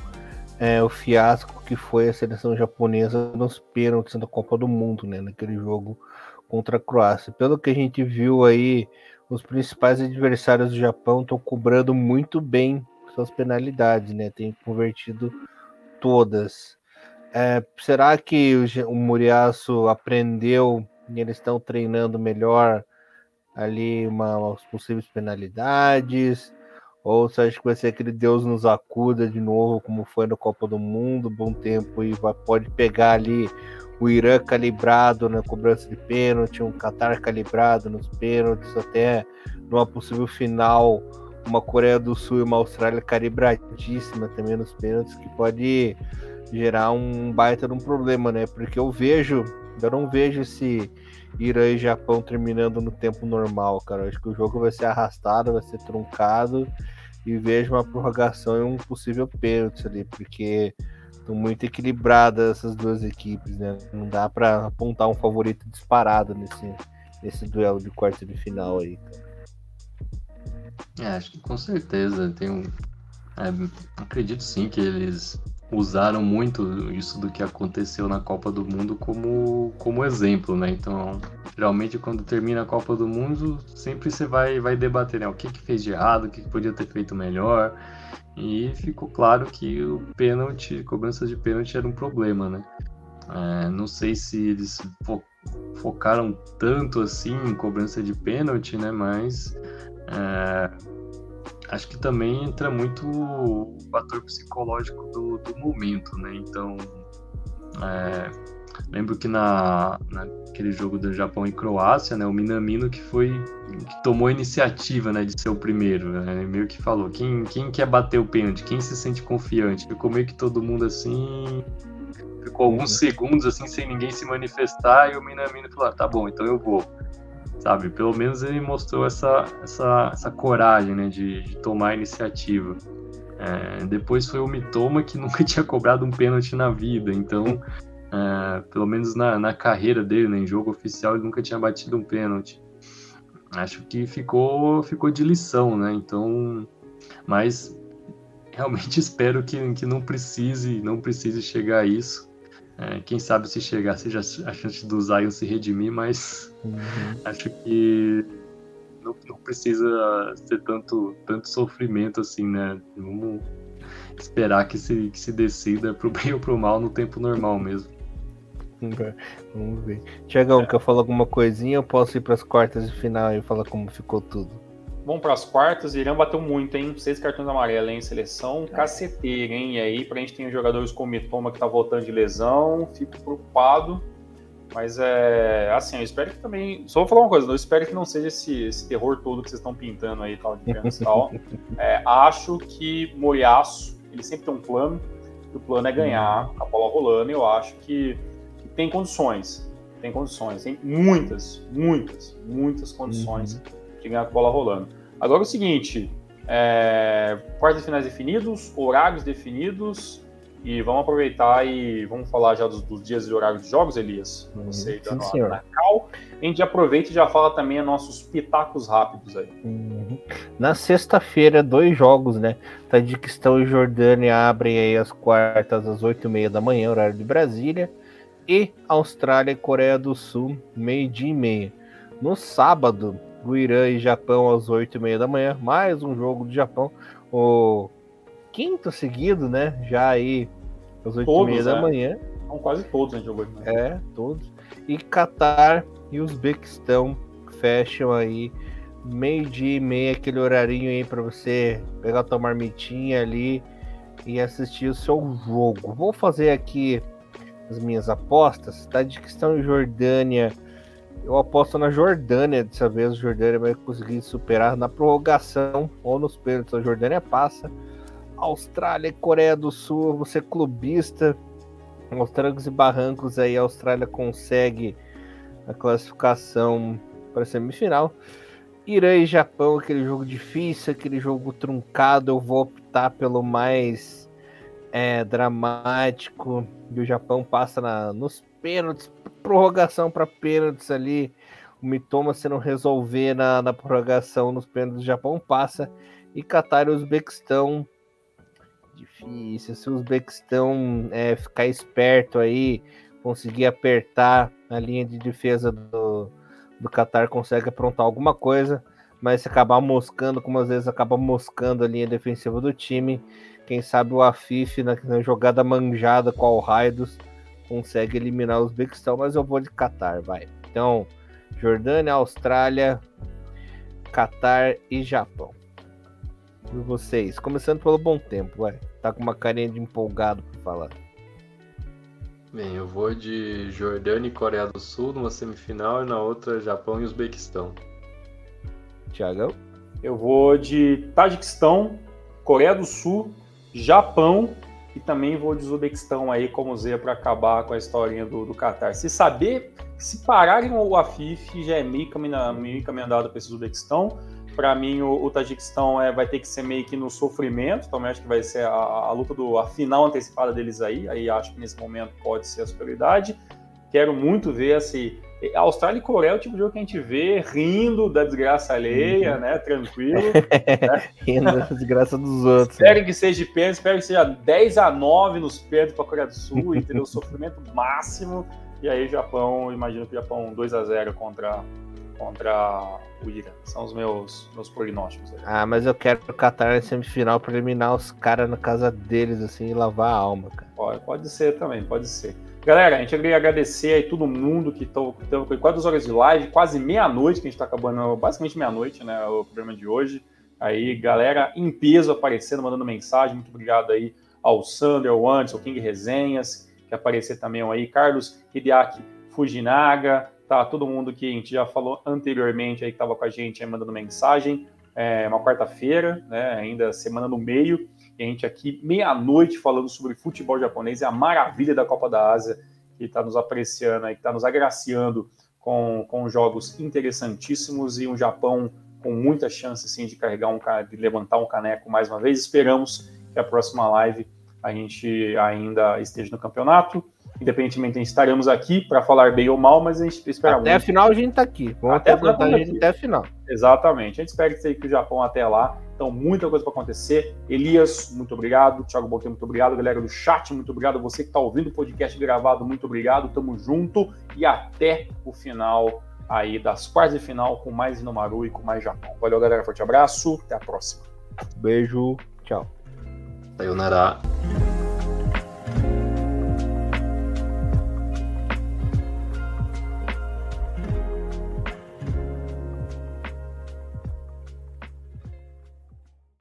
é, o fiasco que foi a seleção japonesa nos pênaltis da Copa do Mundo, né, naquele jogo contra a Croácia. Pelo que a gente viu aí, os principais adversários do Japão estão cobrando muito bem suas penalidades, né? Tem convertido todas. É, será que o, o Muriaço aprendeu e eles estão treinando melhor ali uma, as possíveis penalidades? Ou você acha que vai ser aquele Deus nos acuda de novo, como foi no Copa do Mundo, bom tempo, e vai, pode pegar ali o Irã calibrado na cobrança de pênalti, um Qatar calibrado nos pênaltis, até numa possível final, uma Coreia do Sul e uma Austrália calibradíssima também nos pênaltis, que pode gerar um baita de um problema, né? Porque eu vejo, eu não vejo esse Irã e Japão terminando no tempo normal, cara. Eu acho que o jogo vai ser arrastado, vai ser truncado e vejo uma prorrogação e um possível pênalti ali, porque estão muito equilibradas essas duas equipes, né? Não dá para apontar um favorito disparado nesse, nesse duelo de quarto de final aí. É, acho que com certeza tem um. É, acredito sim que eles usaram muito isso do que aconteceu na Copa do Mundo como, como exemplo, né? Então, geralmente quando termina a Copa do Mundo, sempre você vai, vai debater, né? O que, que fez de errado, o que, que podia ter feito melhor. E ficou claro que o pênalti, cobrança de pênalti era um problema, né? É, não sei se eles fo focaram tanto assim em cobrança de pênalti, né? Mas é, acho que também entra muito o fator psicológico do, do momento, né? Então, é, lembro que na, naquele jogo do Japão e Croácia, né? O Minamino que foi que tomou a iniciativa, né? De ser o primeiro, né? Meio que falou quem, quem quer bater o pênalti, quem se sente confiante. Ficou meio que todo mundo assim, ficou alguns uhum. segundos assim sem ninguém se manifestar e o Minamino falou: ah, tá bom, então eu vou sabe? Pelo menos ele mostrou essa, essa, essa coragem, né, de, de tomar a iniciativa. É, depois foi o Mitoma que [LAUGHS] nunca tinha cobrado um pênalti na vida, então, é, pelo menos na, na carreira dele, né, em jogo oficial, ele nunca tinha batido um pênalti. Acho que ficou, ficou de lição, né? Então, mas realmente [LAUGHS] espero que, que não precise, não precise chegar a isso. É, quem sabe se chegar seja a chance do Zion se redimir, mas uhum. acho que não, não, precisa ser tanto, tanto sofrimento assim, né? Vamos esperar que se, que se decida pro [LAUGHS] bem ou pro mal no tempo normal mesmo. Vamos ver. Tiagão, é. quer falar alguma coisinha? Eu posso ir para as quartas de final e falar como ficou tudo? Vamos para as quartas. Irã bateu muito, hein? Seis cartões amarelos, hein? Seleção caceteira, hein? E aí, pra gente tem jogadores como Mitoma que tá voltando de lesão, fico preocupado. Mas é assim, eu espero que também. Só vou falar uma coisa, eu espero que não seja esse, esse terror todo que vocês estão pintando aí, tal, de e tal. [LAUGHS] É, acho que Moriaço, ele sempre tem um plano, e o plano é ganhar a bola rolando, e eu acho que, que tem condições. Tem condições, tem muitas, muitas, muitas condições uhum. de ganhar a bola rolando. Agora é o seguinte, é, quartas finais definidos, horários definidos, e vamos aproveitar e vamos falar já dos, dos dias e horários de jogos, Elias? Uhum, Você sim, senhor. Nacal. A gente aproveita e já fala também nossos pitacos rápidos aí. Uhum. Na sexta-feira, dois jogos, né? Tadiquistão e Jordânia abrem aí as quartas às oito e meia da manhã, horário de Brasília. E Austrália e Coreia do Sul, meio-dia e meia. No sábado, o Irã e Japão às 8h30 da manhã. Mais um jogo do Japão. O quinto seguido, né? Já aí às 8h30 da é. manhã. São quase todos. Né? É, todos. E Catar e Uzbequistão fecham aí meio-dia e meia, aquele horarinho aí para você pegar tua marmitinha ali e assistir o seu jogo. Vou fazer aqui as minhas apostas. Tá de questão Jordânia eu aposto na Jordânia dessa vez. A Jordânia vai conseguir superar na prorrogação ou nos pênaltis. A Jordânia passa. Austrália e Coreia do Sul, você clubista. Aos trancos e barrancos aí, a Austrália consegue a classificação para a semifinal. Irã e Japão, aquele jogo difícil, aquele jogo truncado. Eu vou optar pelo mais é, dramático. E o Japão passa na, nos pênaltis prorrogação para pênaltis ali. O Mitoma, se não resolver na, na prorrogação nos pênaltis, o Japão passa. E Qatar e Uzbequistão. Difícil. Se o Uzbequistão é, ficar esperto aí, conseguir apertar a linha de defesa do, do Qatar, consegue aprontar alguma coisa. mas se acabar moscando, como às vezes acaba moscando a linha defensiva do time, quem sabe o Afif na, na jogada manjada com o Raidos consegue eliminar os Uzbequistão, mas eu vou de Qatar, vai. Então, Jordânia, Austrália, Qatar e Japão. E vocês? Começando pelo bom tempo, vai. Tá com uma carinha de empolgado para falar. Bem, eu vou de Jordânia e Coreia do Sul numa semifinal e na outra Japão e Uzbequistão. Tiagão? Eu vou de Tajiquistão, Coreia do Sul, Japão e também vou de Uzbequistão aí como Z para acabar com a historinha do, do Qatar. Se saber, se pararem o Afif, já é meio, caminhado, meio caminhado para esse Uzbequistão. Para mim, o, o Tajiquistão é, vai ter que ser meio que no sofrimento. Também acho que vai ser a, a luta do a final antecipada deles aí. Aí acho que nesse momento pode ser a superioridade. Quero muito ver se a Austrália e Coreia é o tipo de jogo que a gente vê rindo da desgraça alheia, uhum. né? Tranquilo. [LAUGHS] né? rindo da desgraça dos outros. Espero né? que seja de pênalti, espero que seja 10 a 9 nos pênaltis para a Coreia do Sul, entendeu? [LAUGHS] Sofrimento máximo. E aí, Japão, imagino que o Japão 2 a 0 contra contra o Irã. São os meus, meus prognósticos. Aí. Ah, mas eu quero o Qatar na semifinal para eliminar os caras na casa deles, assim, e lavar a alma, cara. Pode, pode ser também, pode ser. Galera, a gente queria agradecer aí todo mundo que estão com quase horas de live, quase meia-noite, que a gente está acabando, basicamente meia-noite, né, o programa de hoje. Aí, galera em peso aparecendo, mandando mensagem. Muito obrigado aí ao Sander, ao Anderson, ao King Resenhas, que aparecer também aí, Carlos Hideaki Fujinaga, tá? Todo mundo que a gente já falou anteriormente aí que estava com a gente aí mandando mensagem. É uma quarta-feira, né? Ainda semana no meio. E a gente aqui, meia-noite, falando sobre futebol japonês e a maravilha da Copa da Ásia, que está nos apreciando aí, que está nos agraciando com, com jogos interessantíssimos e um Japão com muita chance sim, de carregar um de levantar um caneco mais uma vez. Esperamos que a próxima live a gente ainda esteja no campeonato. Independentemente, estaremos aqui para falar bem ou mal, mas a gente espera até muito. Até a final a gente está aqui. Vamos até, a gente até a final. Exatamente. A gente espera que, que o Japão até lá. Então, muita coisa para acontecer. Elias, muito obrigado. Thiago Botelho, muito obrigado. Galera do chat, muito obrigado. Você que está ouvindo o podcast gravado, muito obrigado. Tamo junto e até o final aí das quartas de final com mais Inomaru e com mais Japão. Valeu, galera. Forte abraço. Até a próxima. Beijo. Tchau. Sayonara.